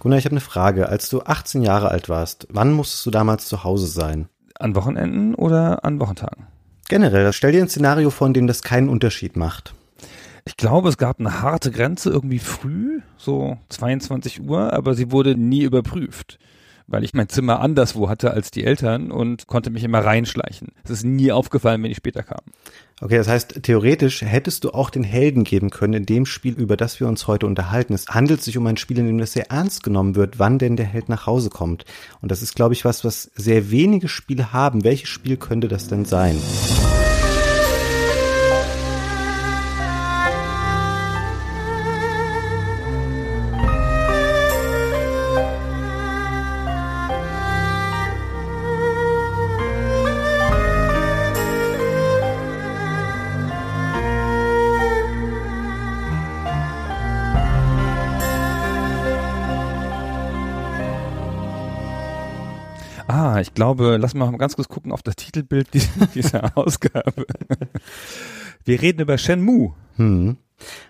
Gunnar, ich habe eine Frage. Als du 18 Jahre alt warst, wann musstest du damals zu Hause sein? An Wochenenden oder an Wochentagen? Generell, stell dir ein Szenario vor, in dem das keinen Unterschied macht. Ich glaube, es gab eine harte Grenze irgendwie früh, so 22 Uhr, aber sie wurde nie überprüft, weil ich mein Zimmer anderswo hatte als die Eltern und konnte mich immer reinschleichen. Es ist nie aufgefallen, wenn ich später kam. Okay, das heißt, theoretisch hättest du auch den Helden geben können in dem Spiel, über das wir uns heute unterhalten. Es handelt sich um ein Spiel, in dem das sehr ernst genommen wird, wann denn der Held nach Hause kommt. Und das ist, glaube ich, was, was sehr wenige Spiele haben. Welches Spiel könnte das denn sein? Glaube, lass mal ganz kurz gucken auf das Titelbild dieser Ausgabe. Wir reden über Shenmue. Hm.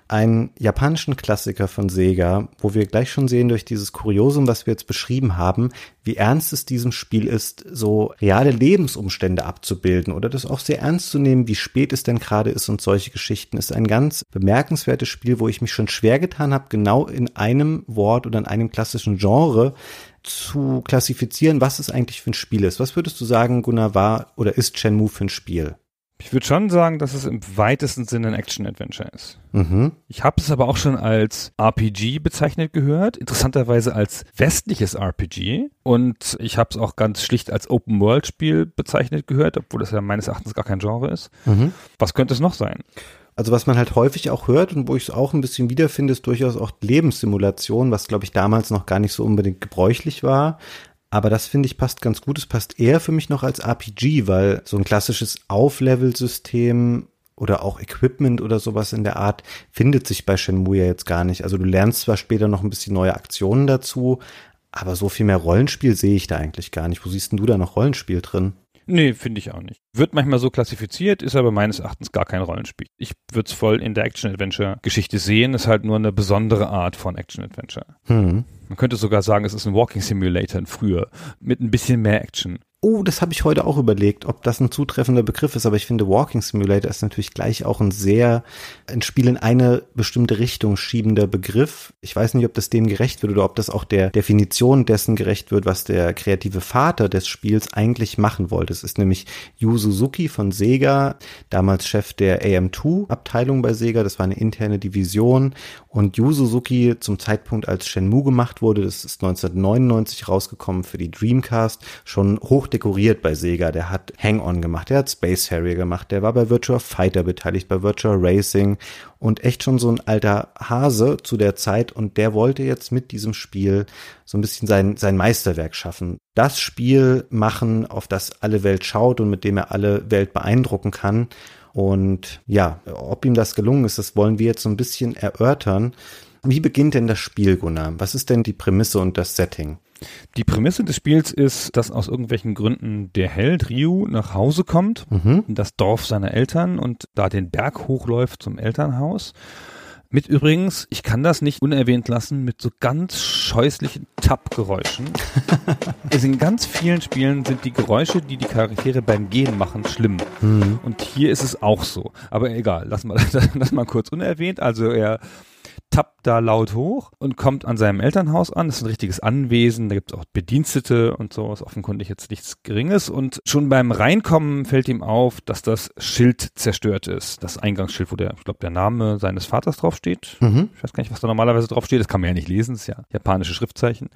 Einen japanischen Klassiker von Sega, wo wir gleich schon sehen durch dieses Kuriosum, was wir jetzt beschrieben haben, wie ernst es diesem Spiel ist, so reale Lebensumstände abzubilden oder das auch sehr ernst zu nehmen, wie spät es denn gerade ist und solche Geschichten, ist ein ganz bemerkenswertes Spiel, wo ich mich schon schwer getan habe, genau in einem Wort oder in einem klassischen Genre zu klassifizieren, was es eigentlich für ein Spiel ist. Was würdest du sagen, Gunnar, war oder ist Shenmue für ein Spiel? Ich würde schon sagen, dass es im weitesten Sinne ein Action-Adventure ist. Mhm. Ich habe es aber auch schon als RPG bezeichnet gehört, interessanterweise als westliches RPG. Und ich habe es auch ganz schlicht als Open-World-Spiel bezeichnet gehört, obwohl das ja meines Erachtens gar kein Genre ist. Mhm. Was könnte es noch sein? Also was man halt häufig auch hört und wo ich es auch ein bisschen wiederfinde, ist durchaus auch Lebenssimulation, was glaube ich damals noch gar nicht so unbedingt gebräuchlich war. Aber das finde ich passt ganz gut. Es passt eher für mich noch als RPG, weil so ein klassisches Auflevel-System oder auch Equipment oder sowas in der Art findet sich bei Shenmue ja jetzt gar nicht. Also du lernst zwar später noch ein bisschen neue Aktionen dazu, aber so viel mehr Rollenspiel sehe ich da eigentlich gar nicht. Wo siehst denn du da noch Rollenspiel drin? Nee, finde ich auch nicht. Wird manchmal so klassifiziert, ist aber meines Erachtens gar kein Rollenspiel. Ich würde es voll in der Action-Adventure-Geschichte sehen, ist halt nur eine besondere Art von Action-Adventure. Hm. Man könnte sogar sagen, es ist ein Walking Simulator früher, mit ein bisschen mehr Action. Oh, das habe ich heute auch überlegt, ob das ein zutreffender Begriff ist, aber ich finde, Walking Simulator ist natürlich gleich auch ein sehr, ein Spiel in eine bestimmte Richtung schiebender Begriff. Ich weiß nicht, ob das dem gerecht wird oder ob das auch der Definition dessen gerecht wird, was der kreative Vater des Spiels eigentlich machen wollte. Es ist nämlich Yu Suzuki von Sega, damals Chef der AM2-Abteilung bei Sega, das war eine interne Division und Yu Suzuki zum Zeitpunkt, als Shenmue gemacht wurde, das ist 1999 rausgekommen für die Dreamcast, schon hoch dekoriert bei Sega. Der hat Hang-On gemacht, der hat Space Harrier gemacht, der war bei Virtua Fighter beteiligt, bei Virtua Racing und echt schon so ein alter Hase zu der Zeit und der wollte jetzt mit diesem Spiel so ein bisschen sein, sein Meisterwerk schaffen. Das Spiel machen, auf das alle Welt schaut und mit dem er alle Welt beeindrucken kann. Und ja, ob ihm das gelungen ist, das wollen wir jetzt so ein bisschen erörtern. Wie beginnt denn das Spiel, Gunnar? Was ist denn die Prämisse und das Setting? Die Prämisse des Spiels ist, dass aus irgendwelchen Gründen der Held Ryu nach Hause kommt, Mhm. in das Dorf seiner Eltern und da den Berg hochläuft zum Elternhaus. Mit übrigens, ich kann das nicht unerwähnt lassen, mit so ganz scheußlichen Tappgeräuschen. also in ganz vielen Spielen sind die Geräusche, die die Charaktere beim Gehen machen, schlimm. Mhm. Und hier ist es auch so. Aber egal, lass mal, lass mal kurz unerwähnt. Also er tappt da laut hoch und kommt an seinem Elternhaus an. Das ist ein richtiges Anwesen, da gibt es auch Bedienstete und so, ist offenkundig jetzt nichts Geringes. Und schon beim Reinkommen fällt ihm auf, dass das Schild zerstört ist. Das Eingangsschild, wo der, ich glaube, der Name seines Vaters draufsteht. Mhm. Ich weiß gar nicht, was da normalerweise draufsteht. Das kann man ja nicht lesen, das ist ja japanische Schriftzeichen.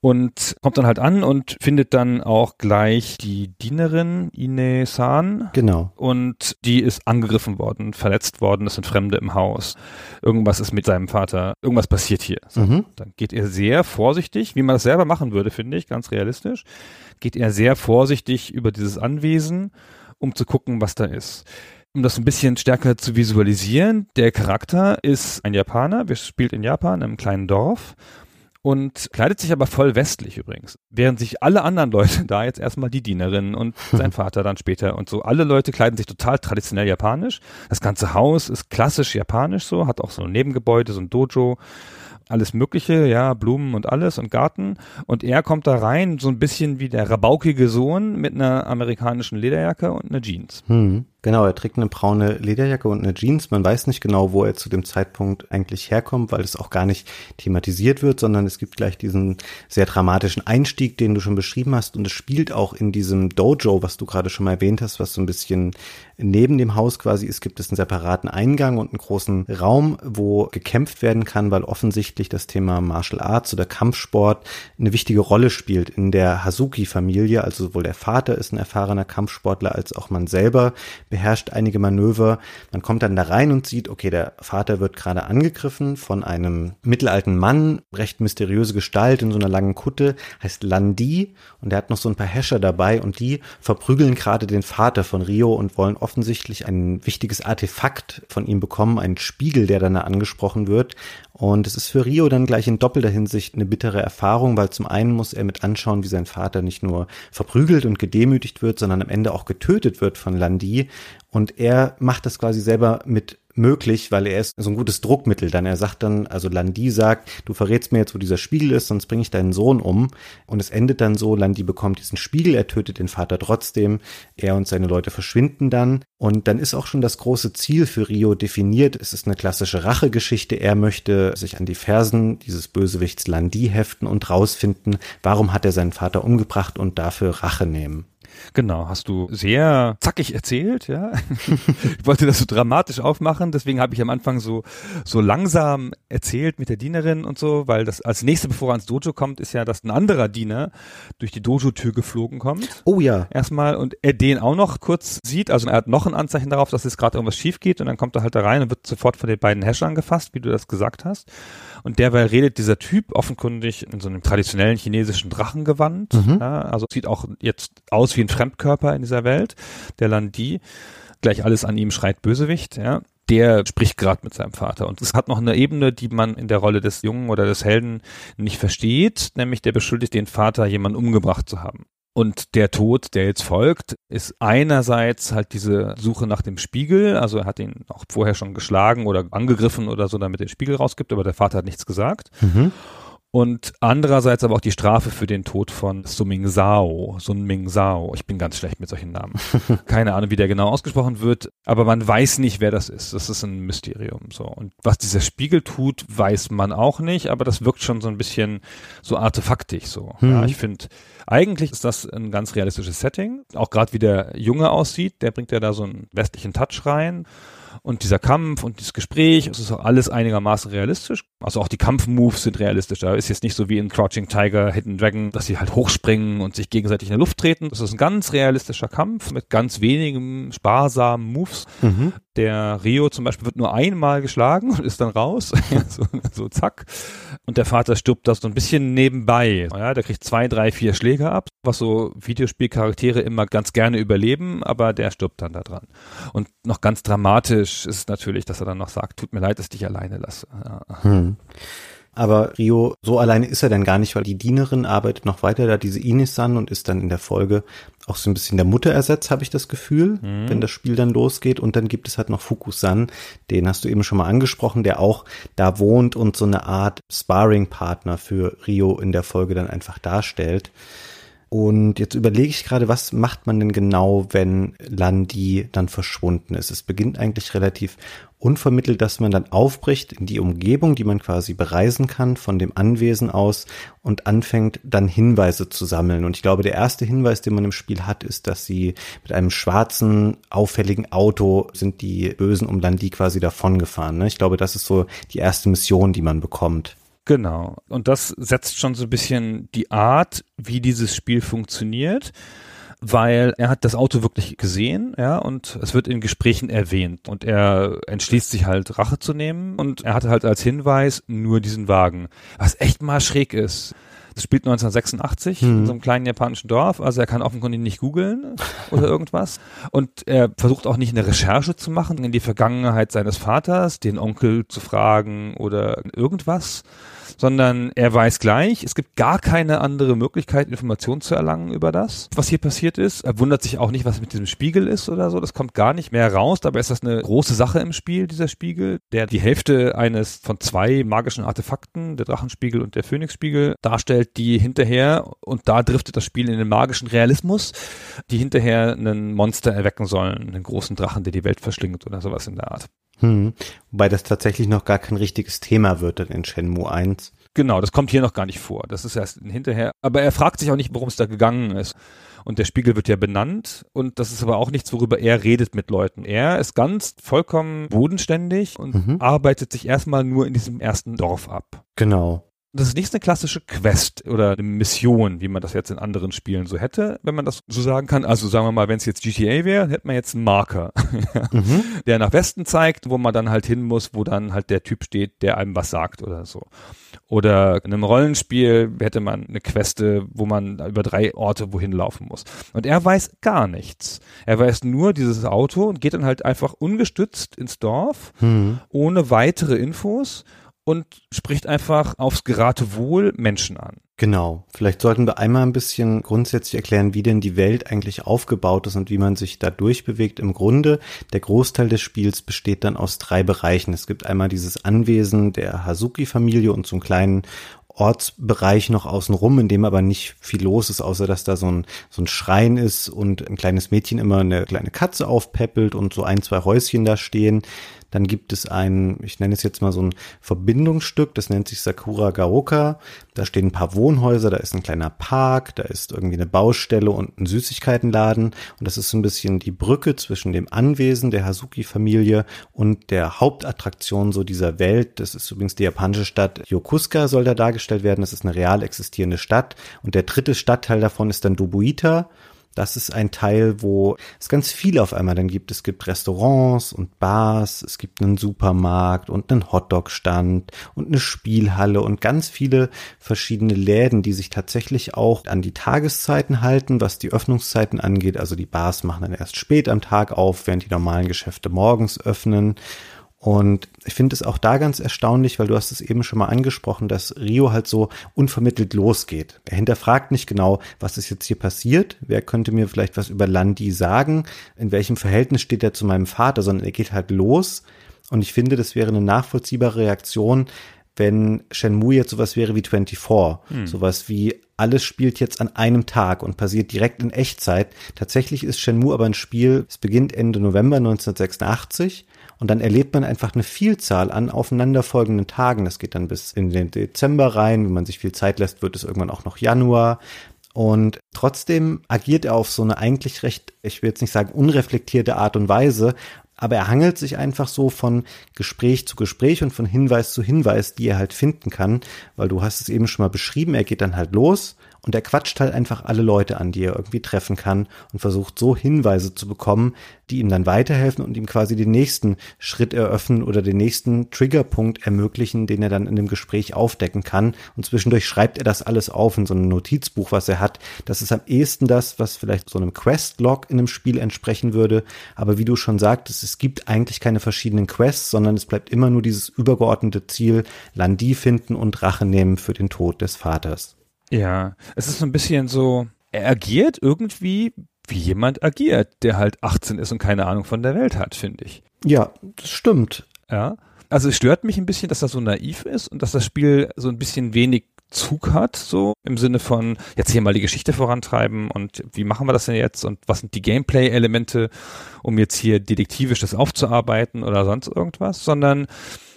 Und kommt dann halt an und findet dann auch gleich die Dienerin Ine-san. Genau. Und die ist angegriffen worden, verletzt worden, es sind Fremde im Haus. Irgendwas ist mit seinem Vater Vater, irgendwas passiert hier. So, Mhm. Dann geht er sehr vorsichtig, wie man das selber machen würde, finde ich, ganz realistisch, geht er sehr vorsichtig über dieses Anwesen, um zu gucken, was da ist. Um das ein bisschen stärker zu visualisieren, der Charakter ist ein Japaner, wir spielt in Japan, in einem kleinen Dorf und kleidet sich aber voll westlich übrigens. Während sich alle anderen Leute da jetzt erstmal die Dienerin und sein Vater dann später und so, alle Leute kleiden sich total traditionell japanisch. Das ganze Haus ist klassisch japanisch so, hat auch so ein Nebengebäude, so ein Dojo, alles Mögliche, ja, Blumen und alles und Garten. Und er kommt da rein, so ein bisschen wie der rabaukige Sohn mit einer amerikanischen Lederjacke und einer Jeans. Hm. Genau, er trägt eine braune Lederjacke und eine Jeans. Man weiß nicht genau, wo er zu dem Zeitpunkt eigentlich herkommt, weil es auch gar nicht thematisiert wird, sondern es gibt gleich diesen sehr dramatischen Einstieg, den du schon beschrieben hast. Und es spielt auch in diesem Dojo, was du gerade schon mal erwähnt hast, was so ein bisschen neben dem Haus quasi ist, gibt es einen separaten Eingang und einen großen Raum, wo gekämpft werden kann, weil offensichtlich das Thema Martial Arts oder Kampfsport eine wichtige Rolle spielt in der Hazuki-Familie. Also sowohl der Vater ist ein erfahrener Kampfsportler als auch man selber beherrscht einige Manöver. Man kommt dann da rein und sieht, okay, der Vater wird gerade angegriffen von einem mittelalten Mann, recht mysteriöse Gestalt in so einer langen Kutte, heißt Landi und der hat noch so ein paar Häscher dabei und die verprügeln gerade den Vater von Rio und wollen offensichtlich ein wichtiges Artefakt von ihm bekommen, einen Spiegel, der dann da angesprochen wird. Und es ist für Rio dann gleich in doppelter Hinsicht eine bittere Erfahrung, weil zum einen muss er mit anschauen, wie sein Vater nicht nur verprügelt und gedemütigt wird, sondern am Ende auch getötet wird von Landi. Und er macht das quasi selber mit möglich, weil er ist so ein gutes Druckmittel. Dann er sagt dann, also Landi sagt, du verrätst mir jetzt, wo dieser Spiegel ist, sonst bringe ich deinen Sohn um. Und es endet dann so, Landi bekommt diesen Spiegel, er tötet den Vater trotzdem, er und seine Leute verschwinden dann. Und dann ist auch schon das große Ziel für Rio definiert. Es ist eine klassische Rachegeschichte. Er möchte sich an die Fersen dieses Bösewichts Landi heften und rausfinden, warum hat er seinen Vater umgebracht und dafür Rache nehmen. Genau, hast du sehr zackig erzählt, ja. ich wollte das so dramatisch aufmachen, deswegen habe ich am Anfang so so langsam erzählt mit der Dienerin und so, weil das als nächste, bevor er ans Dojo kommt, ist ja, dass ein anderer Diener durch die Dojo-Tür geflogen kommt. Oh ja. Erstmal und er den auch noch kurz sieht, also er hat noch ein Anzeichen darauf, dass es gerade irgendwas schief geht und dann kommt er halt da rein und wird sofort von den beiden Häschern gefasst, wie du das gesagt hast. Und derweil redet dieser Typ offenkundig in so einem traditionellen chinesischen Drachengewand. Mhm. Ja, also sieht auch jetzt aus wie ein Fremdkörper in dieser Welt, der Landi. Gleich alles an ihm schreit Bösewicht, ja. Der spricht gerade mit seinem Vater. Und es hat noch eine Ebene, die man in der Rolle des Jungen oder des Helden nicht versteht, nämlich der beschuldigt den Vater, jemanden umgebracht zu haben. Und der Tod, der jetzt folgt, ist einerseits halt diese Suche nach dem Spiegel. Also er hat ihn auch vorher schon geschlagen oder angegriffen oder so, damit er den Spiegel rausgibt, aber der Vater hat nichts gesagt. Mhm. Und andererseits aber auch die Strafe für den Tod von Suming Sao, Sun Ming Sao. Ich bin ganz schlecht mit solchen Namen. Keine Ahnung, wie der genau ausgesprochen wird, aber man weiß nicht, wer das ist. Das ist ein Mysterium, so. Und was dieser Spiegel tut, weiß man auch nicht, aber das wirkt schon so ein bisschen so artefaktig, so. Ja, Mhm. ich finde, eigentlich ist das ein ganz realistisches Setting. Auch gerade wie der Junge aussieht, der bringt ja da so einen westlichen Touch rein. Und dieser Kampf und dieses Gespräch, es ist auch alles einigermaßen realistisch. Also auch die Kampfmoves sind realistisch. Da ist jetzt nicht so wie in Crouching Tiger, Hidden Dragon, dass sie halt hochspringen und sich gegenseitig in der Luft treten. Das ist ein ganz realistischer Kampf mit ganz wenigen sparsamen Moves. Mhm. Der Rio zum Beispiel wird nur einmal geschlagen und ist dann raus. so, so zack. Und der Vater stirbt das so ein bisschen nebenbei. Ja, der kriegt zwei, drei, vier Schläge ab, was so Videospielcharaktere immer ganz gerne überleben, aber der stirbt dann da dran. Und noch ganz dramatisch ist es natürlich, dass er dann noch sagt, tut mir leid, dass ich dich alleine lasse. Ja. Hm. Aber Rio, so alleine ist er dann gar nicht, weil die Dienerin arbeitet noch weiter da, diese Inisan, und ist dann in der Folge auch so ein bisschen der Mutterersatz, habe ich das Gefühl, wenn das Spiel dann losgeht. Und dann gibt es halt noch Fukusan, den hast du eben schon mal angesprochen, der auch da wohnt und so eine Art Sparring-Partner für Rio in der Folge dann einfach darstellt. Und jetzt überlege ich gerade, was macht man denn genau, wenn Landi dann verschwunden ist? Es beginnt eigentlich relativ unvermittelt, dass man dann aufbricht in die Umgebung, die man quasi bereisen kann von dem Anwesen aus und anfängt dann Hinweise zu sammeln. Und ich glaube, der erste Hinweis, den man im Spiel hat, ist, dass sie mit einem schwarzen, auffälligen Auto sind die Bösen um Landi quasi davongefahren. Ne? Ich glaube, das ist so die erste Mission, die man bekommt. Genau. Und das setzt schon so ein bisschen die Art, wie dieses Spiel funktioniert. weil er hat das Auto wirklich gesehen, ja, und es wird in Gesprächen erwähnt und er entschließt sich halt Rache zu nehmen und er hatte halt als Hinweis nur diesen Wagen, was echt mal schräg ist. Das spielt 1986 Hm. in so einem kleinen japanischen Dorf, also er kann offenkundig nicht googeln oder irgendwas. Und er versucht auch nicht eine Recherche zu machen in die Vergangenheit seines Vaters, den Onkel zu fragen oder irgendwas, sondern er weiß gleich, es gibt gar keine andere Möglichkeit, Informationen zu erlangen über das, was hier passiert ist. Er wundert sich auch nicht, was mit diesem Spiegel ist oder so. Das kommt gar nicht mehr raus. Dabei ist das eine große Sache im Spiel, dieser Spiegel, der die Hälfte eines von zwei magischen Artefakten, der Drachenspiegel und der Phönixspiegel, darstellt, die hinterher, und da driftet das Spiel in den magischen Realismus, die hinterher einen Monster erwecken sollen, einen großen Drachen, der die Welt verschlingt oder sowas in der Art. Hm. Wobei das tatsächlich noch gar kein richtiges Thema wird dann in Shenmue 1. Genau, das kommt hier noch gar nicht vor. Das ist erst hinterher. Aber er fragt sich auch nicht, worum es da gegangen ist. Und der Spiegel wird ja benannt und das ist aber auch nichts, worüber er redet mit Leuten. Er ist ganz vollkommen bodenständig und Mhm. arbeitet sich erstmal nur in diesem ersten Dorf ab. Genau. Das ist nicht eine klassische Quest oder eine Mission, wie man das jetzt in anderen Spielen so hätte, wenn man das so sagen kann. Also sagen wir mal, wenn es jetzt GTA wäre, hätte man jetzt einen Marker, Mhm. der nach Westen zeigt, wo man dann halt hin muss, wo dann halt der Typ steht, der einem was sagt oder so. Oder in einem Rollenspiel hätte man eine Queste, wo man über drei Orte wohin laufen muss. Und er weiß gar nichts. Er weiß nur dieses Auto und geht dann halt einfach ungestützt ins Dorf, Hm. ohne weitere Infos und spricht einfach aufs Geratewohl Menschen an. Genau. Vielleicht sollten wir einmal ein bisschen grundsätzlich erklären, wie denn die Welt eigentlich aufgebaut ist und wie man sich da durchbewegt. Im Grunde, der Großteil des Spiels besteht dann aus drei Bereichen. Es gibt einmal dieses Anwesen der Hazuki-Familie und so einen kleinen Ortsbereich noch außenrum, in dem aber nicht viel los ist, außer dass da so ein, so ein Schrein ist und ein kleines Mädchen immer eine kleine Katze aufpäppelt und so ein, zwei Häuschen da stehen. Dann gibt es ein, ich nenne es jetzt mal so ein Verbindungsstück, das nennt sich Sakura Gaoka. Da stehen ein paar Wohnhäuser, da ist ein kleiner Park, da ist irgendwie eine Baustelle und ein Süßigkeitenladen. Und das ist so ein bisschen die Brücke zwischen dem Anwesen der Hazuki-Familie und der Hauptattraktion so dieser Welt. Das ist übrigens die japanische Stadt Yokosuka soll da dargestellt werden. Das ist eine real existierende Stadt. Und der dritte Stadtteil davon ist dann Dobuita. Das ist ein Teil, wo es ganz viel auf einmal dann gibt. Es gibt Restaurants und Bars, es gibt einen Supermarkt und einen Hotdog-Stand und eine Spielhalle und ganz viele verschiedene Läden, die sich tatsächlich auch an die Tageszeiten halten, was die Öffnungszeiten angeht. Also die Bars machen dann erst spät am Tag auf, während die normalen Geschäfte morgens öffnen. Und ich finde es auch da ganz erstaunlich, weil du hast es eben schon mal angesprochen, dass Rio halt so unvermittelt losgeht. Er hinterfragt nicht genau, was ist jetzt hier passiert, wer könnte mir vielleicht was über Landi sagen, in welchem Verhältnis steht er zu meinem Vater, sondern er geht halt los. Und ich finde, das wäre eine nachvollziehbare Reaktion, wenn Shenmue jetzt sowas wäre wie 24, sowas wie alles spielt jetzt an einem Tag und passiert direkt in Echtzeit. Tatsächlich ist Shenmue aber ein Spiel, es beginnt Ende November 1986 und dann erlebt man einfach eine Vielzahl an aufeinanderfolgenden Tagen. Das geht dann bis in den Dezember rein. Wenn man sich viel Zeit lässt, wird es irgendwann auch noch Januar. Und trotzdem agiert er auf so eine eigentlich recht, ich will jetzt nicht sagen unreflektierte Art und Weise, aber er hangelt sich einfach so von Gespräch zu Gespräch und von Hinweis zu Hinweis, die er halt finden kann, weil du hast es eben schon mal beschrieben, er geht dann halt los und er quatscht halt einfach alle Leute an, die er irgendwie treffen kann und versucht so Hinweise zu bekommen, die ihm dann weiterhelfen und ihm quasi den nächsten Schritt eröffnen oder den nächsten Triggerpunkt ermöglichen, den er dann in dem Gespräch aufdecken kann. Und zwischendurch schreibt er das alles auf in so einem Notizbuch, was er hat. Das ist am ehesten das, was vielleicht so einem Quest-Log in einem Spiel entsprechen würde. Aber wie du schon sagtest, es gibt eigentlich keine verschiedenen Quests, sondern es bleibt immer nur dieses übergeordnete Ziel, Landi finden und Rache nehmen für den Tod des Vaters. Ja, es ist so ein bisschen so, er agiert irgendwie wie jemand agiert, der halt 18 ist und keine Ahnung von der Welt hat, finde ich. Ja, das stimmt. Ja. Also es stört mich ein bisschen, dass er so naiv ist und dass das Spiel so ein bisschen wenig Zug hat, so im Sinne von jetzt hier mal die Geschichte vorantreiben und wie machen wir das denn jetzt und was sind die Gameplay-Elemente, um jetzt hier detektivisch das aufzuarbeiten oder sonst irgendwas, sondern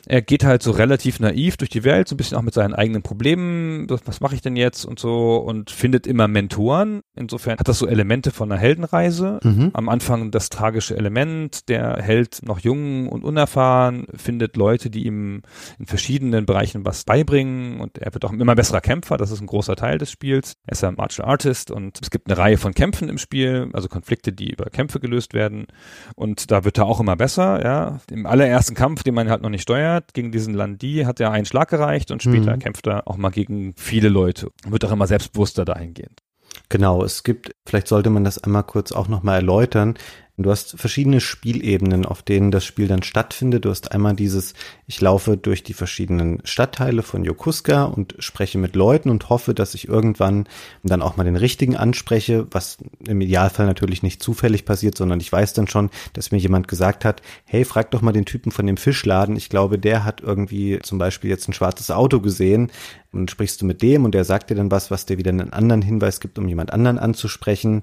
er geht halt so relativ naiv durch die Welt, so ein bisschen auch mit seinen eigenen Problemen, was, mache ich denn jetzt und so und findet immer Mentoren. Insofern hat das so Elemente von einer Heldenreise. Mhm. Am Anfang das tragische Element, der Held noch jung und unerfahren, findet Leute, die ihm in verschiedenen Bereichen was beibringen und er wird auch immer besserer Kämpfer, das ist ein großer Teil des Spiels. Er ist ja Martial Artist und es gibt eine Reihe von Kämpfen im Spiel, also Konflikte, die über Kämpfe gelöst werden und da wird er auch immer besser, ja. Im allerersten Kampf, den man halt noch nicht steuert, gegen diesen Landi hat er einen Schlag gereicht und später Mhm. kämpft er auch mal gegen viele Leute. Wird auch immer selbstbewusster dahingehend. Genau, es gibt, vielleicht sollte man das einmal kurz auch nochmal erläutern. Du hast verschiedene Spielebenen, auf denen das Spiel dann stattfindet. Du hast einmal dieses, ich laufe durch die verschiedenen Stadtteile von Yokusuka und spreche mit Leuten und hoffe, dass ich irgendwann dann auch mal den richtigen anspreche, was im Idealfall natürlich nicht zufällig passiert, sondern ich weiß dann schon, dass mir jemand gesagt hat, hey, frag doch mal den Typen von dem Fischladen. Ich glaube, der hat irgendwie zum Beispiel jetzt ein schwarzes Auto gesehen. Und sprichst du mit dem und der sagt dir dann was, was dir wieder einen anderen Hinweis gibt, um jemand anderen anzusprechen.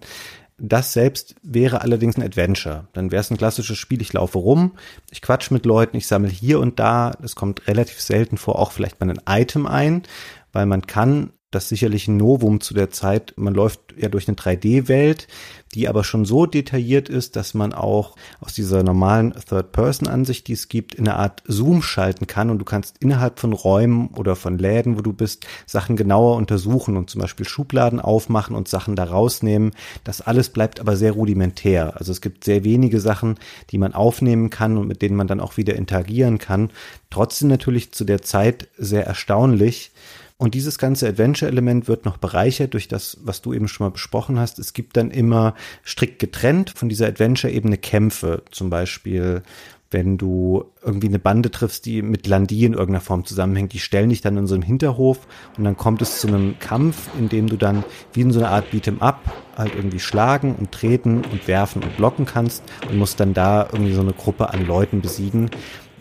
Das selbst wäre allerdings ein Adventure. Dann wäre es ein klassisches Spiel, ich laufe rum, ich quatsch mit Leuten, ich sammle hier und da, es kommt relativ selten vor, auch vielleicht mal ein Item ein, weil man kann, das sicherlich ein Novum zu der Zeit, man läuft ja durch eine 3D-Welt, die aber schon so detailliert ist, dass man auch aus dieser normalen Third-Person-Ansicht, die es gibt, in eine Art Zoom schalten kann und du kannst innerhalb von Räumen oder von Läden, wo du bist, Sachen genauer untersuchen und zum Beispiel Schubladen aufmachen und Sachen da rausnehmen. Das alles bleibt aber sehr rudimentär. Also es gibt sehr wenige Sachen, die man aufnehmen kann und mit denen man dann auch wieder interagieren kann. Trotzdem natürlich zu der Zeit sehr erstaunlich. Und dieses ganze Adventure-Element wird noch bereichert durch das, was du eben schon mal besprochen hast. Es gibt dann immer strikt getrennt von dieser Adventure-Ebene Kämpfe. Zum Beispiel, wenn du irgendwie eine Bande triffst, die mit Landie in irgendeiner Form zusammenhängt, die stellen dich dann in so einem Hinterhof und dann kommt es zu einem Kampf, in dem du dann wie in so einer Art Beat'em Up halt irgendwie schlagen und treten und werfen und blocken kannst und musst dann da irgendwie so eine Gruppe an Leuten besiegen.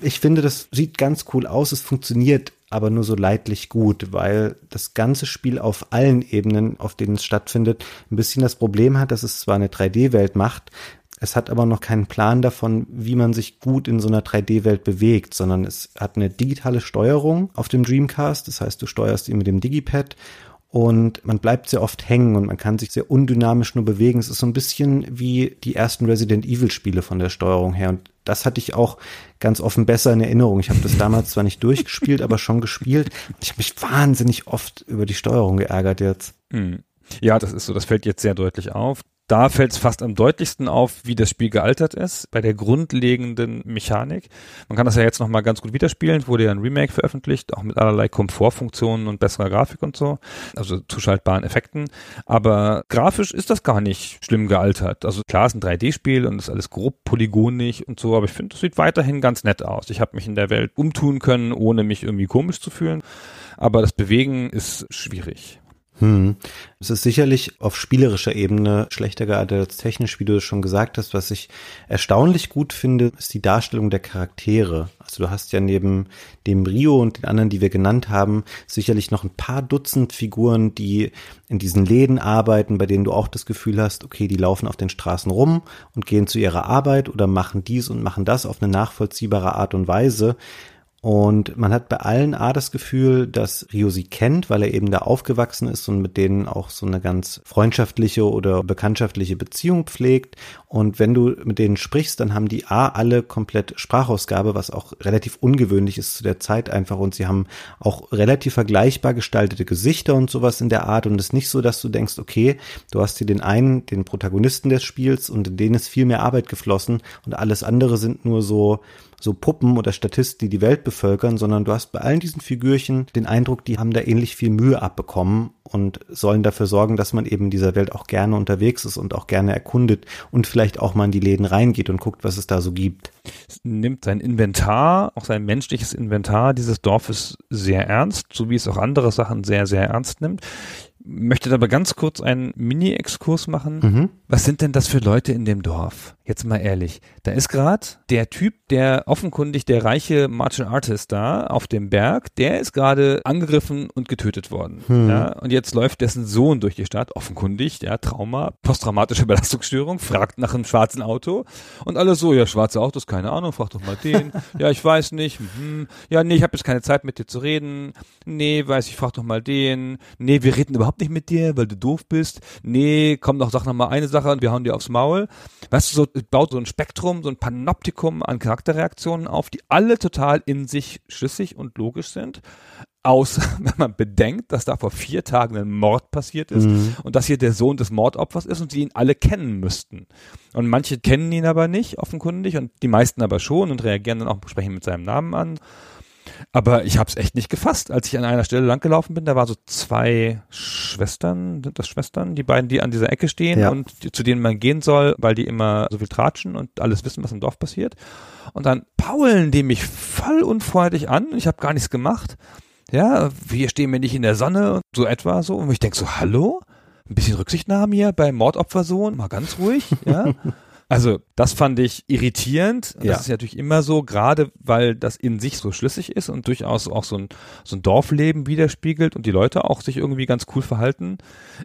Ich finde, das sieht ganz cool aus, es funktioniert aber nur so leidlich gut, weil das ganze Spiel auf allen Ebenen, auf denen es stattfindet, ein bisschen das Problem hat, dass es zwar eine 3D-Welt macht, es hat aber noch keinen Plan davon, wie man sich gut in so einer 3D-Welt bewegt, sondern es hat eine digitale Steuerung auf dem Dreamcast. Das heißt, du steuerst ihn mit dem Digipad und man bleibt sehr oft hängen und man kann sich sehr undynamisch nur bewegen. Es ist so ein bisschen wie die ersten Resident Evil Spiele von der Steuerung her und das hatte ich auch ganz offen besser in Erinnerung. Ich habe das damals zwar nicht durchgespielt, aber schon gespielt. Ich habe mich wahnsinnig oft über die Steuerung geärgert jetzt. Hm. Ja, das ist so, das fällt jetzt sehr deutlich auf. Da fällt es fast am deutlichsten auf, wie das Spiel gealtert ist, bei der grundlegenden Mechanik. Man kann das ja jetzt nochmal ganz gut widerspielen, wurde ja ein Remake veröffentlicht, auch mit allerlei Komfortfunktionen und besserer Grafik und so, also zuschaltbaren Effekten. Aber grafisch ist das gar nicht schlimm gealtert. Also klar, es ist ein 3D-Spiel und ist alles grob polygonig und so, aber ich finde, es sieht weiterhin ganz nett aus. Ich habe mich in der Welt umtun können, ohne mich irgendwie komisch zu fühlen. Aber das Bewegen ist schwierig. Hm. Es ist sicherlich auf spielerischer Ebene schlechter gealtert als technisch, wie du es schon gesagt hast. Was ich erstaunlich gut finde, ist die Darstellung der Charaktere. Also du hast ja neben dem Rio und den anderen, die wir genannt haben, sicherlich noch ein paar Dutzend Figuren, die in diesen Läden arbeiten, bei denen du auch das Gefühl hast, okay, die laufen auf den Straßen rum und gehen zu ihrer Arbeit oder machen dies und machen das auf eine nachvollziehbare Art und Weise. Und man hat bei allen A das Gefühl, dass Rio sie kennt, weil er eben da aufgewachsen ist und mit denen auch so eine ganz freundschaftliche oder bekanntschaftliche Beziehung pflegt. Und wenn du mit denen sprichst, dann haben die A alle komplett Sprachausgabe, was auch relativ ungewöhnlich ist zu der Zeit einfach. Und sie haben auch relativ vergleichbar gestaltete Gesichter und sowas in der Art. Und es ist nicht so, dass du denkst, okay, du hast hier den einen, den Protagonisten des Spiels und in denen ist viel mehr Arbeit geflossen und alles andere sind nur so so Puppen oder Statisten, die die Welt bevölkern, sondern du hast bei allen diesen Figürchen den Eindruck, die haben da ähnlich viel Mühe abbekommen und sollen dafür sorgen, dass man eben dieser Welt auch gerne unterwegs ist und auch gerne erkundet und vielleicht auch mal in die Läden reingeht und guckt, was es da so gibt. Es nimmt sein Inventar, auch sein menschliches Inventar dieses Dorfes sehr ernst, so wie es auch andere Sachen sehr, sehr ernst nimmt möchte aber ganz kurz einen Mini-Exkurs machen. Mhm. Was sind denn das für Leute in dem Dorf? Jetzt mal ehrlich. Da ist gerade der Typ, der offenkundig der reiche Martial Artist da auf dem Berg, der ist gerade angegriffen und getötet worden. Hm. Ja? Und jetzt läuft dessen Sohn durch die Stadt, offenkundig, der Trauma, posttraumatische Belastungsstörung, fragt nach einem schwarzen Auto und alle so, ja, schwarze Autos, keine Ahnung, frag doch mal den. ja, ich weiß nicht. Mhm. Ja, nee, ich habe jetzt keine Zeit mit dir zu reden. Nee, weiß ich, frag doch mal den. Nee, wir reden überhaupt nicht mit dir, weil du doof bist. Nee, komm doch, sag noch mal eine Sache und wir hauen dir aufs Maul. Weißt du, so baut so ein Spektrum, so ein Panoptikum an Charakterreaktionen auf, die alle total in sich schlüssig und logisch sind aus, wenn man bedenkt, dass da vor vier Tagen ein Mord passiert ist mhm. und dass hier der Sohn des Mordopfers ist und sie ihn alle kennen müssten. Und manche kennen ihn aber nicht, offenkundig, und die meisten aber schon und reagieren dann auch sprechen mit seinem Namen an. Aber ich habe es echt nicht gefasst, als ich an einer Stelle langgelaufen bin. Da waren so zwei Schwestern, sind das Schwestern, die beiden, die an dieser Ecke stehen ja. und die, zu denen man gehen soll, weil die immer so viel tratschen und alles wissen, was im Dorf passiert. Und dann paulen die mich voll unfreundlich an. Ich habe gar nichts gemacht. Ja, wir stehen wir nicht in der Sonne, so etwa so. Und ich denke so, hallo? Ein bisschen Rücksichtnahme hier beim Mordopfersohn, mal ganz ruhig, ja. Also das fand ich irritierend. Das ja. ist natürlich immer so, gerade weil das in sich so schlüssig ist und durchaus auch so ein, so ein Dorfleben widerspiegelt und die Leute auch sich irgendwie ganz cool verhalten,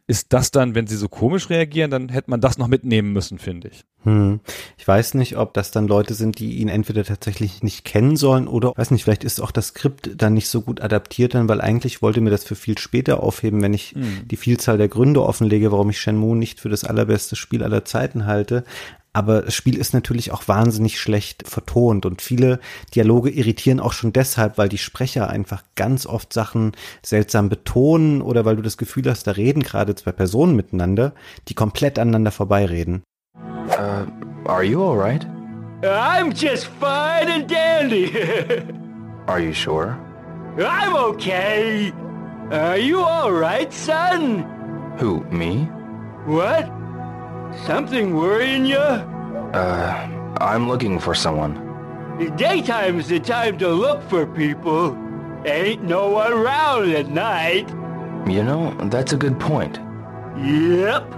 ist das dann, wenn sie so komisch reagieren, dann hätte man das noch mitnehmen müssen, finde ich. Hm. Ich weiß nicht, ob das dann Leute sind, die ihn entweder tatsächlich nicht kennen sollen oder, weiß nicht, vielleicht ist auch das Skript dann nicht so gut adaptiert, dann, weil eigentlich wollte mir das für viel später aufheben, wenn ich hm. die Vielzahl der Gründe offenlege, warum ich Shenmue nicht für das allerbeste Spiel aller Zeiten halte. Aber das Spiel ist natürlich auch wahnsinnig schlecht vertont und viele Dialoge irritieren auch schon deshalb, weil die Sprecher einfach ganz oft Sachen seltsam betonen oder weil du das Gefühl hast, da reden gerade zwei Personen miteinander, die komplett aneinander vorbeireden. Uh, are you alright? I'm just fine and dandy. are you sure? I'm okay. Are you alright, son? Who, me? What? Something worrying you? Uh, I'm looking for someone. Daytime's the time to look for people. Ain't no one around at night. You know, that's a good point. Yep.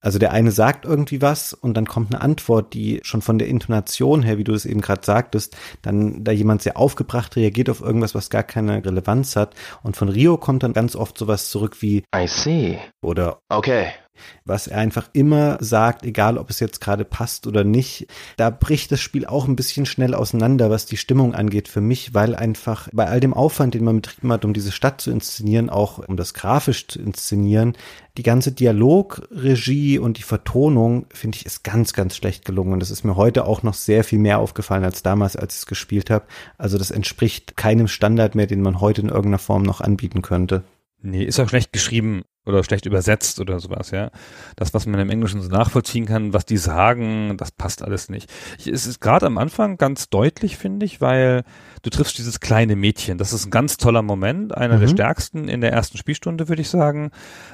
Also der eine sagt irgendwie was und dann kommt eine Antwort, die schon von der Intonation her, wie du es eben gerade sagtest, dann da jemand sehr aufgebracht reagiert auf irgendwas, was gar keine Relevanz hat. Und von Rio kommt dann ganz oft sowas zurück wie I see. Oder Okay was er einfach immer sagt, egal ob es jetzt gerade passt oder nicht. Da bricht das Spiel auch ein bisschen schnell auseinander, was die Stimmung angeht für mich, weil einfach bei all dem Aufwand, den man betrieben hat, um diese Stadt zu inszenieren, auch um das grafisch zu inszenieren, die ganze Dialogregie und die Vertonung, finde ich, ist ganz, ganz schlecht gelungen. Und das ist mir heute auch noch sehr viel mehr aufgefallen als damals, als ich es gespielt habe. Also das entspricht keinem Standard mehr, den man heute in irgendeiner Form noch anbieten könnte. Nee, ist auch schlecht geschrieben oder schlecht übersetzt oder sowas, ja. Das, was man im Englischen so nachvollziehen kann, was die sagen, das passt alles nicht. Ich, es ist gerade am Anfang ganz deutlich, finde ich, weil du triffst dieses kleine Mädchen. Das ist ein ganz toller Moment, einer mhm. der stärksten in der ersten Spielstunde, würde ich sagen.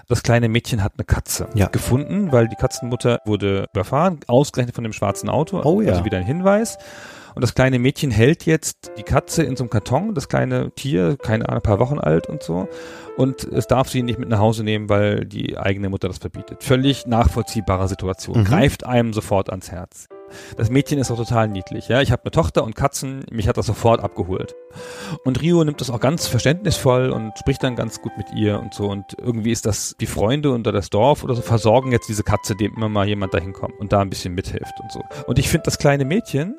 Das kleine Mädchen hat eine Katze ja. gefunden, weil die Katzenmutter wurde überfahren, ausgerechnet von dem schwarzen Auto. Oh ja. Also wieder ein Hinweis. Und das kleine Mädchen hält jetzt die Katze in so einem Karton, das kleine Tier, keine Ahnung, ein paar Wochen alt und so. Und es darf sie nicht mit nach Hause nehmen, weil die eigene Mutter das verbietet. Völlig nachvollziehbare Situation. Mhm. Greift einem sofort ans Herz. Das Mädchen ist auch total niedlich. Ja, ich habe eine Tochter und Katzen. Mich hat das sofort abgeholt. Und Rio nimmt das auch ganz verständnisvoll und spricht dann ganz gut mit ihr und so. Und irgendwie ist das die Freunde unter das Dorf oder so versorgen jetzt diese Katze, dem immer mal jemand dahin kommt und da ein bisschen mithilft und so. Und ich finde das kleine Mädchen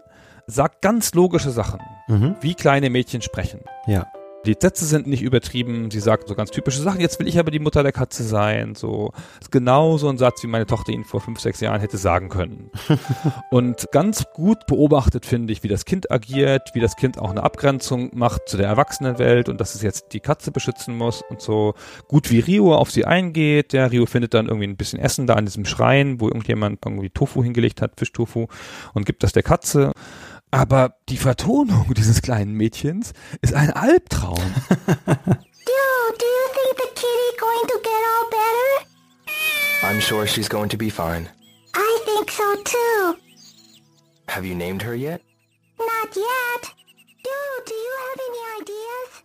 sagt ganz logische Sachen, mhm. wie kleine Mädchen sprechen. Ja. Die Sätze sind nicht übertrieben, sie sagt so ganz typische Sachen. Jetzt will ich aber die Mutter der Katze sein. So ist genau so ein Satz, wie meine Tochter ihn vor fünf, sechs Jahren hätte sagen können. und ganz gut beobachtet finde ich, wie das Kind agiert, wie das Kind auch eine Abgrenzung macht zu der Erwachsenenwelt und dass es jetzt die Katze beschützen muss und so. Gut wie Rio auf sie eingeht. Der Rio findet dann irgendwie ein bisschen Essen da an diesem Schrein, wo irgendjemand irgendwie Tofu hingelegt hat, Fischtofu und gibt das der Katze. Aber die Vertonung dieses kleinen Mädchens ist ein Albtraum. Dude, do you think the kitty going to get all better? I'm sure she's going to be fine. I think so too. Have you named her yet? Not yet. Dude, do you have any ideas?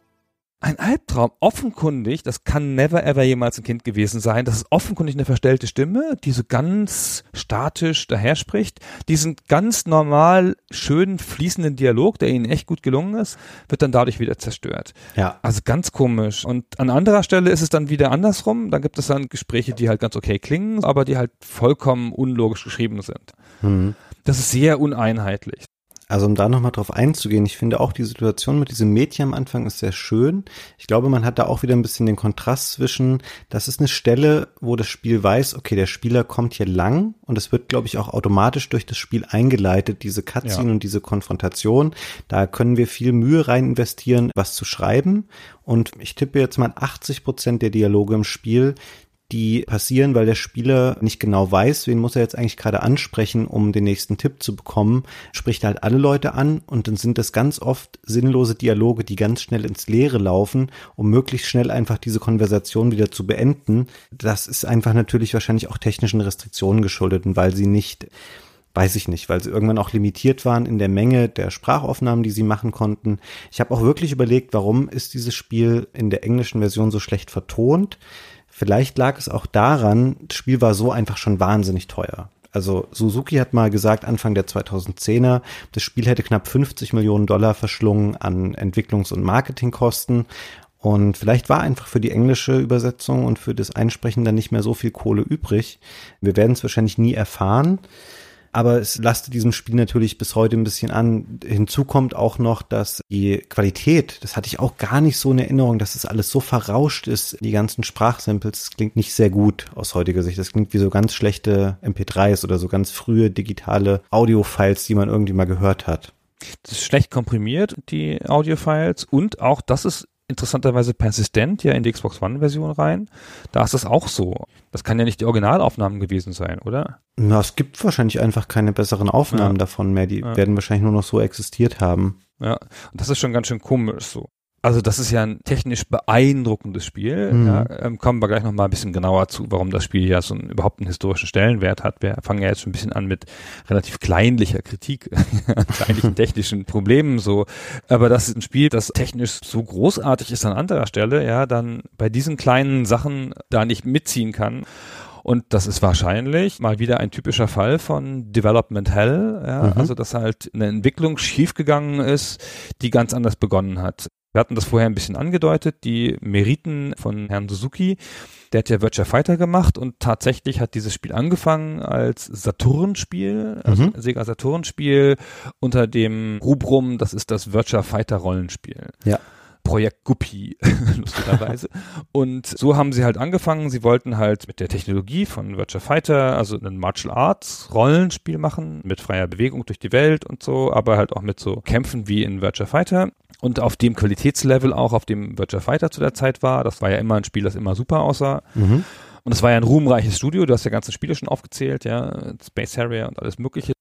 Ein Albtraum, offenkundig, das kann never ever jemals ein Kind gewesen sein. Das ist offenkundig eine verstellte Stimme, die so ganz statisch daher spricht. Diesen ganz normal schönen, fließenden Dialog, der ihnen echt gut gelungen ist, wird dann dadurch wieder zerstört. Ja. Also ganz komisch. Und an anderer Stelle ist es dann wieder andersrum. Da gibt es dann Gespräche, die halt ganz okay klingen, aber die halt vollkommen unlogisch geschrieben sind. Mhm. Das ist sehr uneinheitlich. Also um da nochmal drauf einzugehen, ich finde auch die Situation mit diesem Mädchen am Anfang ist sehr schön. Ich glaube, man hat da auch wieder ein bisschen den Kontrast zwischen, das ist eine Stelle, wo das Spiel weiß, okay, der Spieler kommt hier lang und es wird, glaube ich, auch automatisch durch das Spiel eingeleitet, diese Cutscene Ja. und diese Konfrontation. Da können wir viel Mühe rein investieren, was zu schreiben. Und ich tippe jetzt mal 80 Prozent der Dialoge im Spiel, die passieren, weil der Spieler nicht genau weiß, wen muss er jetzt eigentlich gerade ansprechen, um den nächsten Tipp zu bekommen, spricht halt alle Leute an und dann sind das ganz oft sinnlose Dialoge, die ganz schnell ins Leere laufen, um möglichst schnell einfach diese Konversation wieder zu beenden. Das ist einfach natürlich wahrscheinlich auch technischen Restriktionen geschuldet und weil sie nicht weiß ich nicht, weil sie irgendwann auch limitiert waren in der Menge der Sprachaufnahmen, die sie machen konnten. Ich habe auch wirklich überlegt, warum ist dieses Spiel in der englischen Version so schlecht vertont. Vielleicht lag es auch daran, das Spiel war so einfach schon wahnsinnig teuer. Also Suzuki hat mal gesagt, Anfang der 2010er, das Spiel hätte knapp 50 Millionen Dollar verschlungen an Entwicklungs- und Marketingkosten. Und vielleicht war einfach für die englische Übersetzung und für das Einsprechen dann nicht mehr so viel Kohle übrig. Wir werden es wahrscheinlich nie erfahren. Aber es lastet diesem Spiel natürlich bis heute ein bisschen an. Hinzu kommt auch noch, dass die Qualität, das hatte ich auch gar nicht so in Erinnerung, dass es alles so verrauscht ist, die ganzen Sprachsamples, das klingt nicht sehr gut aus heutiger Sicht. Das klingt wie so ganz schlechte MP3s oder so ganz frühe digitale Audiofiles, die man irgendwie mal gehört hat. Das ist schlecht komprimiert, die Audiofiles. Und auch das ist interessanterweise persistent ja in die Xbox One-Version rein. Da ist das auch so. Das kann ja nicht die Originalaufnahmen gewesen sein, oder? Na, es gibt wahrscheinlich einfach keine besseren Aufnahmen Ja. davon mehr. Die Ja. werden wahrscheinlich nur noch so existiert haben. Ja, und das ist schon ganz schön komisch so. Also das ist ja ein technisch beeindruckendes Spiel. Mhm. Ja, ähm, kommen wir gleich noch mal ein bisschen genauer zu, warum das Spiel ja so einen, überhaupt einen historischen Stellenwert hat. Wir fangen ja jetzt schon ein bisschen an mit relativ kleinlicher Kritik an kleinlichen technischen Problemen so. Aber das ist ein Spiel, das technisch so großartig ist an anderer Stelle, ja, dann bei diesen kleinen Sachen da nicht mitziehen kann. Und das ist wahrscheinlich mal wieder ein typischer Fall von Development Hell, ja, Mhm. also dass halt eine Entwicklung schiefgegangen ist, die ganz anders begonnen hat. Wir hatten das vorher ein bisschen angedeutet, die Meriten von Herrn Suzuki. Der hat ja Virtua Fighter gemacht und tatsächlich hat dieses Spiel angefangen als Saturn-Spiel, also Mhm. Sega Saturn-Spiel unter dem Rubrum, das ist das Virtua Fighter Rollenspiel. Ja. Projekt Guppy, lustigerweise. Und so haben sie halt angefangen. Sie wollten halt mit der Technologie von Virtua Fighter, also ein Martial Arts Rollenspiel machen, mit freier Bewegung durch die Welt und so, aber halt auch mit so Kämpfen wie in Virtua Fighter. Und auf dem Qualitätslevel auch, auf dem Virtua Fighter zu der Zeit war. Das war ja immer ein Spiel, das immer super aussah. Mhm. Und es war ja ein ruhmreiches Studio, du hast ja ganze Spiele schon aufgezählt, ja, Space Harrier und alles mögliche.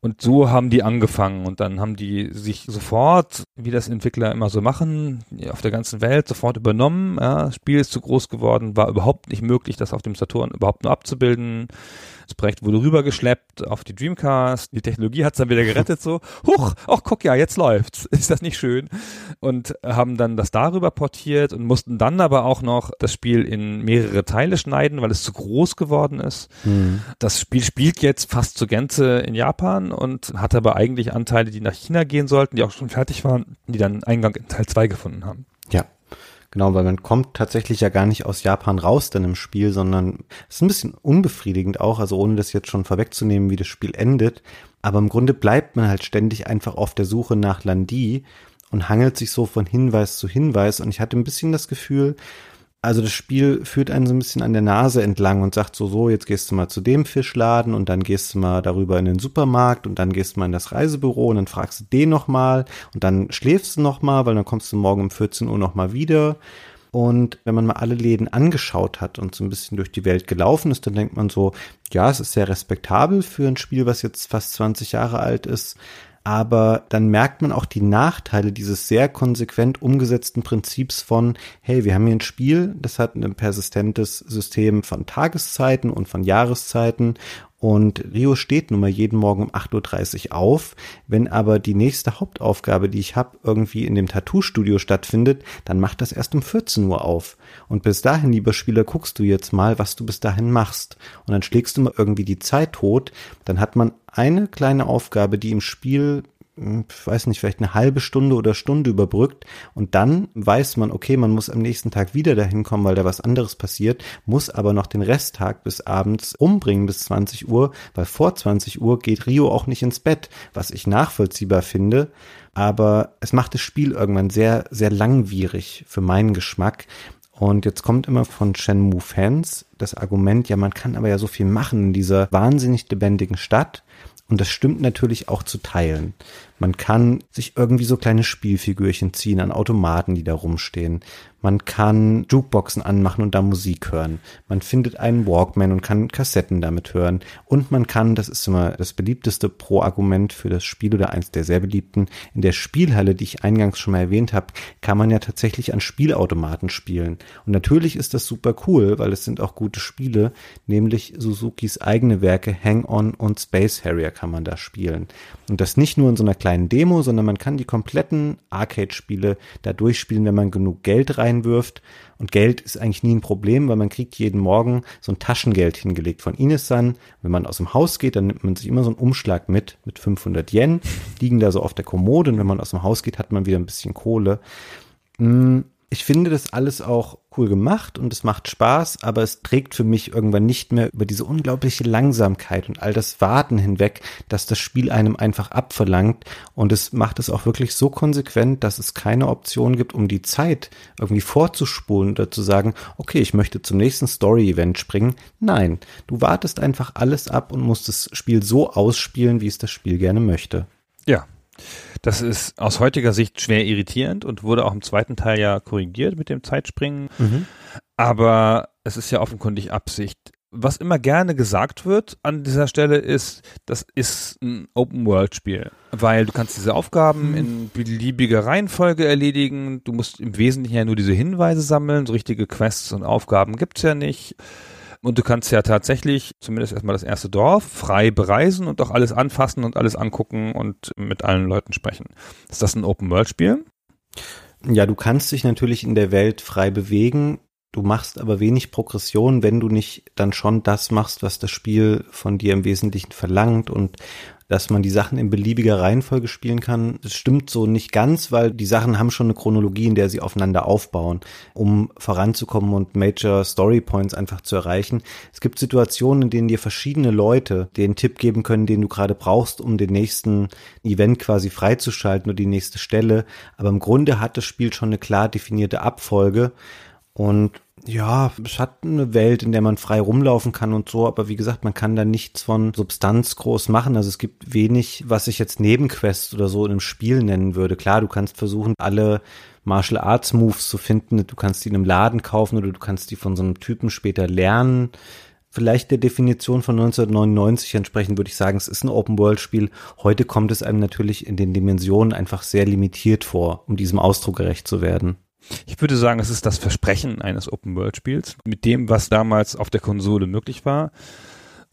Und so haben die angefangen und dann haben die sich sofort, wie das Entwickler immer so machen, auf der ganzen Welt sofort übernommen. Ja, das Spiel ist zu groß geworden, war überhaupt nicht möglich, das auf dem Saturn überhaupt nur abzubilden. Das Projekt wurde rübergeschleppt auf die Dreamcast. Die Technologie hat's dann wieder gerettet, so, huch, ach guck ja, jetzt läuft's. Ist das nicht schön? Und haben dann das darüber portiert und mussten dann aber auch noch das Spiel in mehrere Teile schneiden, weil es zu groß geworden ist. Mhm. Das Spiel spielt jetzt fast zur Gänze in Japan und hat aber eigentlich Anteile, die nach China gehen sollten, die auch schon fertig waren, die dann Eingang in Teil 2 gefunden haben. Genau, weil man kommt tatsächlich ja gar nicht aus Japan raus dann im Spiel, sondern es ist ein bisschen unbefriedigend auch, also ohne das jetzt schon vorwegzunehmen, wie das Spiel endet. Aber im Grunde bleibt man halt ständig einfach auf der Suche nach Landi und hangelt sich so von Hinweis zu Hinweis. Und ich hatte ein bisschen das Gefühl, also das Spiel führt einen so ein bisschen an der Nase entlang und sagt so, so, jetzt gehst du mal zu dem Fischladen und dann gehst du mal darüber in den Supermarkt und dann gehst du mal in das Reisebüro und dann fragst du den nochmal und dann schläfst du nochmal, weil dann kommst du morgen um 14 Uhr nochmal wieder. Und wenn man mal alle Läden angeschaut hat und so ein bisschen durch die Welt gelaufen ist, dann denkt man so, ja, es ist sehr respektabel für ein Spiel, was jetzt fast 20 Jahre alt ist. Aber dann merkt man auch die Nachteile dieses sehr konsequent umgesetzten Prinzips von, hey, wir haben hier ein Spiel, das hat ein persistentes System von Tageszeiten und von Jahreszeiten und Rio steht nun mal jeden Morgen um 8.30 Uhr auf. Wenn aber die nächste Hauptaufgabe, die ich habe, irgendwie in dem Tattoo-Studio stattfindet, dann macht das erst um 14 Uhr auf. Und bis dahin, lieber Spieler, guckst du jetzt mal, was du bis dahin machst. Und dann schlägst du mal irgendwie die Zeit tot. Dann hat man eine kleine Aufgabe, die im Spiel hm, ich weiß nicht, vielleicht eine halbe Stunde oder Stunde überbrückt und dann weiß man, okay, man muss am nächsten Tag wieder dahin kommen, weil da was anderes passiert, muss aber noch den Resttag bis abends umbringen bis 20 Uhr, weil vor 20 Uhr geht Rio auch nicht ins Bett, was ich nachvollziehbar finde, aber es macht das Spiel irgendwann sehr, sehr langwierig für meinen Geschmack. Und jetzt kommt immer von Shenmue-Fans das Argument, ja, man kann aber ja so viel machen in dieser wahnsinnig lebendigen Stadt. Und das stimmt natürlich auch zu teilen. Man kann sich irgendwie so kleine Spielfigürchen ziehen an Automaten, die da rumstehen. Man kann Jukeboxen anmachen und da Musik hören. Man findet einen Walkman und kann Kassetten damit hören. Und man kann, das ist immer das beliebteste Pro-Argument für das Spiel oder eins der sehr beliebten, in der Spielhalle, die ich eingangs schon mal erwähnt habe, kann man ja tatsächlich an Spielautomaten spielen. Und natürlich ist das super cool, weil es sind auch gute Spiele, nämlich Suzukis eigene Werke Hang-On und Space Harrier kann man da spielen. Und das nicht nur in so einer kleinen Demo, sondern man kann die kompletten Arcade-Spiele da durchspielen, wenn man genug Geld reinwirft. Und Geld ist eigentlich nie ein Problem, weil man kriegt jeden Morgen so ein Taschengeld hingelegt von Inesan. Wenn man aus dem Haus geht, dann nimmt man sich immer so einen Umschlag mit, mit 500 Yen, liegen da so auf der Kommode. Und wenn man aus dem Haus geht, hat man wieder ein bisschen Kohle. Hm, ich finde das alles auch cool gemacht und es macht Spaß, aber es trägt für mich irgendwann nicht mehr über diese unglaubliche Langsamkeit und all das Warten hinweg, dass das Spiel einem einfach abverlangt und es macht es auch wirklich so konsequent, dass es keine Option gibt, um die Zeit irgendwie vorzuspulen oder zu sagen, okay, ich möchte zum nächsten Story-Event springen. Nein, du wartest einfach alles ab und musst das Spiel so ausspielen, wie es das Spiel gerne möchte. Ja, das ist aus heutiger Sicht schwer irritierend und wurde auch im zweiten Teil ja korrigiert mit dem Zeitspringen. Mhm. Aber es ist ja offenkundig Absicht. Was immer gerne gesagt wird an dieser Stelle ist, das ist ein Open-World-Spiel, weil du kannst diese Aufgaben in beliebiger Reihenfolge erledigen. Du musst im Wesentlichen ja nur diese Hinweise sammeln. So richtige Quests und Aufgaben gibt's ja nicht. Und du kannst ja tatsächlich zumindest erstmal das erste Dorf frei bereisen und auch alles anfassen und alles angucken und mit allen Leuten sprechen. Ist das ein Open-World-Spiel? Ja, du kannst dich natürlich in der Welt frei bewegen. Du machst aber wenig Progression, wenn du nicht dann schon das machst, was das Spiel von dir im Wesentlichen verlangt. Und dass man die Sachen in beliebiger Reihenfolge spielen kann. Das stimmt so nicht ganz, weil die Sachen haben schon eine Chronologie, in der sie aufeinander aufbauen, um voranzukommen und Major Story Points einfach zu erreichen. Es gibt Situationen, in denen dir verschiedene Leute den Tipp geben können, den du gerade brauchst, um den nächsten Event quasi freizuschalten oder die nächste Stelle. Aber im Grunde hat das Spiel schon eine klar definierte Abfolge und ja, es hat eine Welt, in der man frei rumlaufen kann und so, aber wie gesagt, man kann da nichts von Substanz groß machen. Also es gibt wenig, was ich jetzt Nebenquests oder so in einem Spiel nennen würde. Klar, du kannst versuchen, alle Martial Arts Moves zu finden. Du kannst die in einem Laden kaufen oder du kannst die von so einem Typen später lernen. Vielleicht der Definition von 1999 entsprechend würde ich sagen, es ist ein Open-World-Spiel. Heute kommt es einem natürlich in den Dimensionen einfach sehr limitiert vor, um diesem Ausdruck gerecht zu werden. Ich würde sagen, es ist das Versprechen eines Open-World-Spiels mit dem, was damals auf der Konsole möglich war.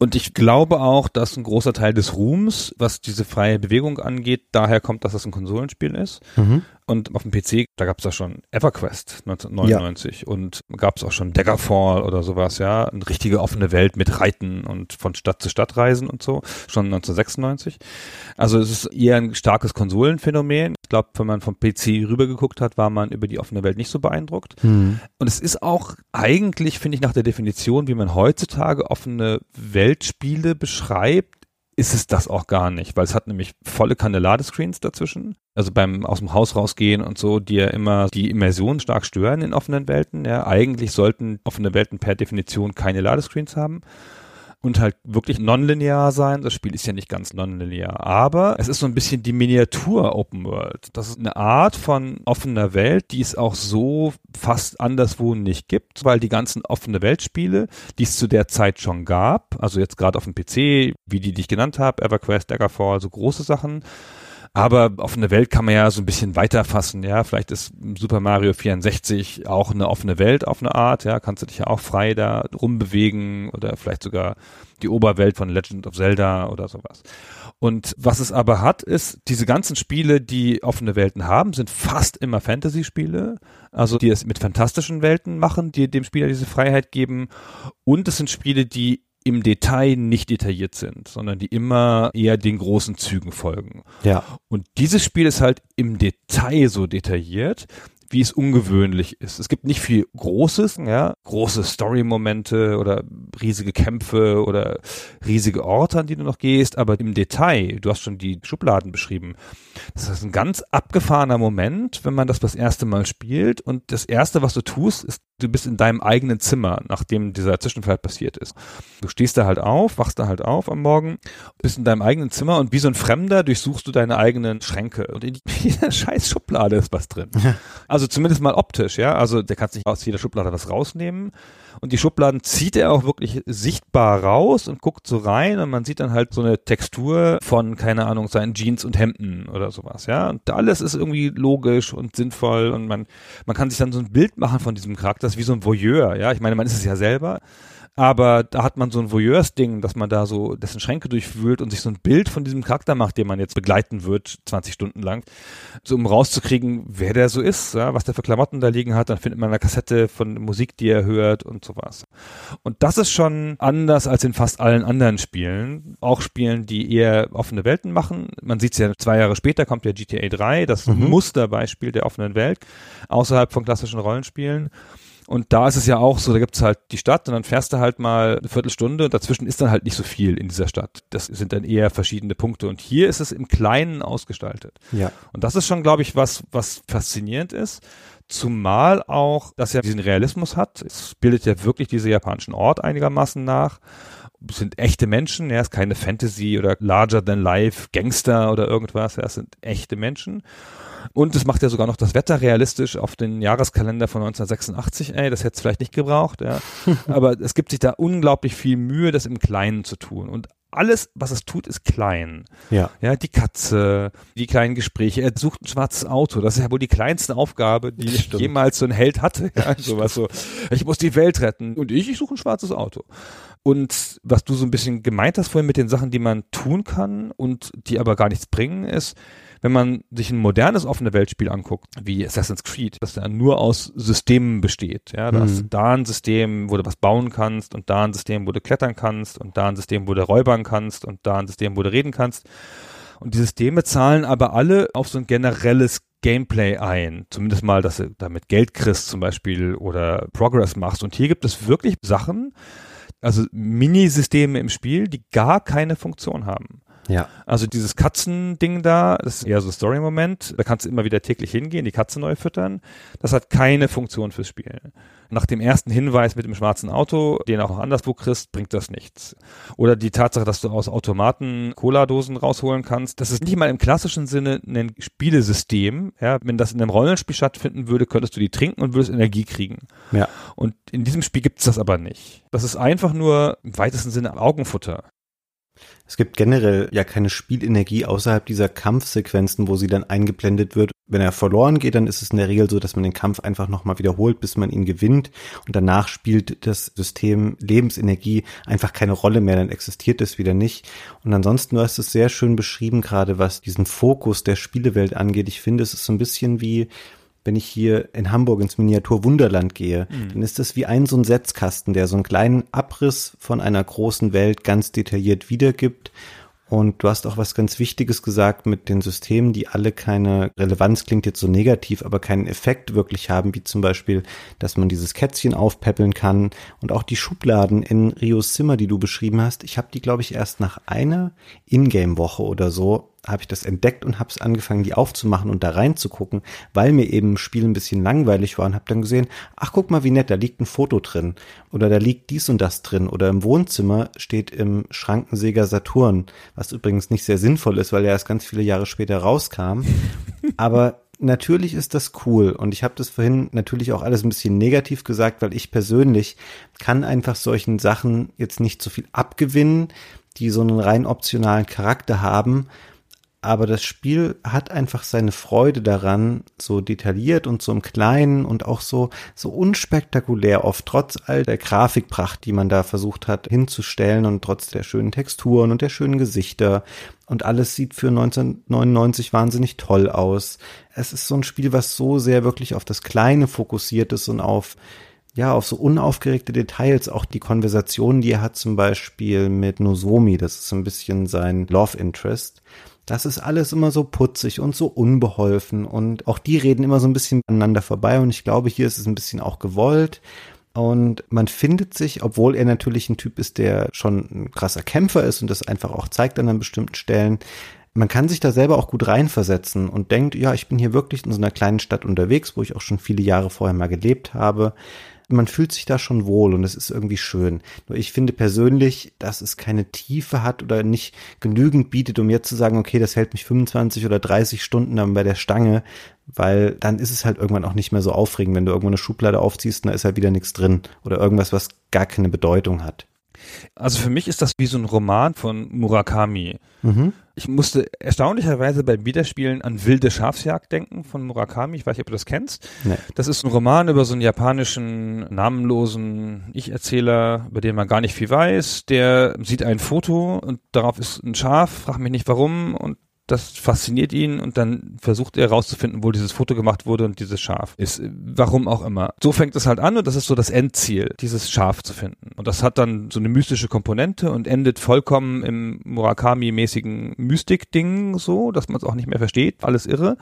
Und ich glaube auch, dass ein großer Teil des Ruhms, was diese freie Bewegung angeht, daher kommt, dass es ein Konsolenspiel ist. Mhm. Und auf dem PC, da gab es da schon EverQuest 1999 ja. und gab es auch schon Daggerfall oder sowas, ja, eine richtige offene Welt mit Reiten und von Stadt zu Stadt reisen und so, schon 1996. Also es ist eher ein starkes Konsolenphänomen. Ich glaube, wenn man vom PC rübergeguckt hat, war man über die offene Welt nicht so beeindruckt. Mhm. Und es ist auch eigentlich, finde ich, nach der Definition, wie man heutzutage offene Weltspiele beschreibt, ist es das auch gar nicht, weil es hat nämlich volle Kanne Ladescreens dazwischen. Also beim aus dem Haus rausgehen und so, die ja immer die Immersion stark stören in offenen Welten. Ja, eigentlich sollten offene Welten per Definition keine Ladescreens haben und halt wirklich nonlinear sein. Das Spiel ist ja nicht ganz nonlinear, aber es ist so ein bisschen die Miniatur Open World. Das ist eine Art von offener Welt, die es auch so fast anderswo nicht gibt, weil die ganzen offene Weltspiele, die es zu der Zeit schon gab, also jetzt gerade auf dem PC, wie die, die ich genannt habe, EverQuest, Daggerfall, so große Sachen, Aber offene Welt kann man ja so ein bisschen weiterfassen, ja. Vielleicht ist Super Mario 64 auch eine offene Welt auf eine Art, ja. Kannst du dich ja auch frei da rumbewegen oder vielleicht sogar die Oberwelt von Legend of Zelda oder sowas. Und was es aber hat, ist, diese ganzen Spiele, die offene Welten haben, sind fast immer Fantasy-Spiele. Also die es mit fantastischen Welten machen, die dem Spieler diese Freiheit geben. Und es sind Spiele, die im Detail nicht detailliert sind, sondern die immer eher den großen Zügen folgen. Ja. Und dieses Spiel ist halt im Detail so detailliert, wie es ungewöhnlich ist. Es gibt nicht viel Großes, ja, große Story-Momente oder riesige Kämpfe oder riesige Orte, an die du noch gehst, aber im Detail, du hast schon die Schubladen beschrieben. Das ist ein ganz abgefahrener Moment, wenn man das das erste Mal spielt und das erste, was du tust, ist, du bist in deinem eigenen Zimmer, nachdem dieser Zwischenfall passiert ist. Du stehst da halt auf, wachst da halt auf am Morgen, bist in deinem eigenen Zimmer und wie so ein Fremder durchsuchst du deine eigenen Schränke und in jeder scheiß Schublade ist was drin. Also zumindest mal optisch, ja. Also der kann sich aus jeder Schublade was rausnehmen. Und die Schubladen zieht er auch wirklich sichtbar raus und guckt so rein und man sieht dann halt so eine Textur von, keine Ahnung, seinen Jeans und Hemden oder sowas, ja. Und alles ist irgendwie logisch und sinnvoll und man, man kann sich dann so ein Bild machen von diesem Charakter, das ist wie so ein Voyeur, ja. Ich meine, man ist es ja selber. Aber da hat man so ein Voyeurs-Ding, dass man da so dessen Schränke durchwühlt und sich so ein Bild von diesem Charakter macht, den man jetzt begleiten wird, 20 Stunden lang, so um rauszukriegen, wer der so ist, ja, was der für Klamotten da liegen hat. Dann findet man eine Kassette von Musik, die er hört und sowas. Und das ist schon anders als in fast allen anderen Spielen. Auch Spielen, die eher offene Welten machen. Man sieht es ja, zwei Jahre später kommt ja GTA 3, das Mhm. Musterbeispiel der offenen Welt, außerhalb von klassischen Rollenspielen. Und da ist es ja auch so, da gibt's halt die Stadt und dann fährst du halt mal eine Viertelstunde und dazwischen ist dann halt nicht so viel in dieser Stadt. Das sind dann eher verschiedene Punkte. Und hier ist es im Kleinen ausgestaltet. Ja. Und das ist schon, glaube ich, was, was faszinierend ist. Zumal auch, dass er diesen Realismus hat. Es bildet ja wirklich diese japanischen Ort einigermaßen nach. Es sind echte Menschen, ja, es ist keine Fantasy oder larger than life Gangster oder irgendwas, ja, es sind echte Menschen. Und es macht ja sogar noch das Wetter realistisch auf den Jahreskalender von 1986. Ey, das hätte es vielleicht nicht gebraucht, ja. Aber es gibt sich da unglaublich viel Mühe, das im Kleinen zu tun. Und alles, was es tut, ist klein. Ja. Ja, die Katze, die kleinen Gespräche. Er sucht ein schwarzes Auto. Das ist ja wohl die kleinste Aufgabe, die Stimmt. jemals so ein Held hatte. Ja, sowas so. Ich muss die Welt retten. Und ich, ich suche ein schwarzes Auto. Und was du so ein bisschen gemeint hast vorhin mit den Sachen, die man tun kann und die aber gar nichts bringen, ist, wenn man sich ein modernes offene Weltspiel anguckt, wie Assassin's Creed, das ja nur aus Systemen besteht. Ja, da hast du da ein System, wo du was bauen kannst und da ein System, wo du klettern kannst und da ein System, wo du räubern kannst und da ein System, wo du reden kannst. Und die Systeme zahlen aber alle auf so ein generelles Gameplay ein. Zumindest mal, dass du damit Geld kriegst zum Beispiel oder Progress machst. Und hier gibt es wirklich Sachen, also Minisysteme im Spiel, die gar keine Funktion haben. Ja. Also dieses Katzending da, das ist eher so ein Story-Moment. Da kannst du immer wieder täglich hingehen, die Katze neu füttern. Das hat keine Funktion fürs Spiel. Nach dem ersten Hinweis mit dem schwarzen Auto, den auch noch anderswo kriegst, bringt das nichts. Oder die Tatsache, dass du aus Automaten Cola-Dosen rausholen kannst. Das ist nicht mal im klassischen Sinne ein Spielesystem. Ja, wenn das in einem Rollenspiel stattfinden würde, könntest du die trinken und würdest Energie kriegen. Ja. Und in diesem Spiel gibt's das aber nicht. Das ist einfach nur im weitesten Sinne Augenfutter. Es gibt generell ja keine Spielenergie außerhalb dieser Kampfsequenzen, wo sie dann eingeblendet wird. Wenn er verloren geht, dann ist es in der Regel so, dass man den Kampf einfach nochmal wiederholt, bis man ihn gewinnt. Und danach spielt das System Lebensenergie einfach keine Rolle mehr, dann existiert es wieder nicht. Und ansonsten, du hast es sehr schön beschrieben, gerade was diesen Fokus der Spielewelt angeht. Ich finde, es ist so ein bisschen wie wenn ich hier in Hamburg ins Miniatur Wunderland gehe, dann ist das wie ein so ein Setzkasten, der so einen kleinen Abriss von einer großen Welt ganz detailliert wiedergibt. Und du hast auch was ganz Wichtiges gesagt mit den Systemen, die alle keine Relevanz klingt jetzt so negativ, aber keinen Effekt wirklich haben, wie zum Beispiel, dass man dieses Kätzchen aufpäppeln kann und auch die Schubladen in Rios Zimmer, die du beschrieben hast. Ich habe die, glaube ich, erst nach einer Ingame-Woche oder so habe ich das entdeckt und habe es angefangen, die aufzumachen und da reinzugucken, weil mir eben ein Spiel ein bisschen langweilig war und habe dann gesehen, ach guck mal, wie nett, da liegt ein Foto drin oder da liegt dies und das drin oder im Wohnzimmer steht im Schrankensäger Saturn, was übrigens nicht sehr sinnvoll ist, weil er erst ganz viele Jahre später rauskam, aber Natürlich ist das cool und ich habe das vorhin natürlich auch alles ein bisschen negativ gesagt, weil ich persönlich kann einfach solchen Sachen jetzt nicht so viel abgewinnen, die so einen rein optionalen Charakter haben, aber das Spiel hat einfach seine Freude daran, so detailliert und so im Kleinen und auch so, so unspektakulär oft, trotz all der Grafikpracht, die man da versucht hat hinzustellen und trotz der schönen Texturen und der schönen Gesichter und alles sieht für 1999 wahnsinnig toll aus. Es ist so ein Spiel, was so sehr wirklich auf das Kleine fokussiert ist und auf ja, auf so unaufgeregte Details, auch die Konversationen, die er hat zum Beispiel mit Nozomi, das ist ein bisschen sein Love Interest. Das ist alles immer so putzig und so unbeholfen und auch die reden immer so ein bisschen aneinander vorbei und ich glaube, hier ist es ein bisschen auch gewollt. Und man findet sich, obwohl er natürlich ein Typ ist, der schon ein krasser Kämpfer ist und das einfach auch zeigt an bestimmten Stellen, man kann sich da selber auch gut reinversetzen und denkt, ja, ich bin hier wirklich in so einer kleinen Stadt unterwegs, wo ich auch schon viele Jahre vorher mal gelebt habe man fühlt sich da schon wohl und es ist irgendwie schön. Nur ich finde persönlich, dass es keine Tiefe hat oder nicht genügend bietet, um jetzt zu sagen, okay, das hält mich 25 oder 30 Stunden dann bei der Stange, weil dann ist es halt irgendwann auch nicht mehr so aufregend, wenn du irgendwo eine Schublade aufziehst und da ist halt wieder nichts drin oder irgendwas, was gar keine Bedeutung hat. Also für mich ist das wie so ein Roman von Murakami. Mhm. Ich musste erstaunlicherweise beim Wiederspielen an Wilde Schafsjagd denken von Murakami. Ich weiß nicht, ob du das kennst. Nee. Das ist ein Roman über so einen japanischen namenlosen Ich-Erzähler, über den man gar nicht viel weiß. Der sieht ein Foto und darauf ist ein Schaf, frag mich nicht warum und das fasziniert ihn und dann versucht er herauszufinden, wo dieses Foto gemacht wurde und dieses Schaf ist. Warum auch immer. So fängt es halt an und das ist so das Endziel, dieses Schaf zu finden. Und das hat dann so eine mystische Komponente und endet vollkommen im Murakami-mäßigen Mystik-Ding so, dass man es auch nicht mehr versteht. Alles irre.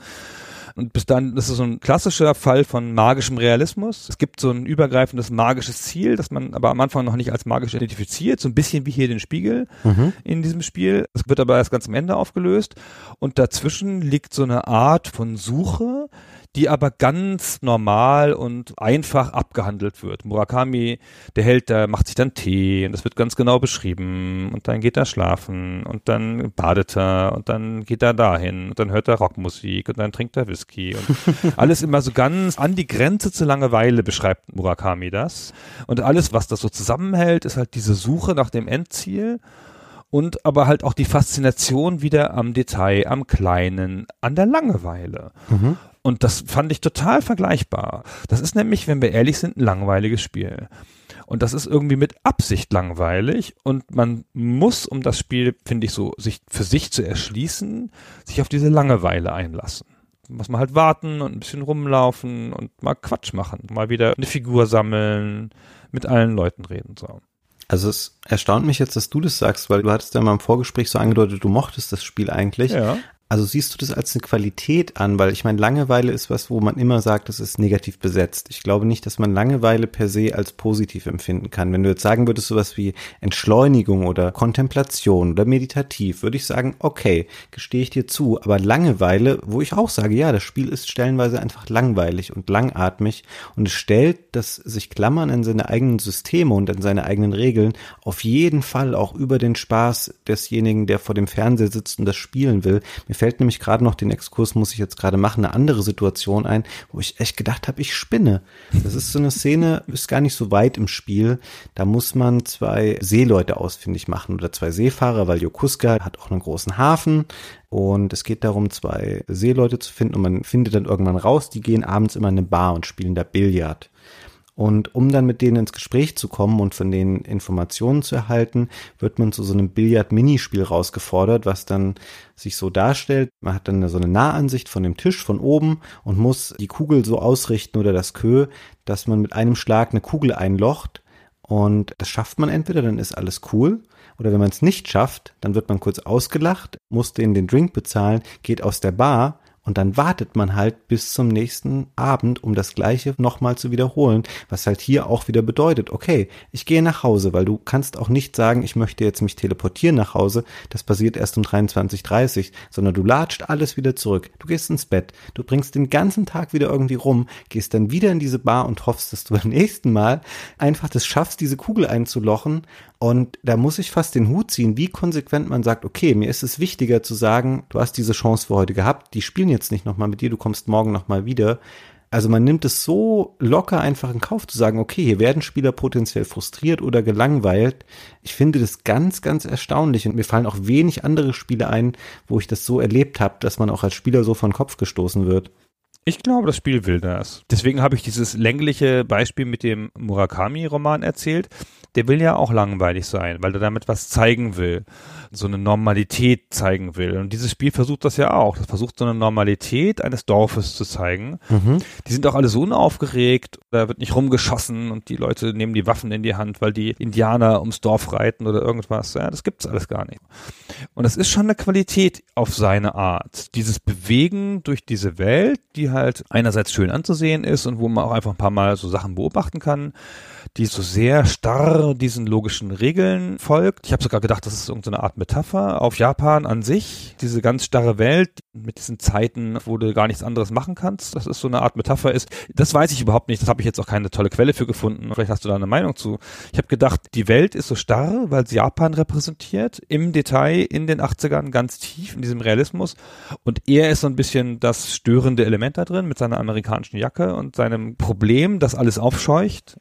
Und bis dann, das ist so ein klassischer Fall von magischem Realismus. Es gibt so ein übergreifendes magisches Ziel, das man aber am Anfang noch nicht als magisch identifiziert, so ein bisschen wie hier den Spiegel mhm. in diesem Spiel. Es wird aber erst ganz am Ende aufgelöst. Und dazwischen liegt so eine Art von Suche, die aber ganz normal und einfach abgehandelt wird. Murakami, der Held, der macht sich dann Tee und das wird ganz genau beschrieben und dann geht er schlafen und dann badet er und dann geht er dahin und dann hört er Rockmusik und dann trinkt er Whisky und alles immer so ganz an die Grenze zur Langeweile beschreibt Murakami das. Und alles, was das so zusammenhält, ist halt diese Suche nach dem Endziel und aber halt auch die Faszination wieder am Detail, am Kleinen, an der Langeweile. Mhm. Und das fand ich total vergleichbar. Das ist nämlich, wenn wir ehrlich sind, ein langweiliges Spiel. Und das ist irgendwie mit Absicht langweilig und man muss, um das Spiel, finde ich, so sich für sich zu erschließen, sich auf diese Langeweile einlassen. Muss man halt warten und ein bisschen rumlaufen und mal Quatsch machen, mal wieder eine Figur sammeln, mit allen Leuten reden so. Also es erstaunt mich jetzt, dass du das sagst, weil du hattest ja mal im Vorgespräch so angedeutet, du mochtest das Spiel eigentlich. Ja. Also siehst du das als eine Qualität an, weil ich meine, Langeweile ist was, wo man immer sagt, es ist negativ besetzt. Ich glaube nicht, dass man Langeweile per se als positiv empfinden kann. Wenn du jetzt sagen würdest, sowas wie Entschleunigung oder Kontemplation oder meditativ, würde ich sagen, okay, gestehe ich dir zu. Aber Langeweile, wo ich auch sage, ja, das Spiel ist stellenweise einfach langweilig und langatmig und es stellt das sich Klammern in seine eigenen Systeme und in seine eigenen Regeln auf jeden Fall auch über den Spaß desjenigen, der vor dem Fernseher sitzt und das spielen will. Mir fällt nämlich gerade noch den Exkurs, muss ich jetzt gerade machen, eine andere Situation ein, wo ich echt gedacht habe, ich spinne. Das ist so eine Szene, ist gar nicht so weit im Spiel. Da muss man zwei Seeleute ausfindig machen oder zwei Seefahrer, weil Yokuska hat auch einen großen Hafen. Und es geht darum, zwei Seeleute zu finden und man findet dann irgendwann raus, die gehen abends immer in eine Bar und spielen da Billard. Und um dann mit denen ins Gespräch zu kommen und von denen Informationen zu erhalten, wird man zu so einem Billard-Minispiel rausgefordert, was dann sich so darstellt. Man hat dann so eine Nahansicht von dem Tisch von oben und muss die Kugel so ausrichten oder das Kö, dass man mit einem Schlag eine Kugel einlocht. Und das schafft man entweder, dann ist alles cool. Oder wenn man es nicht schafft, dann wird man kurz ausgelacht, muss denen den Drink bezahlen, geht aus der Bar und dann wartet man halt bis zum nächsten Abend, um das Gleiche nochmal zu wiederholen, was halt hier auch wieder bedeutet, okay, ich gehe nach Hause, weil du kannst auch nicht sagen, ich möchte jetzt mich teleportieren nach Hause, das passiert erst um 23.30 sondern du latscht alles wieder zurück, du gehst ins Bett, du bringst den ganzen Tag wieder irgendwie rum, gehst dann wieder in diese Bar und hoffst, dass du beim nächsten Mal einfach das schaffst, diese Kugel einzulochen und da muss ich fast den Hut ziehen, wie konsequent man sagt, okay, mir ist es wichtiger zu sagen, du hast diese Chance für heute gehabt, die spielen jetzt nicht nochmal mit dir, du kommst morgen nochmal wieder, Also man nimmt es so locker einfach in Kauf zu sagen, okay, hier werden Spieler potenziell frustriert oder gelangweilt. Ich finde das ganz, ganz erstaunlich und mir fallen auch wenig andere Spiele ein, wo ich das so erlebt habe, dass man auch als Spieler so von Kopf gestoßen wird. Ich glaube, das Spiel will das. Deswegen habe ich dieses längliche Beispiel mit dem Murakami-Roman erzählt. Der will ja auch langweilig sein, weil er damit was zeigen will so eine Normalität zeigen will. Und dieses Spiel versucht das ja auch. Das versucht so eine Normalität eines Dorfes zu zeigen. Mhm. Die sind auch alle so unaufgeregt, da wird nicht rumgeschossen und die Leute nehmen die Waffen in die Hand, weil die Indianer ums Dorf reiten oder irgendwas. Ja, das gibt's alles gar nicht. Und das ist schon eine Qualität auf seine Art. Dieses Bewegen durch diese Welt, die halt einerseits schön anzusehen ist und wo man auch einfach ein paar Mal so Sachen beobachten kann die so sehr starr diesen logischen Regeln folgt. Ich habe sogar gedacht, das ist irgendeine Art Metapher auf Japan an sich. Diese ganz starre Welt mit diesen Zeiten, wo du gar nichts anderes machen kannst. Das ist so eine Art Metapher ist. Das weiß ich überhaupt nicht. Das habe ich jetzt auch keine tolle Quelle für gefunden. Vielleicht hast du da eine Meinung zu. Ich habe gedacht, die Welt ist so starr, weil sie Japan repräsentiert. Im Detail in den 80ern ganz tief in diesem Realismus. Und er ist so ein bisschen das störende Element da drin mit seiner amerikanischen Jacke und seinem Problem, das alles aufscheucht.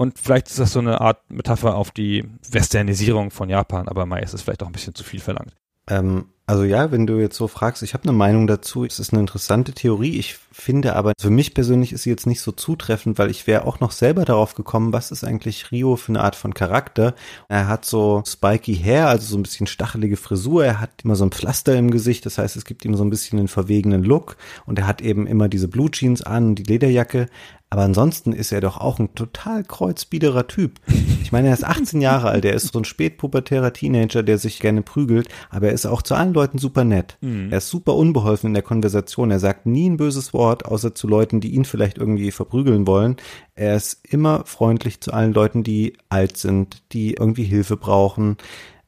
Und vielleicht ist das so eine Art Metapher auf die Westernisierung von Japan, aber mal ist es vielleicht auch ein bisschen zu viel verlangt. Ähm, also ja, wenn du jetzt so fragst, ich habe eine Meinung dazu. Es ist eine interessante Theorie. Ich finde aber, für mich persönlich ist sie jetzt nicht so zutreffend, weil ich wäre auch noch selber darauf gekommen, was ist eigentlich Rio für eine Art von Charakter. Er hat so spiky Hair, also so ein bisschen stachelige Frisur. Er hat immer so ein Pflaster im Gesicht. Das heißt, es gibt ihm so ein bisschen einen verwegenen Look. Und er hat eben immer diese Blue Jeans an, die Lederjacke. Aber ansonsten ist er doch auch ein total kreuzbiederer Typ. Ich meine, er ist 18 Jahre alt, er ist so ein spätpubertärer Teenager, der sich gerne prügelt, aber er ist auch zu allen Leuten super nett. Mhm. Er ist super unbeholfen in der Konversation, er sagt nie ein böses Wort, außer zu Leuten, die ihn vielleicht irgendwie verprügeln wollen. Er ist immer freundlich zu allen Leuten, die alt sind, die irgendwie Hilfe brauchen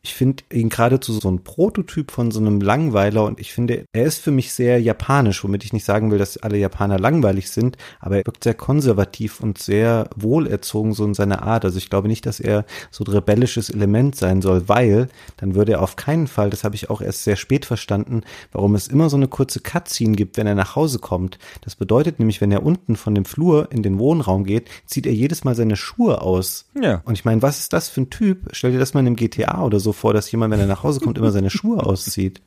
ich finde ihn geradezu so ein Prototyp von so einem Langweiler und ich finde, er ist für mich sehr japanisch, womit ich nicht sagen will, dass alle Japaner langweilig sind, aber er wirkt sehr konservativ und sehr wohlerzogen so in seiner Art. Also ich glaube nicht, dass er so ein rebellisches Element sein soll, weil dann würde er auf keinen Fall, das habe ich auch erst sehr spät verstanden, warum es immer so eine kurze Cutscene gibt, wenn er nach Hause kommt. Das bedeutet nämlich, wenn er unten von dem Flur in den Wohnraum geht, zieht er jedes Mal seine Schuhe aus. Ja. Und ich meine, was ist das für ein Typ? Stell dir das mal in einem GTA oder so vor, dass jemand, wenn er nach Hause kommt, immer seine Schuhe auszieht.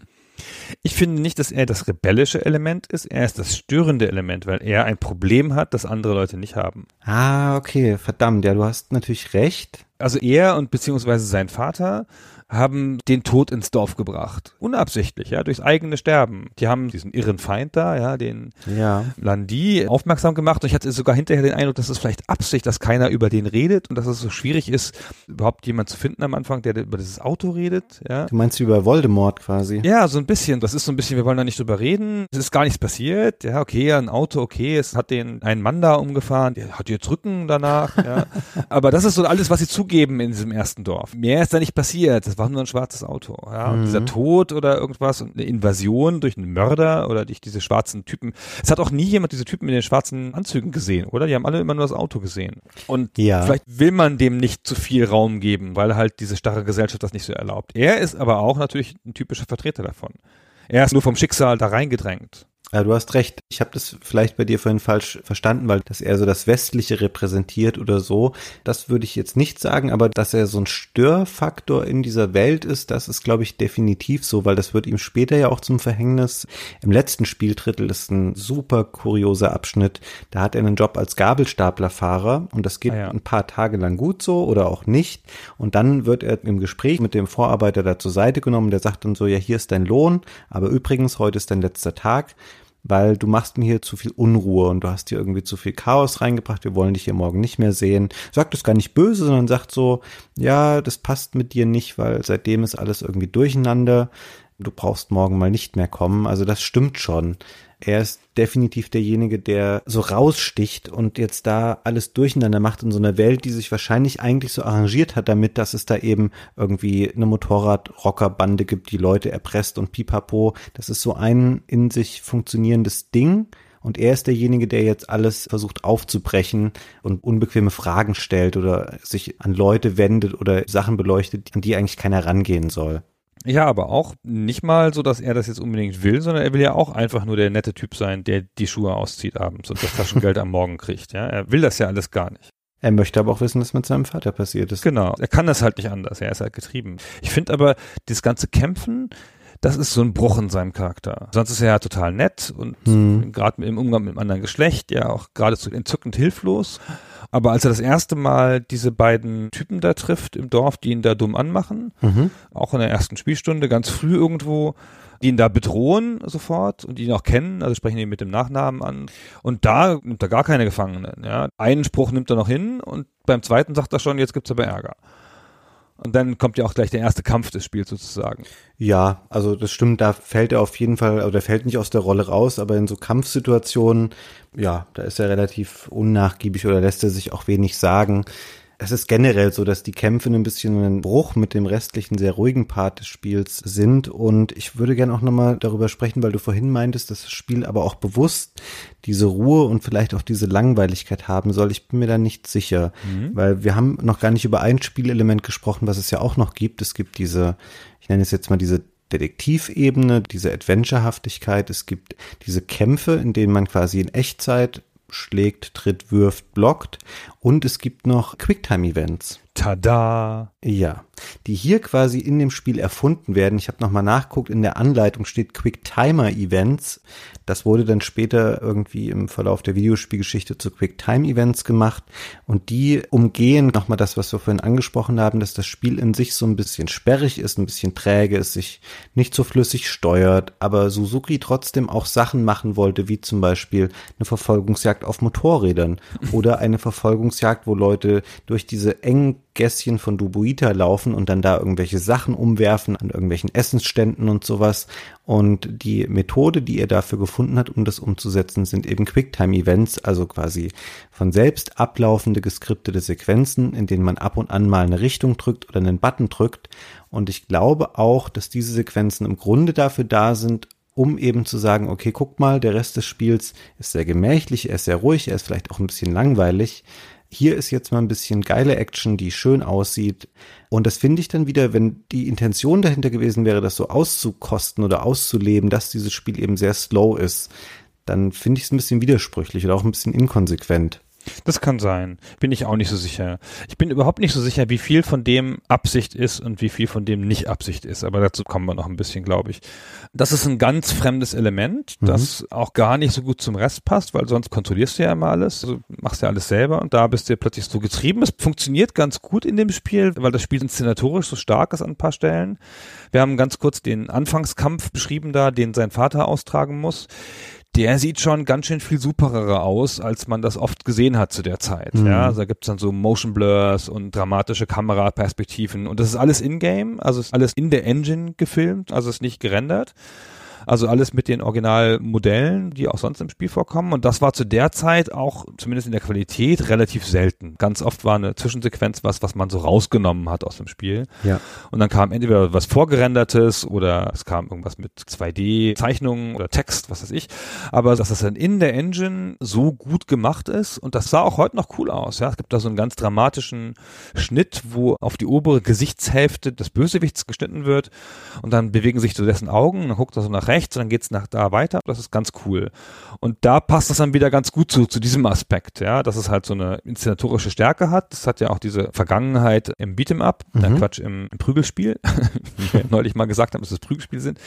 Ich finde nicht, dass er das rebellische Element ist, er ist das störende Element, weil er ein Problem hat, das andere Leute nicht haben. Ah, okay, verdammt, ja, du hast natürlich recht. Also er und beziehungsweise sein Vater haben den Tod ins Dorf gebracht. Unabsichtlich, ja, durchs eigene Sterben. Die haben diesen irren Feind da, ja, den ja. Landi aufmerksam gemacht und ich hatte sogar hinterher den Eindruck, dass es vielleicht Absicht, dass keiner über den redet und dass es so schwierig ist, überhaupt jemand zu finden am Anfang, der über dieses Auto redet, ja. Du meinst über Voldemort quasi? Ja, so ein bisschen. Das ist so ein bisschen, wir wollen da nicht drüber reden. Es ist gar nichts passiert. Ja, okay, ein Auto, okay, es hat den einen Mann da umgefahren, der hat jetzt Rücken danach, ja. Aber das ist so alles, was sie zugeben in diesem ersten Dorf. Mehr ist da nicht passiert. Das war nur ein schwarzes Auto. Ja? Und dieser Mhm. Tod oder irgendwas und eine Invasion durch einen Mörder oder durch diese schwarzen Typen. Es hat auch nie jemand diese Typen in den schwarzen Anzügen gesehen, oder? Die haben alle immer nur das Auto gesehen. Und Ja. vielleicht will man dem nicht zu viel Raum geben, weil halt diese starre Gesellschaft das nicht so erlaubt. Er ist aber auch natürlich ein typischer Vertreter davon. Er ist nur vom Schicksal da reingedrängt. Ja, du hast recht. Ich habe das vielleicht bei dir vorhin falsch verstanden, weil das eher so das Westliche repräsentiert oder so. Das würde ich jetzt nicht sagen, aber dass er so ein Störfaktor in dieser Welt ist, das ist, glaube ich, definitiv so, weil das wird ihm später ja auch zum Verhängnis. Im letzten Spieldrittel ist ein super kurioser Abschnitt. Da hat er einen Job als Gabelstaplerfahrer und das geht Ah ja. ein paar Tage lang gut so oder auch nicht. Und dann wird er im Gespräch mit dem Vorarbeiter da zur Seite genommen. Der sagt dann so, ja, hier ist dein Lohn, aber übrigens, heute ist dein letzter Tag weil du machst mir hier zu viel Unruhe und du hast hier irgendwie zu viel Chaos reingebracht, wir wollen dich hier morgen nicht mehr sehen. Sagt das gar nicht böse, sondern sagt so, ja, das passt mit dir nicht, weil seitdem ist alles irgendwie durcheinander. Du brauchst morgen mal nicht mehr kommen. Also das stimmt schon. Er ist definitiv derjenige, der so raussticht und jetzt da alles durcheinander macht in so einer Welt, die sich wahrscheinlich eigentlich so arrangiert hat damit, dass es da eben irgendwie eine Motorrad-Rocker-Bande gibt, die Leute erpresst und pipapo. Das ist so ein in sich funktionierendes Ding. Und er ist derjenige, der jetzt alles versucht aufzubrechen und unbequeme Fragen stellt oder sich an Leute wendet oder Sachen beleuchtet, an die eigentlich keiner rangehen soll. Ja, aber auch nicht mal so, dass er das jetzt unbedingt will, sondern er will ja auch einfach nur der nette Typ sein, der die Schuhe auszieht abends und das Taschengeld am Morgen kriegt. Ja, er will das ja alles gar nicht. Er möchte aber auch wissen, was mit seinem Vater passiert ist. Genau, er kann das halt nicht anders, er ist halt getrieben. Ich finde aber, das ganze Kämpfen, das ist so ein Bruch in seinem Charakter. Sonst ist er ja total nett und Hm. gerade im Umgang mit dem anderen Geschlecht ja auch geradezu entzückend hilflos. Aber als er das erste Mal diese beiden Typen da trifft im Dorf, die ihn da dumm anmachen, Mhm. auch in der ersten Spielstunde, ganz früh irgendwo, die ihn da bedrohen sofort und ihn auch kennen, also sprechen ihn mit dem Nachnamen an. Und da nimmt er gar keine Gefangenen. Ja. Einen Spruch nimmt er noch hin und beim zweiten sagt er schon, jetzt gibt's aber Ärger. Und dann kommt ja auch gleich der erste Kampf des Spiels sozusagen. Ja, also das stimmt, da fällt er auf jeden Fall, oder fällt nicht aus der Rolle raus, aber in so Kampfsituationen, ja, da ist er relativ unnachgiebig oder lässt er sich auch wenig sagen. Es ist generell so, dass die Kämpfe ein bisschen ein Bruch mit dem restlichen sehr ruhigen Part des Spiels sind und ich würde gerne auch nochmal darüber sprechen, weil du vorhin meintest, dass das Spiel aber auch bewusst diese Ruhe und vielleicht auch diese Langweiligkeit haben soll. Ich bin mir da nicht sicher, weil wir haben noch gar nicht über ein Spielelement gesprochen, was es ja auch noch gibt. Es gibt diese, ich nenne es jetzt mal diese Detektivebene, diese Adventurehaftigkeit. Es gibt diese Kämpfe, in denen man quasi in Echtzeit schlägt, tritt, wirft, blockt. Und es gibt noch Quicktime-Events. Tada! Ja, die hier quasi in dem Spiel erfunden werden. Ich habe nochmal nachguckt, in der Anleitung steht Quicktime-Events. Das wurde dann später irgendwie im Verlauf der Videospielgeschichte zu Quicktime-Events gemacht. Und die umgehen nochmal das, was wir vorhin angesprochen haben, dass das Spiel in sich so ein bisschen sperrig ist, ein bisschen träge, es sich nicht so flüssig steuert, aber Suzuki trotzdem auch Sachen machen wollte, wie zum Beispiel eine Verfolgungsjagd auf Motorrädern oder eine Verfolgungsjagd, wo Leute durch diese engen Gässchen von Dubuita laufen und dann da irgendwelche Sachen umwerfen an irgendwelchen Essensständen und sowas. Und die Methode, die er dafür gefunden hat, um das umzusetzen, sind eben Quicktime-Events, also quasi von selbst ablaufende geskriptete Sequenzen, in denen man ab und an mal eine Richtung drückt oder einen Button drückt. Und ich glaube auch, dass diese Sequenzen im Grunde dafür da sind, um eben zu sagen, okay, guck mal, der Rest des Spiels ist sehr gemächlich, er ist sehr ruhig, er ist vielleicht auch ein bisschen langweilig. Hier ist jetzt mal ein bisschen geile Action, die schön aussieht. Und das finde ich dann wieder, wenn die Intention dahinter gewesen wäre, das so auszukosten oder auszuleben, dass dieses Spiel eben sehr slow ist, dann finde ich es ein bisschen widersprüchlich oder auch ein bisschen inkonsequent. Das kann sein. Bin ich auch nicht so sicher. Ich bin überhaupt nicht so sicher, wie viel von dem Absicht ist und wie viel von dem nicht Absicht ist. Aber dazu kommen wir noch ein bisschen, glaube ich. Das ist ein ganz fremdes Element, das auch gar nicht so gut zum Rest passt, weil sonst kontrollierst du ja immer alles, also machst ja alles selber und da bist du plötzlich so getrieben. Es funktioniert ganz gut in dem Spiel, weil das Spiel inszenatorisch so stark ist an ein paar Stellen. Wir haben ganz kurz den Anfangskampf beschrieben da, den sein Vater austragen muss der sieht schon ganz schön viel superer aus, als man das oft gesehen hat zu der Zeit. Mhm. Ja, also da gibt's dann so Motion Blurs und dramatische Kameraperspektiven und das ist alles in-game, also ist alles in der Engine gefilmt, also ist nicht gerendert. Also alles mit den Originalmodellen, die auch sonst im Spiel vorkommen. Und das war zu der Zeit auch, zumindest in der Qualität, relativ selten. Ganz oft war eine Zwischensequenz was, was man so rausgenommen hat aus dem Spiel. Ja. Und dann kam entweder was vorgerendertes oder es kam irgendwas mit 2D-Zeichnungen oder Text, was weiß ich. Aber dass das dann in der Engine so gut gemacht ist und das sah auch heute noch cool aus. Ja, es gibt da so einen ganz dramatischen Schnitt, wo auf die obere Gesichtshälfte des Bösewichts geschnitten wird und dann bewegen sich so dessen Augen, und dann guckt er so nach rechts und dann geht's nach da weiter. Das ist ganz cool. Und da passt das dann wieder ganz gut zu, zu diesem Aspekt, ja, dass es halt so eine inszenatorische Stärke hat. Das hat ja auch diese Vergangenheit im Beat'em Up, Mhm. Quatsch, im, im Prügelspiel, wie wir neulich mal gesagt haben, dass es Prügelspiele sind.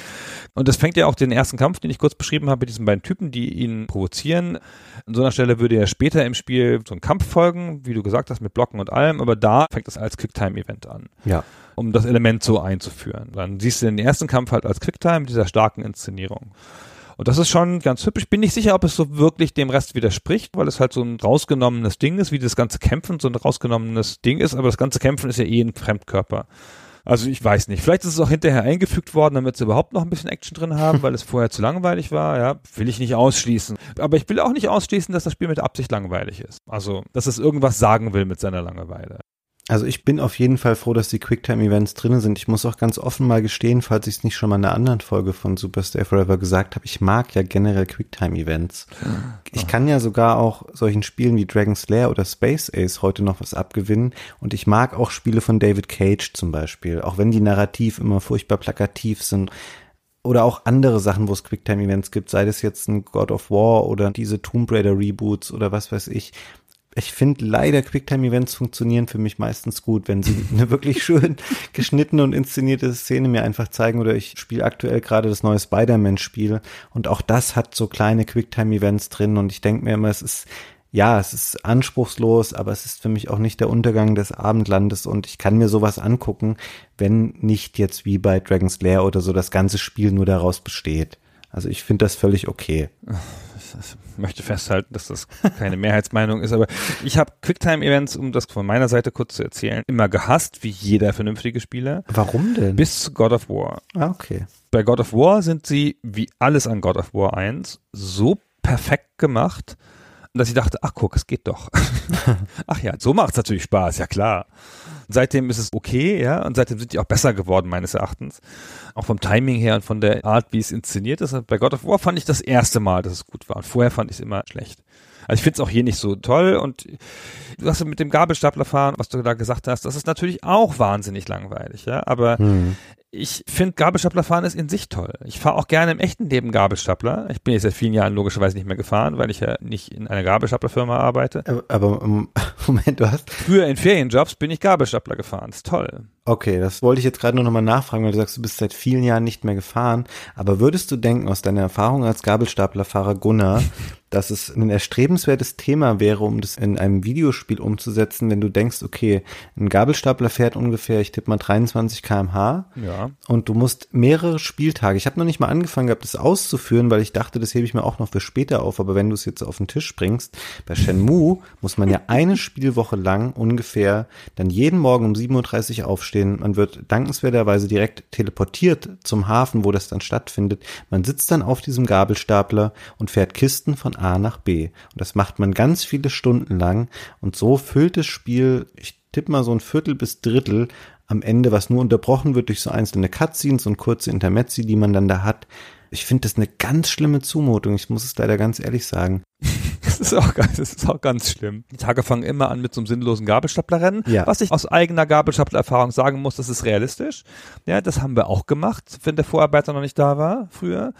Und das fängt ja auch den ersten Kampf, den ich kurz beschrieben habe, mit diesen beiden Typen, die ihn provozieren. An so einer Stelle würde ja später im Spiel so ein Kampf folgen, wie du gesagt hast, mit Blocken und allem, aber da fängt das als Quicktime-Event an Ja. Um das Element so einzuführen. Dann siehst du den ersten Kampf halt als Quicktime mit dieser starken Inszenierung. Und das ist schon ganz hübsch. Bin nicht sicher, ob es so wirklich dem Rest widerspricht, weil es halt so ein rausgenommenes Ding ist, wie das ganze Kämpfen so ein rausgenommenes Ding ist, aber das ganze Kämpfen ist ja eh ein Fremdkörper. Also ich weiß nicht. Vielleicht ist es auch hinterher eingefügt worden, damit sie überhaupt noch ein bisschen Action drin haben, weil es vorher zu langweilig war. Ja, will ich nicht ausschließen. Aber ich will auch nicht ausschließen, dass das Spiel mit Absicht langweilig ist. Also, dass es irgendwas sagen will mit seiner Langeweile. Also ich bin auf jeden Fall froh, dass die Quicktime-Events drin sind. Ich muss auch ganz offen mal gestehen, falls ich es nicht schon mal in einer anderen Folge von Super Stay Forever gesagt habe, ich mag ja generell Quicktime-Events. Ich kann ja sogar auch solchen Spielen wie Dragon's Lair oder Space Ace heute noch was abgewinnen. Und ich mag auch Spiele von David Cage zum Beispiel, auch wenn die narrativ immer furchtbar plakativ sind oder auch andere Sachen, wo es Quicktime-Events gibt, sei das jetzt ein God of War oder diese Tomb Raider Reboots oder was weiß ich. Ich finde leider Quicktime-Events funktionieren für mich meistens gut, wenn sie eine wirklich schön geschnittene und inszenierte Szene mir einfach zeigen oder ich spiele aktuell gerade das neue Spider-Man-Spiel und auch das hat so kleine Quicktime-Events drin und ich denke mir immer, es ist ja, es ist anspruchslos, aber es ist für mich auch nicht der Untergang des Abendlandes und ich kann mir sowas angucken, wenn nicht jetzt wie bei Dragon's Lair oder so das ganze Spiel nur daraus besteht. Also ich finde das völlig okay. Ich möchte festhalten, dass das keine Mehrheitsmeinung ist, aber ich habe Quicktime-Events, um das von meiner Seite kurz zu erzählen, immer gehasst, wie jeder vernünftige Spieler. Warum denn? Bis zu God of War. ah, okay. Bei God of War sind sie, wie alles an God of War 1, so perfekt gemacht, dass ich dachte, ach guck, es geht doch. ach ja, so macht's natürlich Spaß, ja klar. Seitdem ist es okay, ja, und seitdem sind die auch besser geworden, meines Erachtens. Auch vom Timing her und von der Art, wie es inszeniert ist. Bei God of War fand ich das erste Mal, dass es gut war. Und vorher fand ich es immer schlecht. Also ich finde es auch hier nicht so toll und du hast mit dem Gabelstapler fahren, was du da gesagt hast, das ist natürlich auch wahnsinnig langweilig, ja, aber Hm. Ich finde Gabelstapler fahren ist in sich toll. Ich fahre auch gerne im echten Leben Gabelstapler. Ich bin jetzt seit vielen Jahren logischerweise nicht mehr gefahren, weil ich ja nicht in einer Gabelstaplerfirma arbeite. Aber, aber Moment, du hast. Früher in Ferienjobs bin ich Gabelstapler gefahren. ist toll. Okay, das wollte ich jetzt gerade nur nochmal nachfragen, weil du sagst, du bist seit vielen Jahren nicht mehr gefahren. Aber würdest du denken, aus deiner Erfahrung als Gabelstaplerfahrer Gunnar, dass es ein erstrebenswertes Thema wäre, um das in einem Videospiel umzusetzen, wenn du denkst, okay, ein Gabelstapler fährt ungefähr, ich tippe mal 23 kmh Ja. und du musst mehrere Spieltage. Ich habe noch nicht mal angefangen gehabt, das auszuführen, weil ich dachte, das hebe ich mir auch noch für später auf. Aber wenn du es jetzt auf den Tisch bringst, bei Shenmue muss man ja eine Spielwoche lang ungefähr dann jeden Morgen um 7.30 Uhr aufstehen. Man wird dankenswerterweise direkt teleportiert zum Hafen, wo das dann stattfindet. Man sitzt dann auf diesem Gabelstapler und fährt Kisten von A nach B. Und das macht man ganz viele Stunden lang. Und so füllt das Spiel, ich tippe mal so ein Viertel bis Drittel am Ende, was nur unterbrochen wird durch so einzelne Cutscenes und kurze Intermezzi, die man dann da hat. Ich finde das eine ganz schlimme Zumutung. Ich muss es leider ganz ehrlich sagen. Das ist auch, ganz- das ist auch ganz schlimm. Die Tage fangen immer an mit so einem sinnlosen Gabelstaplerrennen. Ja. Was ich aus eigener Gabelstaplererfahrung sagen muss, das ist realistisch. Ja, das haben wir auch gemacht, wenn der Vorarbeiter noch nicht da war früher.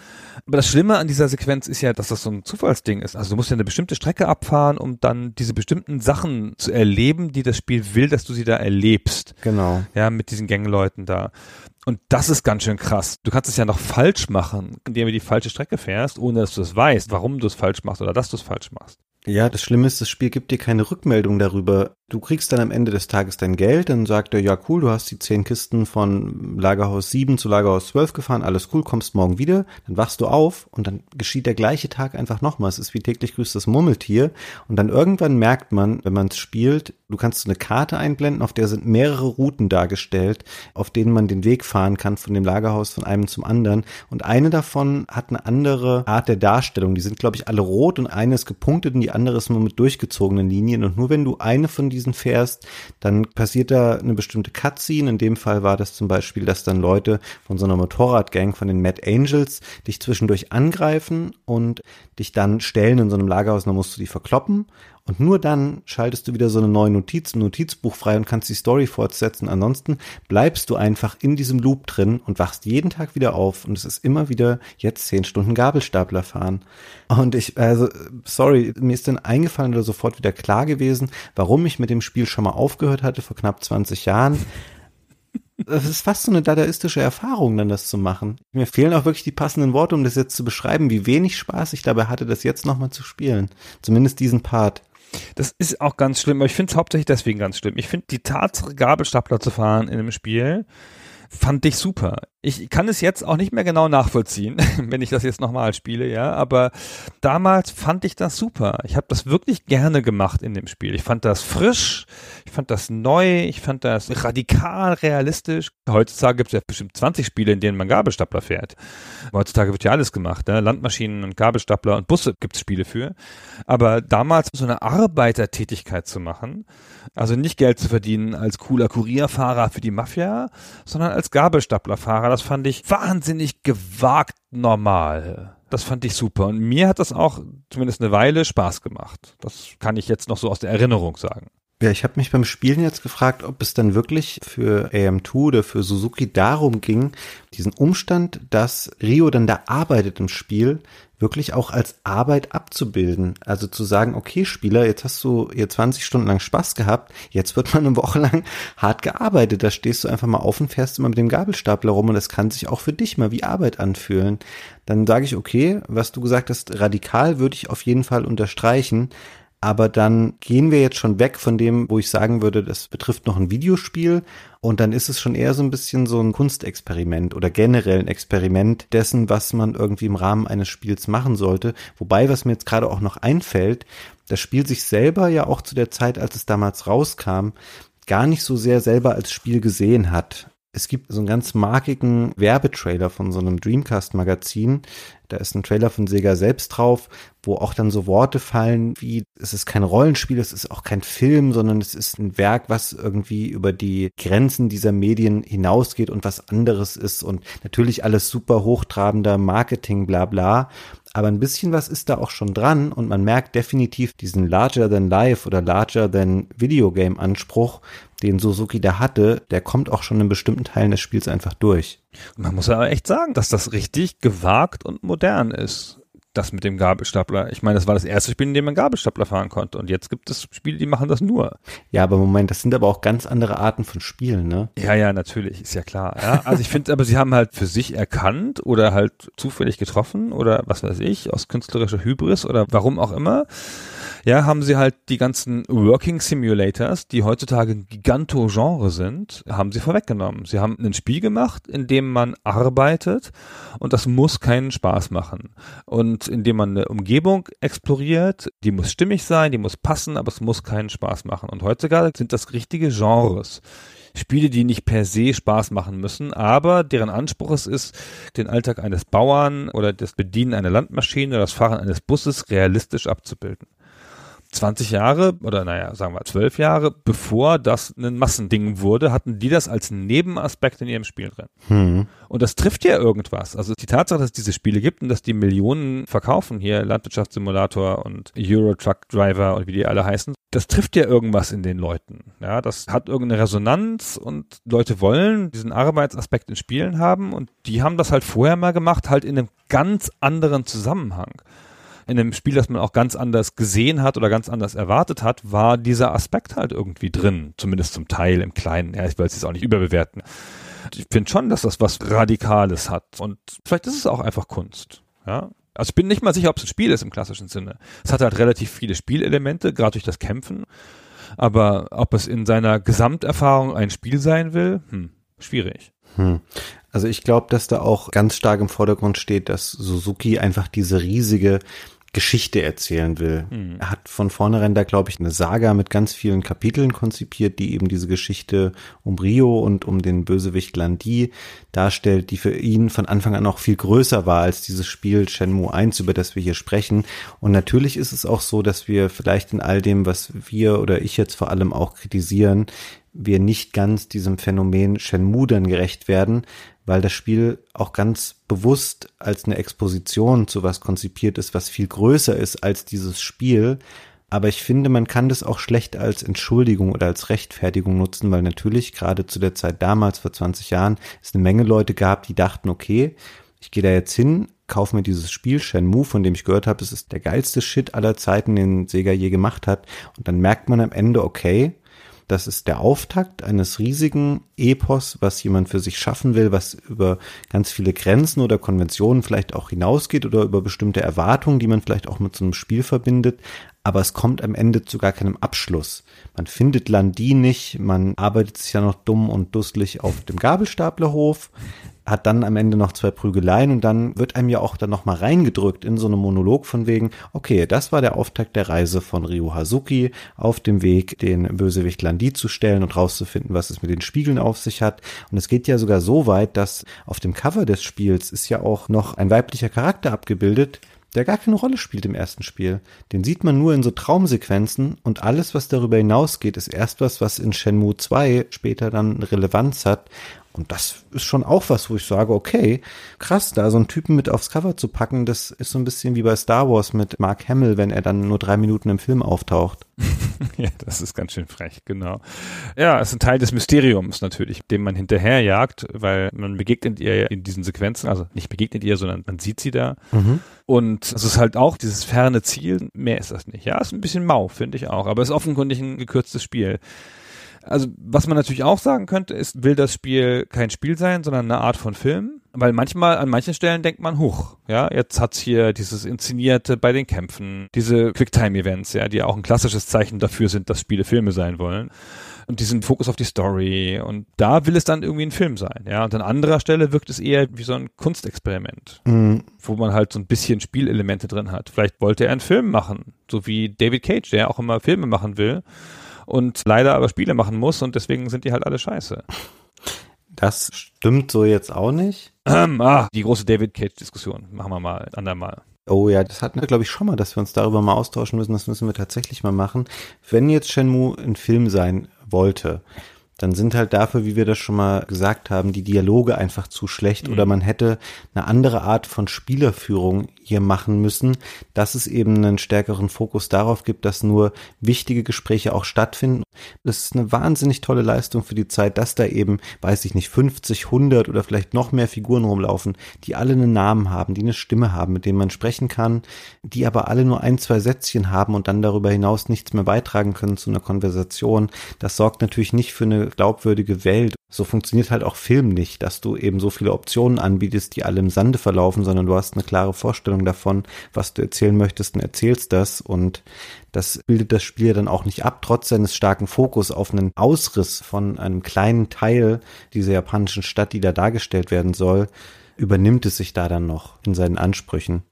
Aber das Schlimme an dieser Sequenz ist ja, dass das so ein Zufallsding ist. Also du musst ja eine bestimmte Strecke abfahren, um dann diese bestimmten Sachen zu erleben, die das Spiel will, dass du sie da erlebst. Genau. Ja, mit diesen Gangleuten da. Und das ist ganz schön krass. Du kannst es ja noch falsch machen, indem du die falsche Strecke fährst, ohne dass du es weißt, warum du es falsch machst oder dass du es falsch machst. Ja, das Schlimme ist, das Spiel gibt dir keine Rückmeldung darüber. Du kriegst dann am Ende des Tages dein Geld, dann sagt er, ja cool, du hast die zehn Kisten von Lagerhaus 7 zu Lagerhaus 12 gefahren, alles cool, kommst morgen wieder, dann wachst du auf und dann geschieht der gleiche Tag einfach nochmal. Es ist wie täglich grüßt das Murmeltier. Und dann irgendwann merkt man, wenn man es spielt, du kannst so eine Karte einblenden, auf der sind mehrere Routen dargestellt, auf denen man den Weg fahren kann von dem Lagerhaus von einem zum anderen. Und eine davon hat eine andere Art der Darstellung. Die sind, glaube ich, alle rot und eine ist gepunktet und die andere ist nur mit durchgezogenen Linien. Und nur wenn du eine von diesen fährst, dann passiert da eine bestimmte Cutscene. In dem Fall war das zum Beispiel, dass dann Leute von so einer Motorradgang von den Mad Angels dich zwischendurch angreifen und dich dann stellen in so einem Lagerhaus, dann musst du die verkloppen. Und nur dann schaltest du wieder so eine neue Notiz, ein Notizbuch frei und kannst die Story fortsetzen. Ansonsten bleibst du einfach in diesem Loop drin und wachst jeden Tag wieder auf. Und es ist immer wieder jetzt zehn Stunden Gabelstapler fahren. Und ich, also, sorry, mir ist dann eingefallen oder sofort wieder klar gewesen, warum ich mit dem Spiel schon mal aufgehört hatte vor knapp 20 Jahren. Das ist fast so eine dadaistische Erfahrung, dann das zu machen. Mir fehlen auch wirklich die passenden Worte, um das jetzt zu beschreiben, wie wenig Spaß ich dabei hatte, das jetzt nochmal zu spielen. Zumindest diesen Part. Das ist auch ganz schlimm, aber ich finde es hauptsächlich deswegen ganz schlimm. Ich finde die Tatsache, Gabelstapler zu fahren in einem Spiel, fand ich super. Ich kann es jetzt auch nicht mehr genau nachvollziehen, wenn ich das jetzt nochmal spiele, ja, aber damals fand ich das super. Ich habe das wirklich gerne gemacht in dem Spiel. Ich fand das frisch, ich fand das neu, ich fand das radikal realistisch. Heutzutage gibt es ja bestimmt 20 Spiele, in denen man Gabelstapler fährt. Heutzutage wird ja alles gemacht, ne? Landmaschinen und Gabelstapler und Busse gibt es Spiele für. Aber damals so eine Arbeitertätigkeit zu machen, also nicht Geld zu verdienen als cooler Kurierfahrer für die Mafia, sondern als Gabelstaplerfahrer, das fand ich wahnsinnig gewagt normal. Das fand ich super. Und mir hat das auch zumindest eine Weile Spaß gemacht. Das kann ich jetzt noch so aus der Erinnerung sagen. Ja, ich habe mich beim Spielen jetzt gefragt, ob es dann wirklich für AM2 oder für Suzuki darum ging, diesen Umstand, dass Rio dann da arbeitet im Spiel, wirklich auch als Arbeit abzubilden. Also zu sagen, okay, Spieler, jetzt hast du hier 20 Stunden lang Spaß gehabt, jetzt wird man eine Woche lang hart gearbeitet. Da stehst du einfach mal auf und fährst immer mit dem Gabelstapler rum und das kann sich auch für dich mal wie Arbeit anfühlen. Dann sage ich, okay, was du gesagt hast, radikal würde ich auf jeden Fall unterstreichen. Aber dann gehen wir jetzt schon weg von dem, wo ich sagen würde, das betrifft noch ein Videospiel. Und dann ist es schon eher so ein bisschen so ein Kunstexperiment oder generell ein Experiment dessen, was man irgendwie im Rahmen eines Spiels machen sollte. Wobei, was mir jetzt gerade auch noch einfällt, das Spiel sich selber ja auch zu der Zeit, als es damals rauskam, gar nicht so sehr selber als Spiel gesehen hat. Es gibt so einen ganz markigen Werbetrailer von so einem Dreamcast-Magazin. Da ist ein Trailer von Sega selbst drauf, wo auch dann so Worte fallen wie, es ist kein Rollenspiel, es ist auch kein Film, sondern es ist ein Werk, was irgendwie über die Grenzen dieser Medien hinausgeht und was anderes ist und natürlich alles super hochtrabender Marketing, bla bla. Aber ein bisschen was ist da auch schon dran und man merkt definitiv diesen Larger than Life oder Larger than Videogame Anspruch, den Suzuki da hatte, der kommt auch schon in bestimmten Teilen des Spiels einfach durch. Man muss aber echt sagen, dass das richtig gewagt und modern ist. Das mit dem Gabelstapler. Ich meine, das war das erste Spiel, in dem man Gabelstapler fahren konnte. Und jetzt gibt es Spiele, die machen das nur. Ja, aber Moment, das sind aber auch ganz andere Arten von Spielen, ne? Ja, ja, natürlich, ist ja klar. Ja, also ich finde, aber sie haben halt für sich erkannt oder halt zufällig getroffen oder was weiß ich, aus künstlerischer Hybris oder warum auch immer, ja, haben sie halt die ganzen Working Simulators, die heutzutage ein Giganto-Genre sind, haben sie vorweggenommen. Sie haben ein Spiel gemacht, in dem man arbeitet und das muss keinen Spaß machen. Und in dem man eine Umgebung exploriert, die muss stimmig sein, die muss passen, aber es muss keinen Spaß machen. Und heutzutage sind das richtige Genres. Spiele, die nicht per se Spaß machen müssen, aber deren Anspruch es ist, den Alltag eines Bauern oder das Bedienen einer Landmaschine oder das Fahren eines Busses realistisch abzubilden. 20 Jahre oder naja, sagen wir 12 Jahre, bevor das ein Massending wurde, hatten die das als Nebenaspekt in ihrem Spiel drin. Hm. Und das trifft ja irgendwas. Also die Tatsache, dass es diese Spiele gibt und dass die Millionen verkaufen, hier Landwirtschaftssimulator und Euro Truck Driver und wie die alle heißen, das trifft ja irgendwas in den Leuten. Ja, das hat irgendeine Resonanz und Leute wollen diesen Arbeitsaspekt in Spielen haben und die haben das halt vorher mal gemacht, halt in einem ganz anderen Zusammenhang in einem Spiel, das man auch ganz anders gesehen hat oder ganz anders erwartet hat, war dieser Aspekt halt irgendwie drin. Zumindest zum Teil im Kleinen. Ja, ich will es jetzt auch nicht überbewerten. Ich finde schon, dass das was Radikales hat. Und vielleicht ist es auch einfach Kunst. Ja, also ich bin nicht mal sicher, ob es ein Spiel ist im klassischen Sinne. Es hat halt relativ viele Spielelemente, gerade durch das Kämpfen. Aber ob es in seiner Gesamterfahrung ein Spiel sein will, hm, schwierig. Hm. Also ich glaube, dass da auch ganz stark im Vordergrund steht, dass Suzuki einfach diese riesige Geschichte erzählen will. Mhm. Er hat von vornherein da, glaube ich, eine Saga mit ganz vielen Kapiteln konzipiert, die eben diese Geschichte um Rio und um den Bösewicht Landi darstellt, die für ihn von Anfang an auch viel größer war als dieses Spiel Shenmue 1, über das wir hier sprechen. Und natürlich ist es auch so, dass wir vielleicht in all dem, was wir oder ich jetzt vor allem auch kritisieren, wir nicht ganz diesem Phänomen Shenmue dann gerecht werden, weil das Spiel auch ganz bewusst als eine Exposition zu was konzipiert ist, was viel größer ist als dieses Spiel. Aber ich finde, man kann das auch schlecht als Entschuldigung oder als Rechtfertigung nutzen, weil natürlich gerade zu der Zeit damals, vor 20 Jahren, es eine Menge Leute gab, die dachten, okay, ich gehe da jetzt hin, kaufe mir dieses Spiel Shenmue, von dem ich gehört habe, es ist der geilste Shit aller Zeiten, den Sega je gemacht hat. Und dann merkt man am Ende, okay, das ist der Auftakt eines riesigen Epos, was jemand für sich schaffen will, was über ganz viele Grenzen oder Konventionen vielleicht auch hinausgeht oder über bestimmte Erwartungen, die man vielleicht auch mit so einem Spiel verbindet. aber es kommt am Ende zu gar keinem Abschluss. Man findet Landi nicht, man arbeitet sich ja noch dumm und dusselig auf dem Gabelstaplerhof, hat dann am Ende noch zwei Prügeleien und dann wird einem ja auch dann nochmal reingedrückt in so einen Monolog von wegen, okay, das war der Auftakt der Reise von Ryu Hazuki auf dem Weg, den Bösewicht Landi zu stellen und rauszufinden, was es mit den Spiegeln auf sich hat. Und es geht ja sogar so weit, dass auf dem Cover des Spiels ist ja auch noch ein weiblicher Charakter abgebildet, der gar keine Rolle spielt im ersten Spiel. Den sieht man nur in so Traumsequenzen und alles, was darüber hinausgeht, ist erst was, was in Shenmue 2 später dann Relevanz hat. Und das ist schon auch was, wo ich sage, okay, krass, da so einen Typen mit aufs Cover zu packen, das ist so ein bisschen wie bei Star Wars mit Mark Hamill, wenn er dann nur drei Minuten im Film auftaucht. ja, das ist ganz schön frech, genau. Ja, es ist ein Teil des Mysteriums natürlich, dem man hinterherjagt, weil man begegnet ihr in diesen Sequenzen, also nicht begegnet ihr, sondern man sieht sie da. Mhm. Und es ist halt auch dieses ferne Ziel, mehr ist das nicht. Ja, ist ein bisschen mau, finde ich auch, aber es ist offenkundig ein gekürztes Spiel. Also, was man natürlich auch sagen könnte, ist, will das Spiel kein Spiel sein, sondern eine Art von Film? Weil manchmal, an manchen Stellen denkt man, huch, ja, jetzt hat's hier dieses Inszenierte bei den Kämpfen, diese Quicktime-Events, ja, die auch ein klassisches Zeichen dafür sind, dass Spiele Filme sein wollen. Und diesen Fokus auf die Story. Und da will es dann irgendwie ein Film sein, ja. Und an anderer Stelle wirkt es eher wie so ein Kunstexperiment, Mhm. wo man halt so ein bisschen Spielelemente drin hat. Vielleicht wollte er einen Film machen, so wie David Cage, der auch immer Filme machen will und leider aber Spiele machen muss und deswegen sind die halt alle scheiße. Das stimmt so jetzt auch nicht. Ähm, ah, die große David Cage-Diskussion machen wir mal andermal. Oh ja, das hatten wir, glaube ich, schon mal, dass wir uns darüber mal austauschen müssen. Das müssen wir tatsächlich mal machen. Wenn jetzt Shenmue ein Film sein wollte, dann sind halt dafür, wie wir das schon mal gesagt haben, die Dialoge einfach zu schlecht oder man hätte eine andere Art von Spielerführung hier machen müssen, dass es eben einen stärkeren Fokus darauf gibt, dass nur wichtige Gespräche auch stattfinden. Das ist eine wahnsinnig tolle Leistung für die Zeit, dass da eben, weiß ich nicht, 50, 100 oder vielleicht noch mehr Figuren rumlaufen, die alle einen Namen haben, die eine Stimme haben, mit denen man sprechen kann, die aber alle nur ein, zwei Sätzchen haben und dann darüber hinaus nichts mehr beitragen können zu einer Konversation. Das sorgt natürlich nicht für eine glaubwürdige Welt. So funktioniert halt auch Film nicht, dass du eben so viele Optionen anbietest, die alle im Sande verlaufen, sondern du hast eine klare Vorstellung davon, was du erzählen möchtest und erzählst das und das bildet das Spiel dann auch nicht ab, trotz seines starken Fokus auf einen Ausriss von einem kleinen Teil dieser japanischen Stadt, die da dargestellt werden soll, übernimmt es sich da dann noch in seinen Ansprüchen.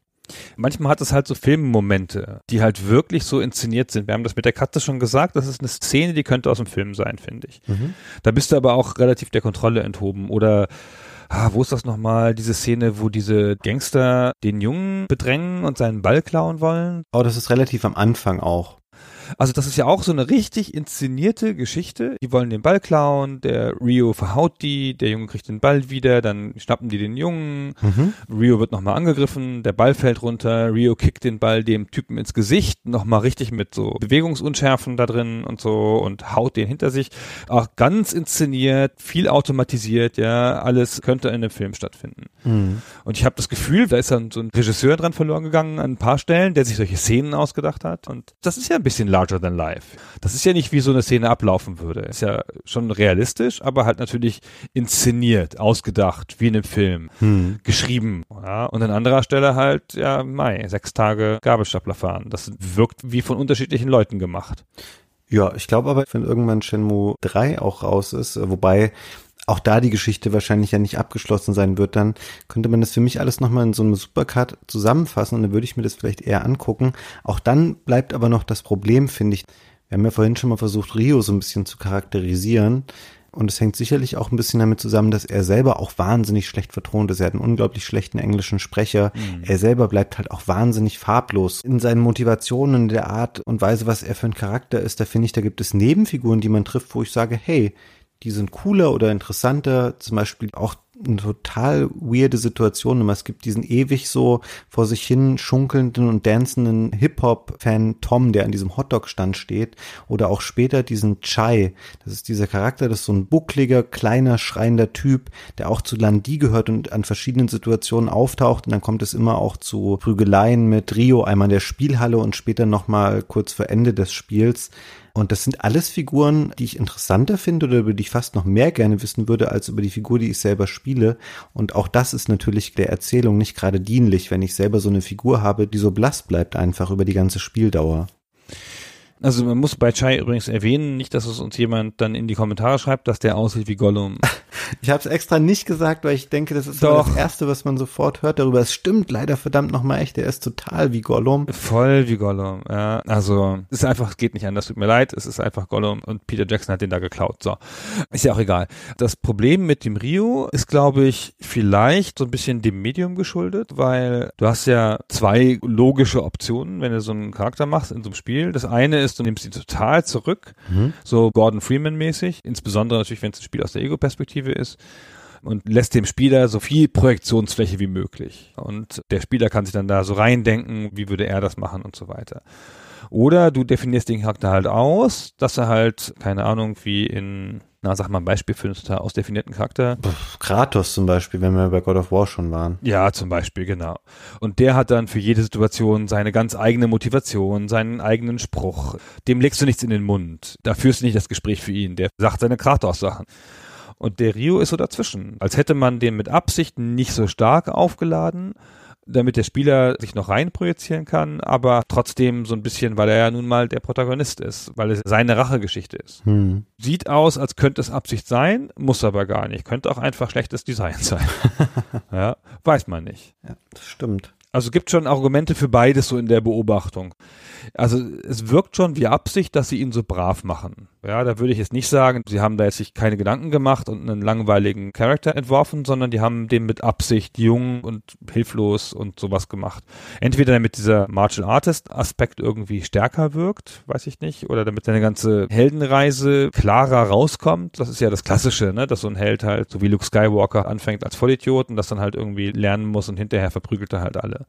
Manchmal hat es halt so Filmmomente, die halt wirklich so inszeniert sind. Wir haben das mit der Katze schon gesagt, das ist eine Szene, die könnte aus dem Film sein, finde ich. Da bist du aber auch relativ der Kontrolle enthoben. Oder ah, wo ist das nochmal, diese Szene, wo diese Gangster den Jungen bedrängen und seinen Ball klauen wollen? Aber das ist relativ am Anfang auch. Also das ist ja auch so eine richtig inszenierte Geschichte. Die wollen den Ball klauen, der Rio verhaut die, der Junge kriegt den Ball wieder, dann schnappen die den Jungen, Rio wird nochmal angegriffen, der Ball fällt runter, Rio kickt den Ball dem Typen ins Gesicht, nochmal richtig mit so Bewegungsunschärfen da drin und so und haut den hinter sich. Auch ganz inszeniert, viel automatisiert, ja, alles könnte in einem Film stattfinden. Und ich habe das Gefühl, da ist dann so ein Regisseur dran verloren gegangen an ein paar Stellen, der sich solche Szenen ausgedacht hat. Und das ist ja ein bisschen larger than life. Das ist ja nicht, wie so eine Szene ablaufen würde. Ist ja schon realistisch, aber halt natürlich inszeniert, ausgedacht, wie in einem Film, geschrieben. Ja, und an anderer Stelle halt, ja, Mai, sechs Tage Gabelstapler fahren. Das wirkt wie von unterschiedlichen Leuten gemacht. Ja, ich glaube aber, wenn irgendwann Shenmue 3 auch raus ist, äh, wobei auch da die Geschichte wahrscheinlich ja nicht abgeschlossen sein wird, dann könnte man das für mich alles nochmal in so einem Supercard zusammenfassen und dann würde ich mir das vielleicht eher angucken. Auch dann bleibt aber noch das Problem, finde ich. Wir haben ja vorhin schon mal versucht, Rio so ein bisschen zu charakterisieren. Und es hängt sicherlich auch ein bisschen damit zusammen, dass er selber auch wahnsinnig schlecht vertont ist. Er hat einen unglaublich schlechten englischen Sprecher. Er selber bleibt halt auch wahnsinnig farblos in seinen Motivationen, in der Art und Weise, was er für ein Charakter ist. Da finde ich, da gibt es Nebenfiguren, die man trifft, wo ich sage, hey, die sind cooler oder interessanter. Zum Beispiel auch eine total weirde Situation. Es gibt diesen ewig so vor sich hin schunkelnden und dancenden Hip-Hop-Fan Tom, der an diesem Hotdog-Stand steht. Oder auch später diesen Chai. Das ist dieser Charakter, das ist so ein buckliger, kleiner, schreiender Typ, der auch zu Landi gehört und an verschiedenen Situationen auftaucht. Und dann kommt es immer auch zu Prügeleien mit Rio, einmal in der Spielhalle und später nochmal kurz vor Ende des Spiels. Und das sind alles Figuren, die ich interessanter finde oder über die ich fast noch mehr gerne wissen würde, als über die Figur, die ich selber spiele. Und auch das ist natürlich der Erzählung nicht gerade dienlich, wenn ich selber so eine Figur habe, die so blass bleibt einfach über die ganze Spieldauer. Also man muss bei Chai übrigens erwähnen, nicht, dass es uns jemand dann in die Kommentare schreibt, dass der aussieht wie Gollum. Ich habe es extra nicht gesagt, weil ich denke, das ist Doch. das Erste, was man sofort hört darüber. Es stimmt leider verdammt nochmal echt, der ist total wie Gollum. Voll wie Gollum, ja. Also, es ist einfach, es geht nicht anders, tut mir leid, es ist einfach Gollum und Peter Jackson hat den da geklaut. So. Ist ja auch egal. Das Problem mit dem Rio ist, glaube ich, vielleicht so ein bisschen dem Medium geschuldet, weil du hast ja zwei logische Optionen, wenn du so einen Charakter machst in so einem Spiel. Das eine ist, du nimmst ihn total zurück, so Gordon Freeman mäßig, insbesondere natürlich, wenn es ein Spiel aus der Ego-Perspektive ist und lässt dem Spieler so viel Projektionsfläche wie möglich. Und der Spieler kann sich dann da so reindenken, wie würde er das machen und so weiter. Oder du definierst den Charakter halt aus, dass er halt, keine Ahnung, wie in, na, sag mal ein Beispiel für einen total ausdefinierten Charakter. Kratos zum Beispiel, wenn wir bei God of War schon waren. Ja, zum Beispiel, genau. Und der hat dann für jede Situation seine ganz eigene Motivation, seinen eigenen Spruch. Dem legst du nichts in den Mund. Da führst du nicht das Gespräch für ihn. Der sagt seine Kratos-Sachen. Und der Rio ist so dazwischen. Als hätte man den mit Absicht nicht so stark aufgeladen, damit der Spieler sich noch reinprojizieren kann, aber trotzdem so ein bisschen, weil er ja nun mal der Protagonist ist, weil es seine Rachegeschichte ist. Hm. Sieht aus, als könnte es Absicht sein, muss aber gar nicht. Könnte auch einfach schlechtes Design sein. ja, weiß man nicht. Ja, das stimmt. Also gibt schon Argumente für beides so in der Beobachtung. Also es wirkt schon wie Absicht, dass sie ihn so brav machen. Ja, da würde ich jetzt nicht sagen, sie haben da jetzt sich keine Gedanken gemacht und einen langweiligen Charakter entworfen, sondern die haben den mit Absicht jung und hilflos und sowas gemacht. Entweder damit dieser Martial Artist Aspekt irgendwie stärker wirkt, weiß ich nicht, oder damit seine ganze Heldenreise klarer rauskommt. Das ist ja das Klassische, ne, dass so ein Held halt, so wie Luke Skywalker anfängt als Vollidiot und das dann halt irgendwie lernen muss und hinterher verprügelt er halt alle.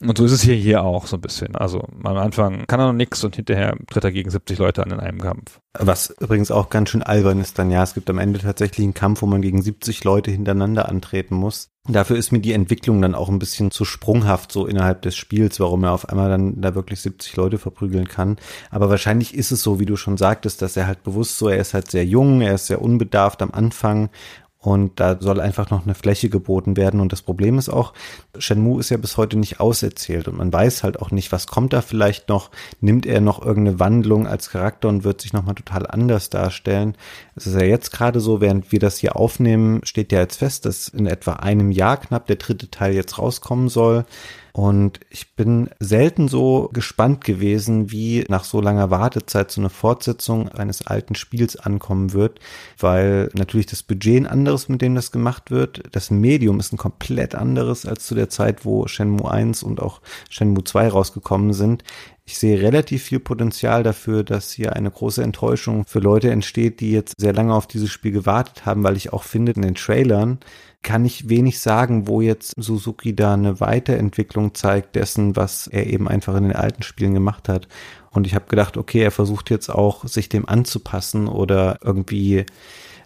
Und so ist es hier hier auch so ein bisschen. Also am Anfang kann er noch nix und hinterher tritt er gegen 70 Leute an in einem Kampf. Was übrigens auch ganz schön albern ist dann, ja, es gibt am Ende tatsächlich einen Kampf, wo man gegen 70 Leute hintereinander antreten muss. Dafür ist mir die Entwicklung dann auch ein bisschen zu sprunghaft so innerhalb des Spiels, warum er auf einmal dann da wirklich 70 Leute verprügeln kann. Aber wahrscheinlich ist es so, wie du schon sagtest, dass er halt bewusst so, er ist halt sehr jung, er ist sehr unbedarft am Anfang und da soll einfach noch eine Fläche geboten werden. Und das Problem ist auch, Shenmue ist ja bis heute nicht auserzählt und man weiß halt auch nicht, was kommt da vielleicht noch. Nimmt er noch irgendeine Wandlung als Charakter und wird sich nochmal total anders darstellen? Es ist ja jetzt gerade so, während wir das hier aufnehmen, steht ja jetzt fest, dass in etwa einem Jahr knapp der dritte Teil jetzt rauskommen soll. Und ich bin selten so gespannt gewesen, wie nach so langer Wartezeit so eine Fortsetzung eines alten Spiels ankommen wird, weil natürlich das Budget ein anderes, mit dem das gemacht wird. Das Medium ist ein komplett anderes als zu der Zeit, wo Shenmue 1 und auch Shenmue 2 rausgekommen sind. Ich sehe relativ viel Potenzial dafür, dass hier eine große Enttäuschung für Leute entsteht, die jetzt sehr lange auf dieses Spiel gewartet haben, weil ich auch finde, in den Trailern kann ich wenig sagen, wo jetzt Suzuki da eine Weiterentwicklung zeigt dessen, was er eben einfach in den alten Spielen gemacht hat. Und ich habe gedacht, okay, er versucht jetzt auch, sich dem anzupassen oder irgendwie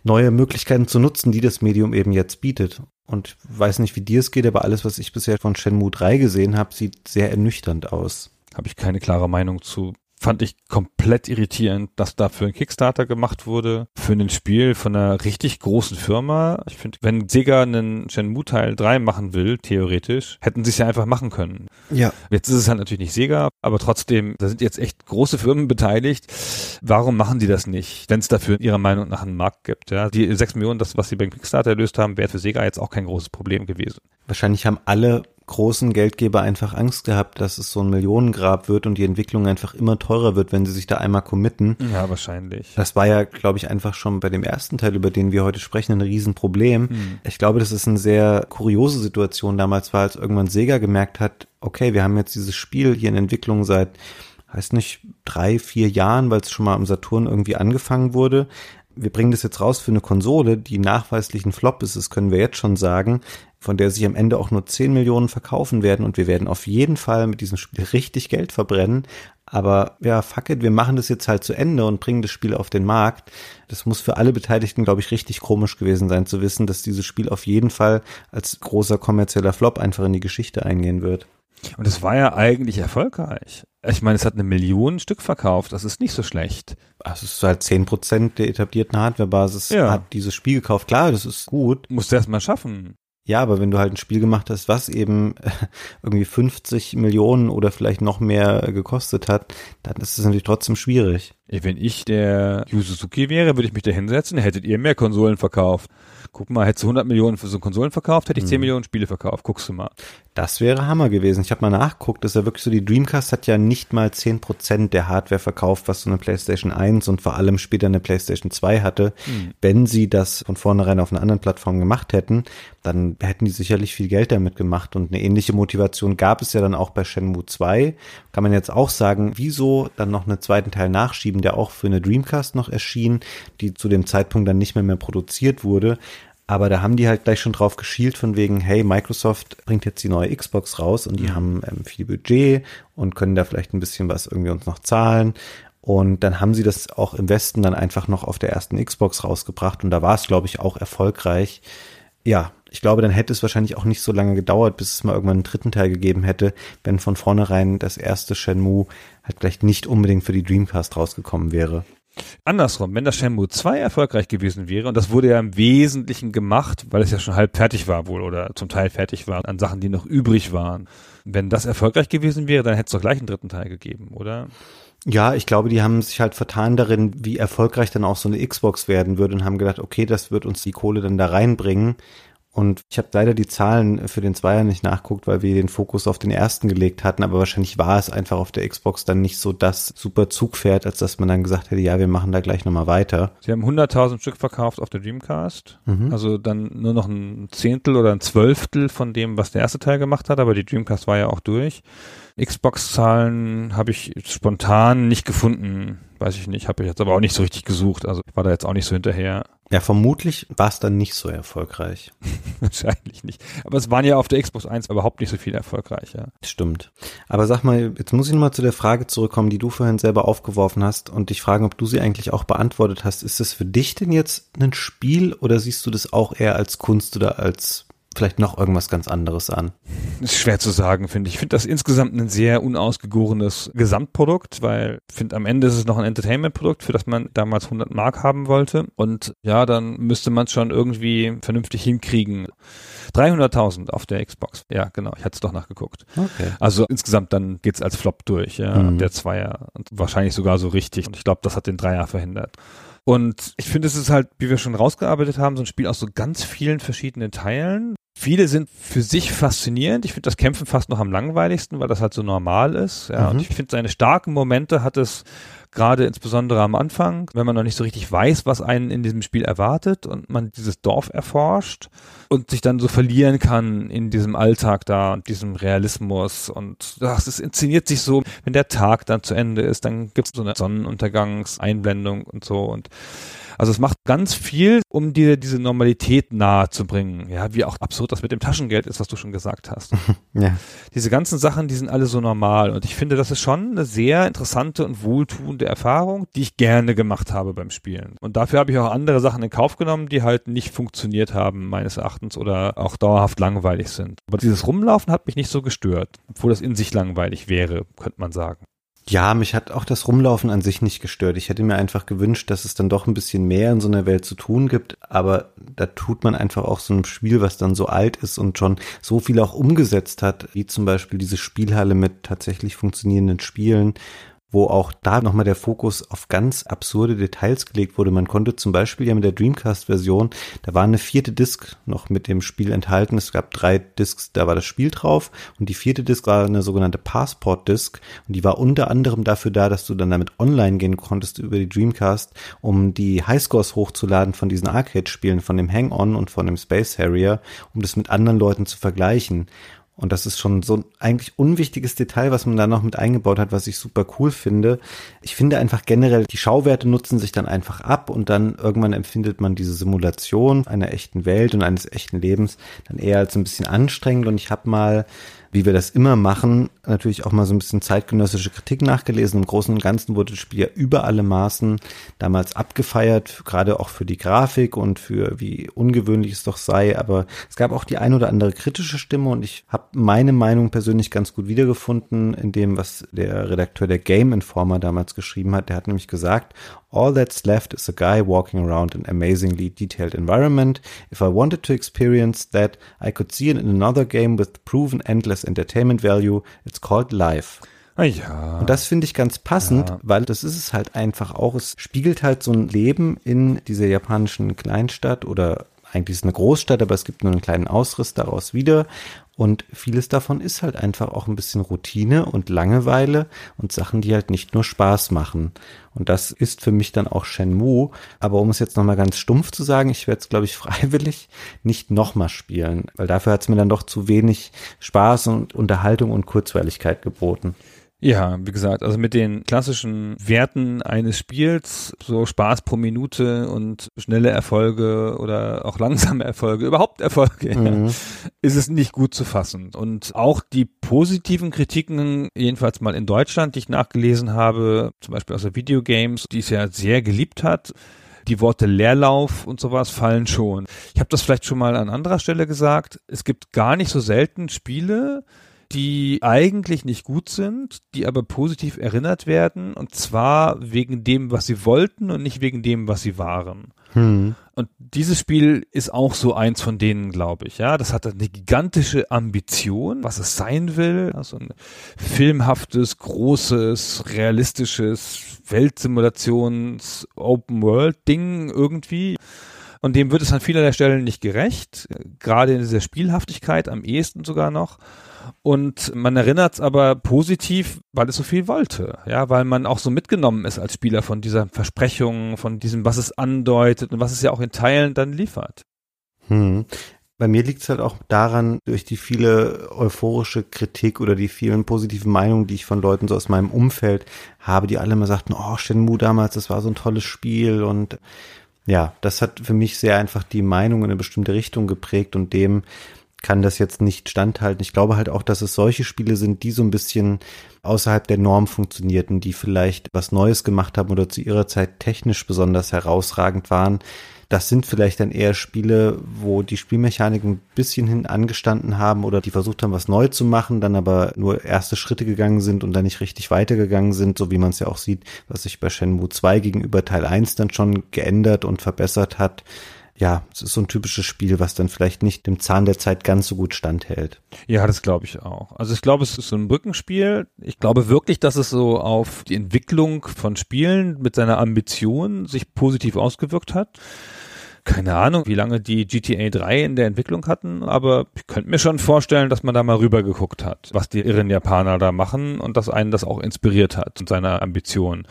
neue Möglichkeiten zu nutzen, die das Medium eben jetzt bietet. Und weiß nicht, wie dir es geht, aber alles, was ich bisher von Shenmue 3 gesehen habe, sieht sehr ernüchternd aus. Habe ich keine klare Meinung zu. Fand ich komplett irritierend, dass dafür ein Kickstarter gemacht wurde. Für ein Spiel von einer richtig großen Firma. Ich finde, wenn Sega einen Shenmue Teil 3 machen will, theoretisch, hätten sie es ja einfach machen können. Ja. Jetzt ist es halt natürlich nicht Sega, aber trotzdem, da sind jetzt echt große Firmen beteiligt. Warum machen die das nicht, wenn es dafür ihrer Meinung nach einen Markt gibt? Ja? Die 6 Millionen, das, was sie beim Kickstarter erlöst haben, wäre für Sega jetzt auch kein großes Problem gewesen. Wahrscheinlich haben alle großen Geldgeber einfach Angst gehabt, dass es so ein Millionengrab wird und die Entwicklung einfach immer teurer wird, wenn sie sich da einmal committen. Ja, wahrscheinlich. Das war ja, glaube ich, einfach schon bei dem ersten Teil, über den wir heute sprechen, ein Riesenproblem. Hm. Ich glaube, dass es eine sehr kuriose Situation damals war, als irgendwann Sega gemerkt hat, okay, wir haben jetzt dieses Spiel hier in Entwicklung seit, weiß nicht, drei, vier Jahren, weil es schon mal am Saturn irgendwie angefangen wurde. Wir bringen das jetzt raus für eine Konsole, die nachweislich ein Flop ist, das können wir jetzt schon sagen, von der sich am Ende auch nur 10 Millionen verkaufen werden und wir werden auf jeden Fall mit diesem Spiel richtig Geld verbrennen. Aber ja, fuck it, wir machen das jetzt halt zu Ende und bringen das Spiel auf den Markt. Das muss für alle Beteiligten, glaube ich, richtig komisch gewesen sein, zu wissen, dass dieses Spiel auf jeden Fall als großer kommerzieller Flop einfach in die Geschichte eingehen wird. Und es war ja eigentlich erfolgreich. Ich meine, es hat eine Million Stück verkauft. Das ist nicht so schlecht. Also es ist halt 10% der etablierten Hardwarebasis Ja. hat dieses Spiel gekauft. Klar, das ist gut. Musst du erst mal schaffen. Ja, aber wenn du halt ein Spiel gemacht hast, was eben äh, irgendwie 50 Millionen oder vielleicht noch mehr gekostet hat, dann ist es natürlich trotzdem schwierig. Wenn ich der Yu Suzuki wäre, würde ich mich da hinsetzen, hättet ihr mehr Konsolen verkauft. Guck mal, hättest du 100 Millionen für so Konsolen verkauft, hätte ich 10 Millionen Spiele verkauft. Guckst du mal. Das wäre Hammer gewesen. Ich habe mal nachgeguckt, das ist ja wirklich so, die Dreamcast hat ja nicht mal 10% der Hardware verkauft, was so eine PlayStation 1 und vor allem später eine PlayStation 2 hatte. Wenn sie das von vornherein auf einer anderen Plattform gemacht hätten, dann hätten die sicherlich viel Geld damit gemacht. Und eine ähnliche Motivation gab es ja dann auch bei Shenmue 2. Kann man jetzt auch sagen, wieso dann noch einen zweiten Teil nachschieben, der auch für eine Dreamcast noch erschien, die zu dem Zeitpunkt dann nicht mehr mehr produziert wurde. Aber da haben die halt gleich schon drauf geschielt von wegen, hey, Microsoft bringt jetzt die neue Xbox raus und die haben ähm, viel Budget und können da vielleicht ein bisschen was irgendwie uns noch zahlen. Und dann haben sie das auch im Westen dann einfach noch auf der ersten Xbox rausgebracht und da war es, glaube ich, auch erfolgreich. Ja, ich glaube, dann hätte es wahrscheinlich auch nicht so lange gedauert, bis es mal irgendwann einen dritten Teil gegeben hätte, wenn von vornherein das erste Shenmue halt vielleicht nicht unbedingt für die Dreamcast rausgekommen wäre. Andersrum, wenn das Shenmue 2 erfolgreich gewesen wäre, und das wurde ja im Wesentlichen gemacht, weil es ja schon halb fertig war wohl oder zum Teil fertig war, an Sachen, die noch übrig waren. Wenn das erfolgreich gewesen wäre, dann hätte es doch gleich einen dritten Teil gegeben, oder? Ja, ich glaube, die haben sich halt vertan darin, wie erfolgreich dann auch so eine Xbox werden würde und haben gedacht, okay, das wird uns die Kohle dann da reinbringen. Und ich habe leider die Zahlen für den Zweier nicht nachguckt, weil wir den Fokus auf den ersten gelegt hatten, aber wahrscheinlich war es einfach auf der Xbox dann nicht so das super Zugpferd, als dass man dann gesagt hätte, ja, wir machen da gleich nochmal weiter. Sie haben 100.000 Stück verkauft auf der Dreamcast, also dann nur noch ein Zehntel oder ein Zwölftel von dem, was der erste Teil gemacht hat, aber die Dreamcast war ja auch durch. Xbox-Zahlen habe ich spontan nicht gefunden, weiß ich nicht, habe ich jetzt aber auch nicht so richtig gesucht, also ich war da jetzt auch nicht so hinterher. Ja, vermutlich war es dann nicht so erfolgreich. Wahrscheinlich nicht. Aber es waren ja auf der Xbox 1 überhaupt nicht so viel erfolgreicher. Stimmt. Aber sag mal, jetzt muss ich nochmal zu der Frage zurückkommen, die du vorhin selber aufgeworfen hast und dich fragen, ob du sie eigentlich auch beantwortet hast. Ist es für dich denn jetzt ein Spiel oder siehst du das auch eher als Kunst oder als vielleicht noch irgendwas ganz anderes an? Ist schwer zu sagen, finde ich. Ich finde das insgesamt ein sehr unausgegorenes Gesamtprodukt, weil ich finde, am Ende ist es noch ein Entertainment-Produkt, für das man damals 100 Mark haben wollte. Und ja, dann müsste man es schon irgendwie vernünftig hinkriegen. 300.000 auf der Xbox. Ja, genau. Ich hatte es doch nachgeguckt. Okay. Also insgesamt dann geht's als Flop durch, ja, Mhm. der Zweier. Und wahrscheinlich sogar so richtig. Und ich glaube, das hat den Dreier verhindert. Und ich finde, es ist halt, wie wir schon rausgearbeitet haben, so ein Spiel aus so ganz vielen verschiedenen Teilen. Viele sind für sich faszinierend. Ich finde das Kämpfen fast noch am langweiligsten, weil das halt so normal ist. Ja, Mhm. und ich finde seine starken Momente hat es gerade insbesondere am Anfang, wenn man noch nicht so richtig weiß, was einen in diesem Spiel erwartet und man dieses Dorf erforscht und sich dann so verlieren kann in diesem Alltag da und diesem Realismus und ach, es inszeniert sich so, wenn der Tag dann zu Ende ist, dann gibt es so eine Sonnenuntergangseinblendung und so und also es macht ganz viel, um dir diese Normalität nahe zu bringen. Ja, wie auch absurd das mit dem Taschengeld ist, was du schon gesagt hast. Ja. Diese ganzen Sachen, die sind alle so normal. Und ich finde, das ist schon eine sehr interessante und wohltuende Erfahrung, die ich gerne gemacht habe beim Spielen. Und dafür habe ich auch andere Sachen in Kauf genommen, die halt nicht funktioniert haben, meines Erachtens, oder auch dauerhaft langweilig sind. Aber dieses Rumlaufen hat mich nicht so gestört, obwohl das in sich langweilig wäre, könnte man sagen. Ja, mich hat auch das Rumlaufen an sich nicht gestört. Ich hätte mir einfach gewünscht, dass es dann doch ein bisschen mehr in so einer Welt zu tun gibt. Aber da tut man einfach auch so einem Spiel, was dann so alt ist und schon so viel auch umgesetzt hat, wie zum Beispiel diese Spielhalle mit tatsächlich funktionierenden Spielen, wo auch da nochmal der Fokus auf ganz absurde Details gelegt wurde. Man konnte zum Beispiel ja mit der Dreamcast-Version, da war eine vierte Disc noch mit dem Spiel enthalten. Es gab drei Discs, da war das Spiel drauf und die vierte Disc war eine sogenannte Passport-Disc und die war unter anderem dafür da, dass du dann damit online gehen konntest über die Dreamcast, um die Highscores hochzuladen von diesen Arcade-Spielen, von dem Hang-On und von dem Space Harrier, um das mit anderen Leuten zu vergleichen. Und das ist schon so ein eigentlich unwichtiges Detail, was man da noch mit eingebaut hat, was ich super cool finde. Ich finde einfach generell, die Schauwerte nutzen sich dann einfach ab und dann irgendwann empfindet man diese Simulation einer echten Welt und eines echten Lebens dann eher als ein bisschen anstrengend. Und ich habe mal wie wir das immer machen, natürlich auch mal so ein bisschen zeitgenössische Kritik nachgelesen. Im Großen und Ganzen wurde das Spiel ja über alle Maßen damals abgefeiert, gerade auch für die Grafik und für wie ungewöhnlich es doch sei. Aber es gab auch die ein oder andere kritische Stimme und ich habe meine Meinung persönlich ganz gut wiedergefunden in dem, was der Redakteur der Game Informer damals geschrieben hat. Der hat nämlich gesagt, All that's left is a guy walking around an amazingly detailed environment. If I wanted to experience that, I could see it in another game with proven endless entertainment value. It's called Life. Ah, ja. Und das finde ich ganz passend, Ja. weil das ist es halt einfach auch. Es spiegelt halt so ein Leben in dieser japanischen Kleinstadt oder eigentlich ist es eine Großstadt, aber es gibt nur einen kleinen Ausriss daraus wieder. Und vieles davon ist halt einfach auch ein bisschen Routine und Langeweile und Sachen, die halt nicht nur Spaß machen. Und das ist für mich dann auch Shenmue. Aber um es jetzt nochmal ganz stumpf zu sagen, ich werde es, glaube ich, freiwillig nicht nochmal spielen, weil dafür hat es mir dann doch zu wenig Spaß und Unterhaltung und Kurzweiligkeit geboten. Ja, wie gesagt, also mit den klassischen Werten eines Spiels, so Spaß pro Minute und schnelle Erfolge oder auch langsame Erfolge, überhaupt Erfolge, ja, ist es nicht gut zu fassen. Und auch die positiven Kritiken, jedenfalls mal in Deutschland, die ich nachgelesen habe, zum Beispiel aus der Videogames, die es ja sehr geliebt hat, die Worte Leerlauf und sowas fallen schon. Ich habe das vielleicht schon mal an anderer Stelle gesagt. Es gibt gar nicht so selten Spiele, die eigentlich nicht gut sind, die aber positiv erinnert werden und zwar wegen dem, was sie wollten und nicht wegen dem, was sie waren. Hm. Und dieses Spiel ist auch so eins von denen, glaube ich. Ja, das hat eine gigantische Ambition, was es sein will. Also ein filmhaftes, großes, realistisches Weltsimulations Open World Ding irgendwie. Und dem wird es an vielerlei Stellen nicht gerecht, gerade in dieser Spielhaftigkeit am ehesten sogar noch. Und man erinnert es aber positiv, weil es so viel wollte. Ja, weil man auch so mitgenommen ist als Spieler von dieser Versprechung, von diesem, was es andeutet und was es ja auch in Teilen dann liefert. Hm. Bei mir liegt es halt auch daran, durch die viele euphorische Kritik oder die vielen positiven Meinungen, die ich von Leuten so aus meinem Umfeld habe, die alle immer sagten, oh, Shenmue damals, das war so ein tolles Spiel und ja, das hat für mich sehr einfach die Meinung in eine bestimmte Richtung geprägt und dem kann das jetzt nicht standhalten. Ich glaube halt auch, dass es solche Spiele sind, die so ein bisschen außerhalb der Norm funktionierten, die vielleicht was Neues gemacht haben oder zu ihrer Zeit technisch besonders herausragend waren. Das sind vielleicht dann eher Spiele, wo die Spielmechaniken ein bisschen hin angestanden haben oder die versucht haben, was neu zu machen, dann aber nur erste Schritte gegangen sind und dann nicht richtig weitergegangen sind, so wie man es ja auch sieht, was sich bei Shenmue 2 gegenüber Teil 1 dann schon geändert und verbessert hat ja, es ist so ein typisches Spiel, was dann vielleicht nicht dem Zahn der Zeit ganz so gut standhält. Ja, das glaube ich auch. Also ich glaube, es ist so ein Brückenspiel. Ich glaube wirklich, dass es so auf die Entwicklung von Spielen mit seiner Ambition sich positiv ausgewirkt hat. Keine Ahnung, wie lange die GTA 3 in der Entwicklung hatten, aber ich könnte mir schon vorstellen, dass man da mal rüber geguckt hat, was die irren Japaner da machen und dass einen das auch inspiriert hat und seiner Ambition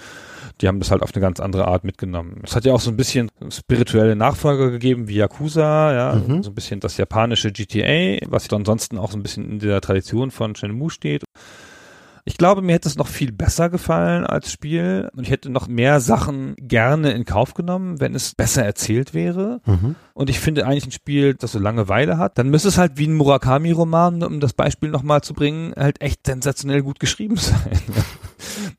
die haben das halt auf eine ganz andere Art mitgenommen. Es hat ja auch so ein bisschen spirituelle Nachfolger gegeben wie Yakuza, ja, Mhm. so ein bisschen das japanische GTA, was ansonsten auch so ein bisschen in der Tradition von Shenmue steht. Ich glaube, mir hätte es noch viel besser gefallen als Spiel und ich hätte noch mehr Sachen gerne in Kauf genommen, wenn es besser erzählt wäre. Mhm. Und ich finde eigentlich ein Spiel, das so Langeweile hat, dann müsste es halt wie ein Murakami-Roman, um das Beispiel nochmal zu bringen, halt echt sensationell gut geschrieben sein.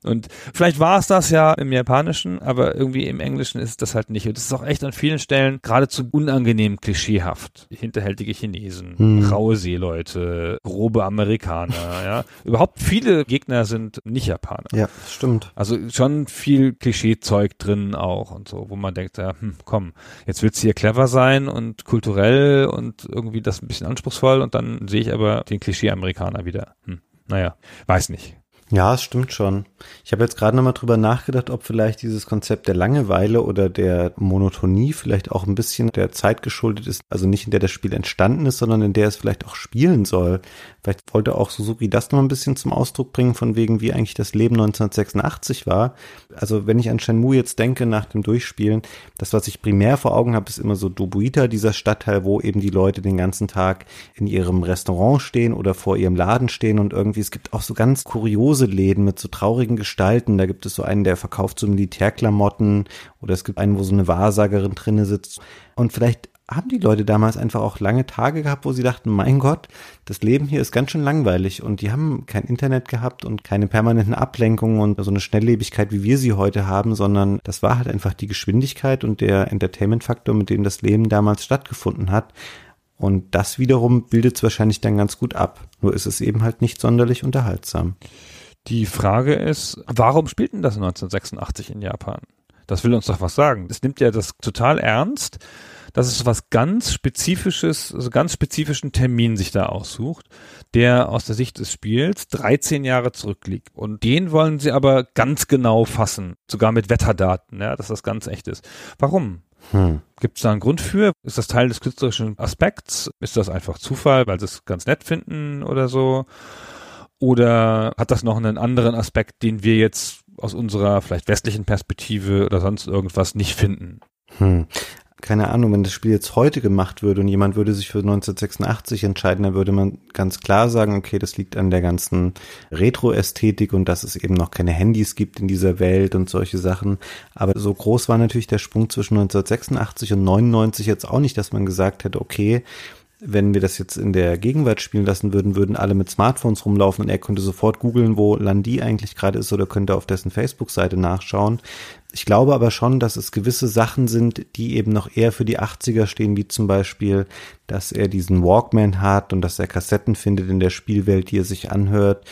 Und vielleicht war es das ja im Japanischen, aber irgendwie im Englischen ist das halt nicht. Und es ist auch echt an vielen Stellen geradezu unangenehm klischeehaft. Hinterhältige Chinesen, Hm. raue Seeleute, grobe Amerikaner, ja. Überhaupt viele Gegner sind nicht Japaner. Ja, stimmt. Also schon viel Klischeezeug drin auch und so, wo man denkt, ja, hm, komm, jetzt willst du hier clever sein und kulturell und irgendwie das ein bisschen anspruchsvoll und dann sehe ich aber den Klischee-Amerikaner wieder. Hm, naja, weiß nicht. Ja, es stimmt schon. Ich habe jetzt gerade nochmal drüber nachgedacht, ob vielleicht dieses Konzept der Langeweile oder der Monotonie vielleicht auch ein bisschen der Zeit geschuldet ist, also nicht in der das Spiel entstanden ist, sondern in der es vielleicht auch spielen soll. Vielleicht wollte auch Suzuki das noch ein bisschen zum Ausdruck bringen, von wegen, wie eigentlich das Leben 1986 war. Also wenn ich an Shenmue jetzt denke nach dem Durchspielen, das, was ich primär vor Augen habe, ist immer so Dobuita, dieser Stadtteil, wo eben die Leute den ganzen Tag in ihrem Restaurant stehen oder vor ihrem Laden stehen und irgendwie, es gibt auch so ganz kuriose Läden mit so traurigen Gestalten. Da gibt es so einen, der verkauft so Militärklamotten oder es gibt einen, wo so eine Wahrsagerin drinne sitzt. Und vielleicht haben die Leute damals einfach auch lange Tage gehabt, wo sie dachten, mein Gott, das Leben hier ist ganz schön langweilig und die haben kein Internet gehabt und keine permanenten Ablenkungen und so eine Schnelllebigkeit, wie wir sie heute haben, sondern das war halt einfach die Geschwindigkeit und der Entertainment-Faktor, mit dem das Leben damals stattgefunden hat. Und das wiederum bildet es wahrscheinlich dann ganz gut ab. Nur ist es eben halt nicht sonderlich unterhaltsam. Die Frage ist, warum spielt denn das 1986 in Japan? Das will uns doch was sagen. Es nimmt ja das total ernst, dass es was ganz spezifisches, also ganz spezifischen Termin sich da aussucht, der aus der Sicht des Spiels 13 Jahre zurückliegt. Und den wollen sie aber ganz genau fassen, sogar mit Wetterdaten, ja, dass das ganz echt ist. Warum? Hm. Gibt es da einen Grund für? Ist das Teil des künstlerischen Aspekts? Ist das einfach Zufall, weil sie es ganz nett finden oder so? Oder hat das noch einen anderen Aspekt, den wir jetzt aus unserer vielleicht westlichen Perspektive oder sonst irgendwas nicht finden? Hm. Keine Ahnung, wenn das Spiel jetzt heute gemacht würde und jemand würde sich für 1986 entscheiden, dann würde man ganz klar sagen, okay, das liegt an der ganzen Retro-Ästhetik und dass es eben noch keine Handys gibt in dieser Welt und solche Sachen. Aber so groß war natürlich der Sprung zwischen 1986 und 99 jetzt auch nicht, dass man gesagt hätte, okay, wenn wir das jetzt in der Gegenwart spielen lassen würden, würden alle mit Smartphones rumlaufen und er könnte sofort googeln, wo Landi eigentlich gerade ist oder könnte auf dessen Facebook-Seite nachschauen. Ich glaube aber schon, dass es gewisse Sachen sind, die eben noch eher für die 80er stehen, wie zum Beispiel, dass er diesen Walkman hat und dass er Kassetten findet in der Spielwelt, die er sich anhört.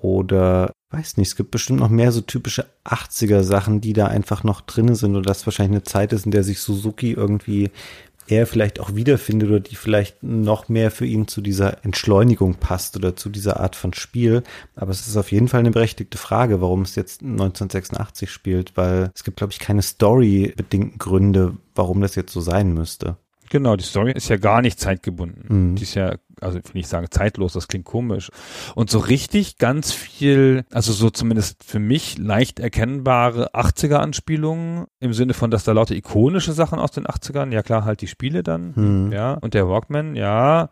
Oder weiß nicht, es gibt bestimmt noch mehr so typische 80er Sachen, die da einfach noch drinne sind und das wahrscheinlich eine Zeit ist, in der sich Suzuki irgendwie er vielleicht auch wiederfindet oder die vielleicht noch mehr für ihn zu dieser Entschleunigung passt oder zu dieser Art von Spiel. Aber es ist auf jeden Fall eine berechtigte Frage, warum es jetzt 1986 spielt, weil es gibt, glaube ich, keine storybedingten Gründe, warum das jetzt so sein müsste. Genau, die Story ist ja gar nicht zeitgebunden. Mhm. Die ist ja, also will ich sagen zeitlos, das klingt komisch. Und so richtig ganz viel, also so zumindest für mich leicht erkennbare 80er-Anspielungen im Sinne von, dass da lauter ikonische Sachen aus den 80ern, ja klar, halt die Spiele dann, Mhm. ja, und der Walkman, ja.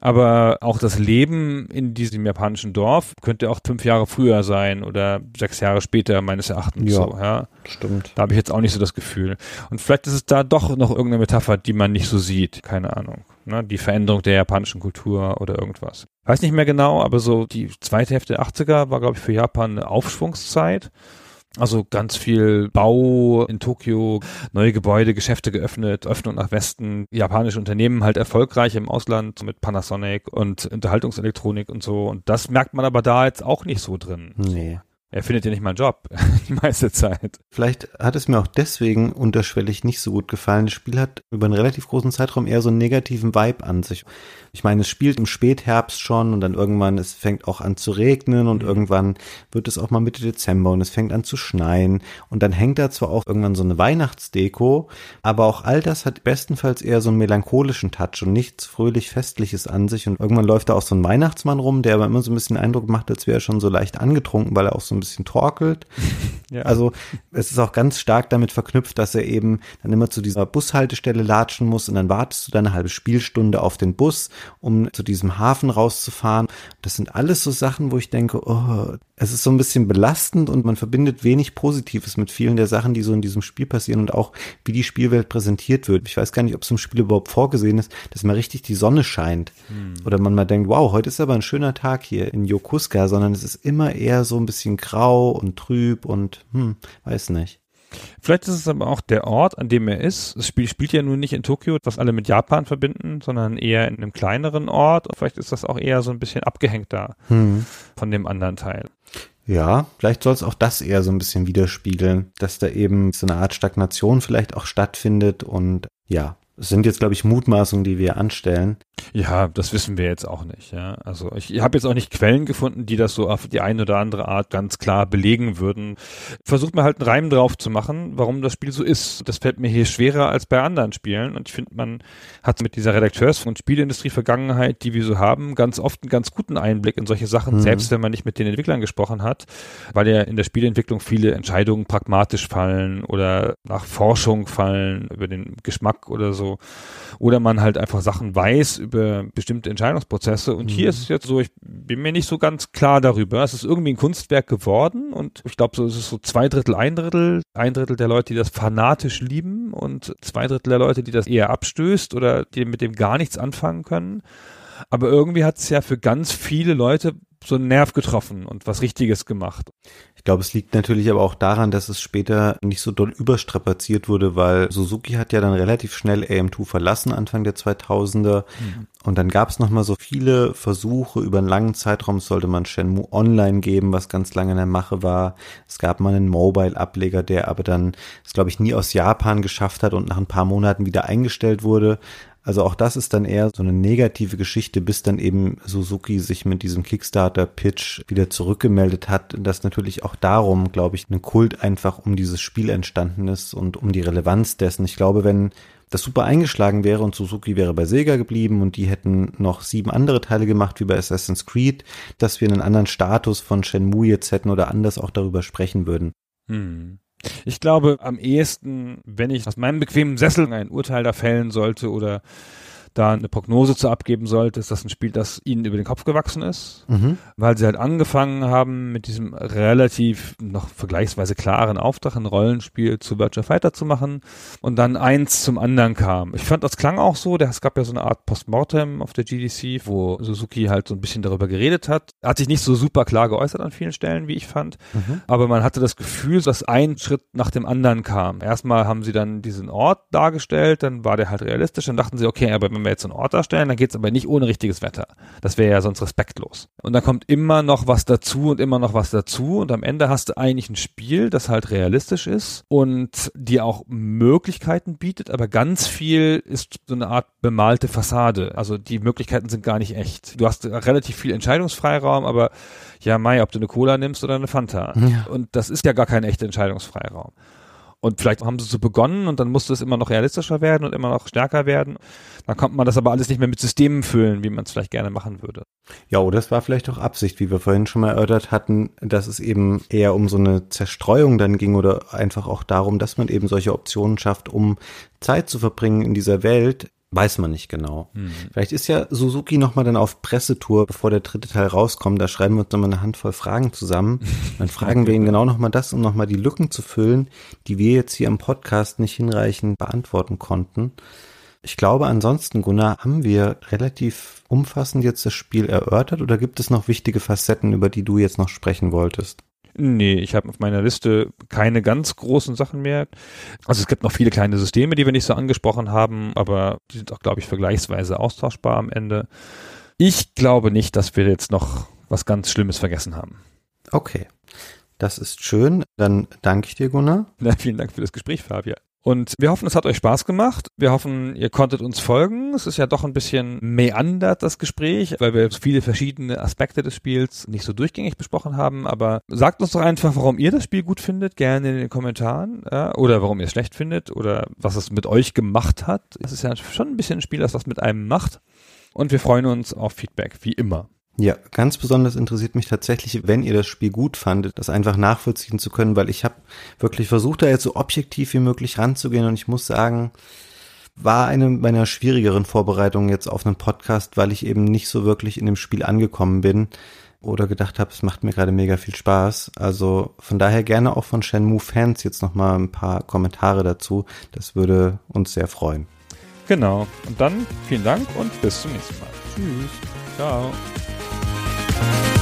Aber auch das Leben in diesem japanischen Dorf könnte auch fünf Jahre früher sein oder sechs Jahre später meines Erachtens Ja. so, ja. Stimmt. Da habe ich jetzt auch nicht so das Gefühl. Und vielleicht ist es da doch noch irgendeine Metapher, die man nicht so sieht. Keine Ahnung. Ne? Die Veränderung der japanischen Kultur oder irgendwas. Weiß nicht mehr genau, aber so die zweite Hälfte der 80er war, glaube ich, für Japan eine Aufschwungszeit. Also ganz viel Bau in Tokio, neue Gebäude, Geschäfte geöffnet, Öffnung nach Westen, japanische Unternehmen halt erfolgreich im Ausland mit Panasonic und Unterhaltungselektronik und so. Und das merkt man aber da jetzt auch nicht so drin. Nee. Er findet ja nicht mal einen Job die meiste Zeit. Vielleicht hat es mir auch deswegen unterschwellig nicht so gut gefallen. Das Spiel hat über einen relativ großen Zeitraum eher so einen negativen Vibe an sich. Ich meine, es spielt im Spätherbst schon und dann irgendwann, es fängt auch an zu regnen und irgendwann wird es auch mal Mitte Dezember und es fängt an zu schneien und dann hängt da zwar auch irgendwann so eine Weihnachtsdeko, aber auch all das hat bestenfalls eher so einen melancholischen Touch und nichts fröhlich Festliches an sich und irgendwann läuft da auch so ein Weihnachtsmann rum, der aber immer so ein bisschen den Eindruck macht, als wäre er schon so leicht angetrunken, weil er auch so ein bisschen torkelt. Ja. Also es ist auch ganz stark damit verknüpft, dass er eben dann immer zu dieser Bushaltestelle latschen muss und dann wartest du dann eine halbe Spielstunde auf den Bus, um zu diesem Hafen rauszufahren. Das sind alles so Sachen, wo ich denke, oh, es ist so ein bisschen belastend und man verbindet wenig Positives mit vielen der Sachen, die so in diesem Spiel passieren und auch wie die Spielwelt präsentiert wird. Ich weiß gar nicht, ob es im Spiel überhaupt vorgesehen ist, dass mal richtig die Sonne scheint oder man mal denkt, wow, heute ist aber ein schöner Tag hier in Yokosuka, sondern es ist immer eher so ein bisschen grau und trüb und hm, weiß nicht. Vielleicht ist es aber auch der Ort, an dem er ist. Das Spiel spielt ja nun nicht in Tokio, was alle mit Japan verbinden, sondern eher in einem kleineren Ort. Und vielleicht ist das auch eher so ein bisschen abgehängt da Hm. von dem anderen Teil. Ja, vielleicht soll es auch das eher so ein bisschen widerspiegeln, dass da eben so eine Art Stagnation vielleicht auch stattfindet und ja, sind jetzt, glaube ich, Mutmaßungen, die wir anstellen. Ja, das wissen wir jetzt auch nicht. Ja, also ich, ich habe jetzt auch nicht Quellen gefunden, die das so auf die eine oder andere Art ganz klar belegen würden. Versucht mir halt einen Reim drauf zu machen, warum das Spiel so ist. Das fällt mir hier schwerer als bei anderen Spielen und ich finde, man hat mit dieser Redakteurs- und Spielindustrie-Vergangenheit, die wir so haben, ganz oft einen ganz guten Einblick in solche Sachen, Mhm. selbst wenn man nicht mit den Entwicklern gesprochen hat, weil ja in der Spieleentwicklung viele Entscheidungen pragmatisch fallen oder nach Forschung fallen über den Geschmack oder so. Oder man halt einfach Sachen weiß über bestimmte Entscheidungsprozesse. Und hier ist es jetzt so, ich bin mir nicht so ganz klar darüber. Es ist irgendwie ein Kunstwerk geworden und ich glaube, so ist es so zwei Drittel, ein Drittel. Ein Drittel der Leute, die das fanatisch lieben und zwei Drittel der Leute, die das eher abstößt oder die mit dem gar nichts anfangen können. Aber irgendwie hat es ja für ganz viele Leute so einen Nerv getroffen und was Richtiges gemacht. Ich glaube, es liegt natürlich aber auch daran, dass es später nicht so doll überstrapaziert wurde, weil Suzuki hat ja dann relativ schnell AM2 verlassen, Anfang der 2000er. Mhm. Und dann gab es nochmal so viele Versuche, über einen langen Zeitraum sollte man Shenmue online geben, was ganz lange in der Mache war. Es gab mal einen Mobile-Ableger, der aber dann es, glaube ich, nie aus Japan geschafft hat und nach ein paar Monaten wieder eingestellt wurde. Also auch das ist dann eher so eine negative Geschichte, bis dann eben Suzuki sich mit diesem Kickstarter-Pitch wieder zurückgemeldet hat, dass natürlich auch darum, glaube ich, ein Kult einfach um dieses Spiel entstanden ist und um die Relevanz dessen. Ich glaube, wenn das super eingeschlagen wäre und Suzuki wäre bei Sega geblieben und die hätten noch sieben andere Teile gemacht wie bei Assassin's Creed, dass wir einen anderen Status von Shenmue jetzt hätten oder anders auch darüber sprechen würden. Hm. Ich glaube, am ehesten, wenn ich aus meinem bequemen Sessel ein Urteil da fällen sollte oder da eine Prognose zu abgeben sollte, ist das ein Spiel, das ihnen über den Kopf gewachsen ist, mhm. weil sie halt angefangen haben, mit diesem relativ noch vergleichsweise klaren Auftrag, ein Rollenspiel zu Virtua Fighter zu machen und dann eins zum anderen kam. Ich fand, das klang auch so, es gab ja so eine Art Postmortem auf der GDC, wo Suzuki halt so ein bisschen darüber geredet hat. Hat sich nicht so super klar geäußert an vielen Stellen, wie ich fand, mhm. aber man hatte das Gefühl, dass ein Schritt nach dem anderen kam. Erstmal haben sie dann diesen Ort dargestellt, dann war der halt realistisch, dann dachten sie, okay, aber wenn wir jetzt einen Ort darstellen, dann geht es aber nicht ohne richtiges Wetter. Das wäre ja sonst respektlos. Und dann kommt immer noch was dazu und immer noch was dazu und am Ende hast du eigentlich ein Spiel, das halt realistisch ist und dir auch Möglichkeiten bietet, aber ganz viel ist so eine Art bemalte Fassade. Also die Möglichkeiten sind gar nicht echt. Du hast relativ viel Entscheidungsfreiraum, aber ja, Mai, ob du eine Cola nimmst oder eine Fanta. Ja. Und das ist ja gar kein echter Entscheidungsfreiraum. Und vielleicht haben sie so begonnen und dann musste es immer noch realistischer werden und immer noch stärker werden. Dann konnte man das aber alles nicht mehr mit Systemen füllen, wie man es vielleicht gerne machen würde. Ja, oder es war vielleicht auch Absicht, wie wir vorhin schon mal erörtert hatten, dass es eben eher um so eine Zerstreuung dann ging oder einfach auch darum, dass man eben solche Optionen schafft, um Zeit zu verbringen in dieser Welt, Weiß man nicht genau. Mhm. Vielleicht ist ja Suzuki nochmal dann auf Pressetour, bevor der dritte Teil rauskommt. Da schreiben wir uns nochmal eine Handvoll Fragen zusammen. Dann fragen wir ihn genau nochmal das, um nochmal die Lücken zu füllen, die wir jetzt hier im Podcast nicht hinreichend beantworten konnten. Ich glaube, ansonsten, Gunnar, haben wir relativ umfassend jetzt das Spiel erörtert oder gibt es noch wichtige Facetten, über die du jetzt noch sprechen wolltest? Nee, ich habe auf meiner Liste keine ganz großen Sachen mehr. Also es gibt noch viele kleine Systeme, die wir nicht so angesprochen haben, aber die sind auch, glaube ich, vergleichsweise austauschbar am Ende. Ich glaube nicht, dass wir jetzt noch was ganz Schlimmes vergessen haben. Okay. Das ist schön. Dann danke ich dir, Gunnar. Ja, vielen Dank für das Gespräch, Fabian. Und wir hoffen, es hat euch Spaß gemacht. Wir hoffen, ihr konntet uns folgen. Es ist ja doch ein bisschen meandert, das Gespräch, weil wir viele verschiedene Aspekte des Spiels nicht so durchgängig besprochen haben. Aber sagt uns doch einfach, warum ihr das Spiel gut findet, gerne in den Kommentaren. Ja, oder warum ihr es schlecht findet oder was es mit euch gemacht hat. Es ist ja schon ein bisschen ein Spiel, das was mit einem macht. Und wir freuen uns auf Feedback, wie immer. Ja, ganz besonders interessiert mich tatsächlich, wenn ihr das Spiel gut fandet, das einfach nachvollziehen zu können, weil ich habe wirklich versucht, da jetzt so objektiv wie möglich ranzugehen und ich muss sagen, war eine meiner schwierigeren Vorbereitungen jetzt auf einen Podcast, weil ich eben nicht so wirklich in dem Spiel angekommen bin oder gedacht habe, es macht mir gerade mega viel Spaß. Also von daher gerne auch von Shenmue Fans jetzt nochmal ein paar Kommentare dazu. Das würde uns sehr freuen. Genau. Und dann vielen Dank und bis zum nächsten Mal. Tschüss. Ciao. Bye.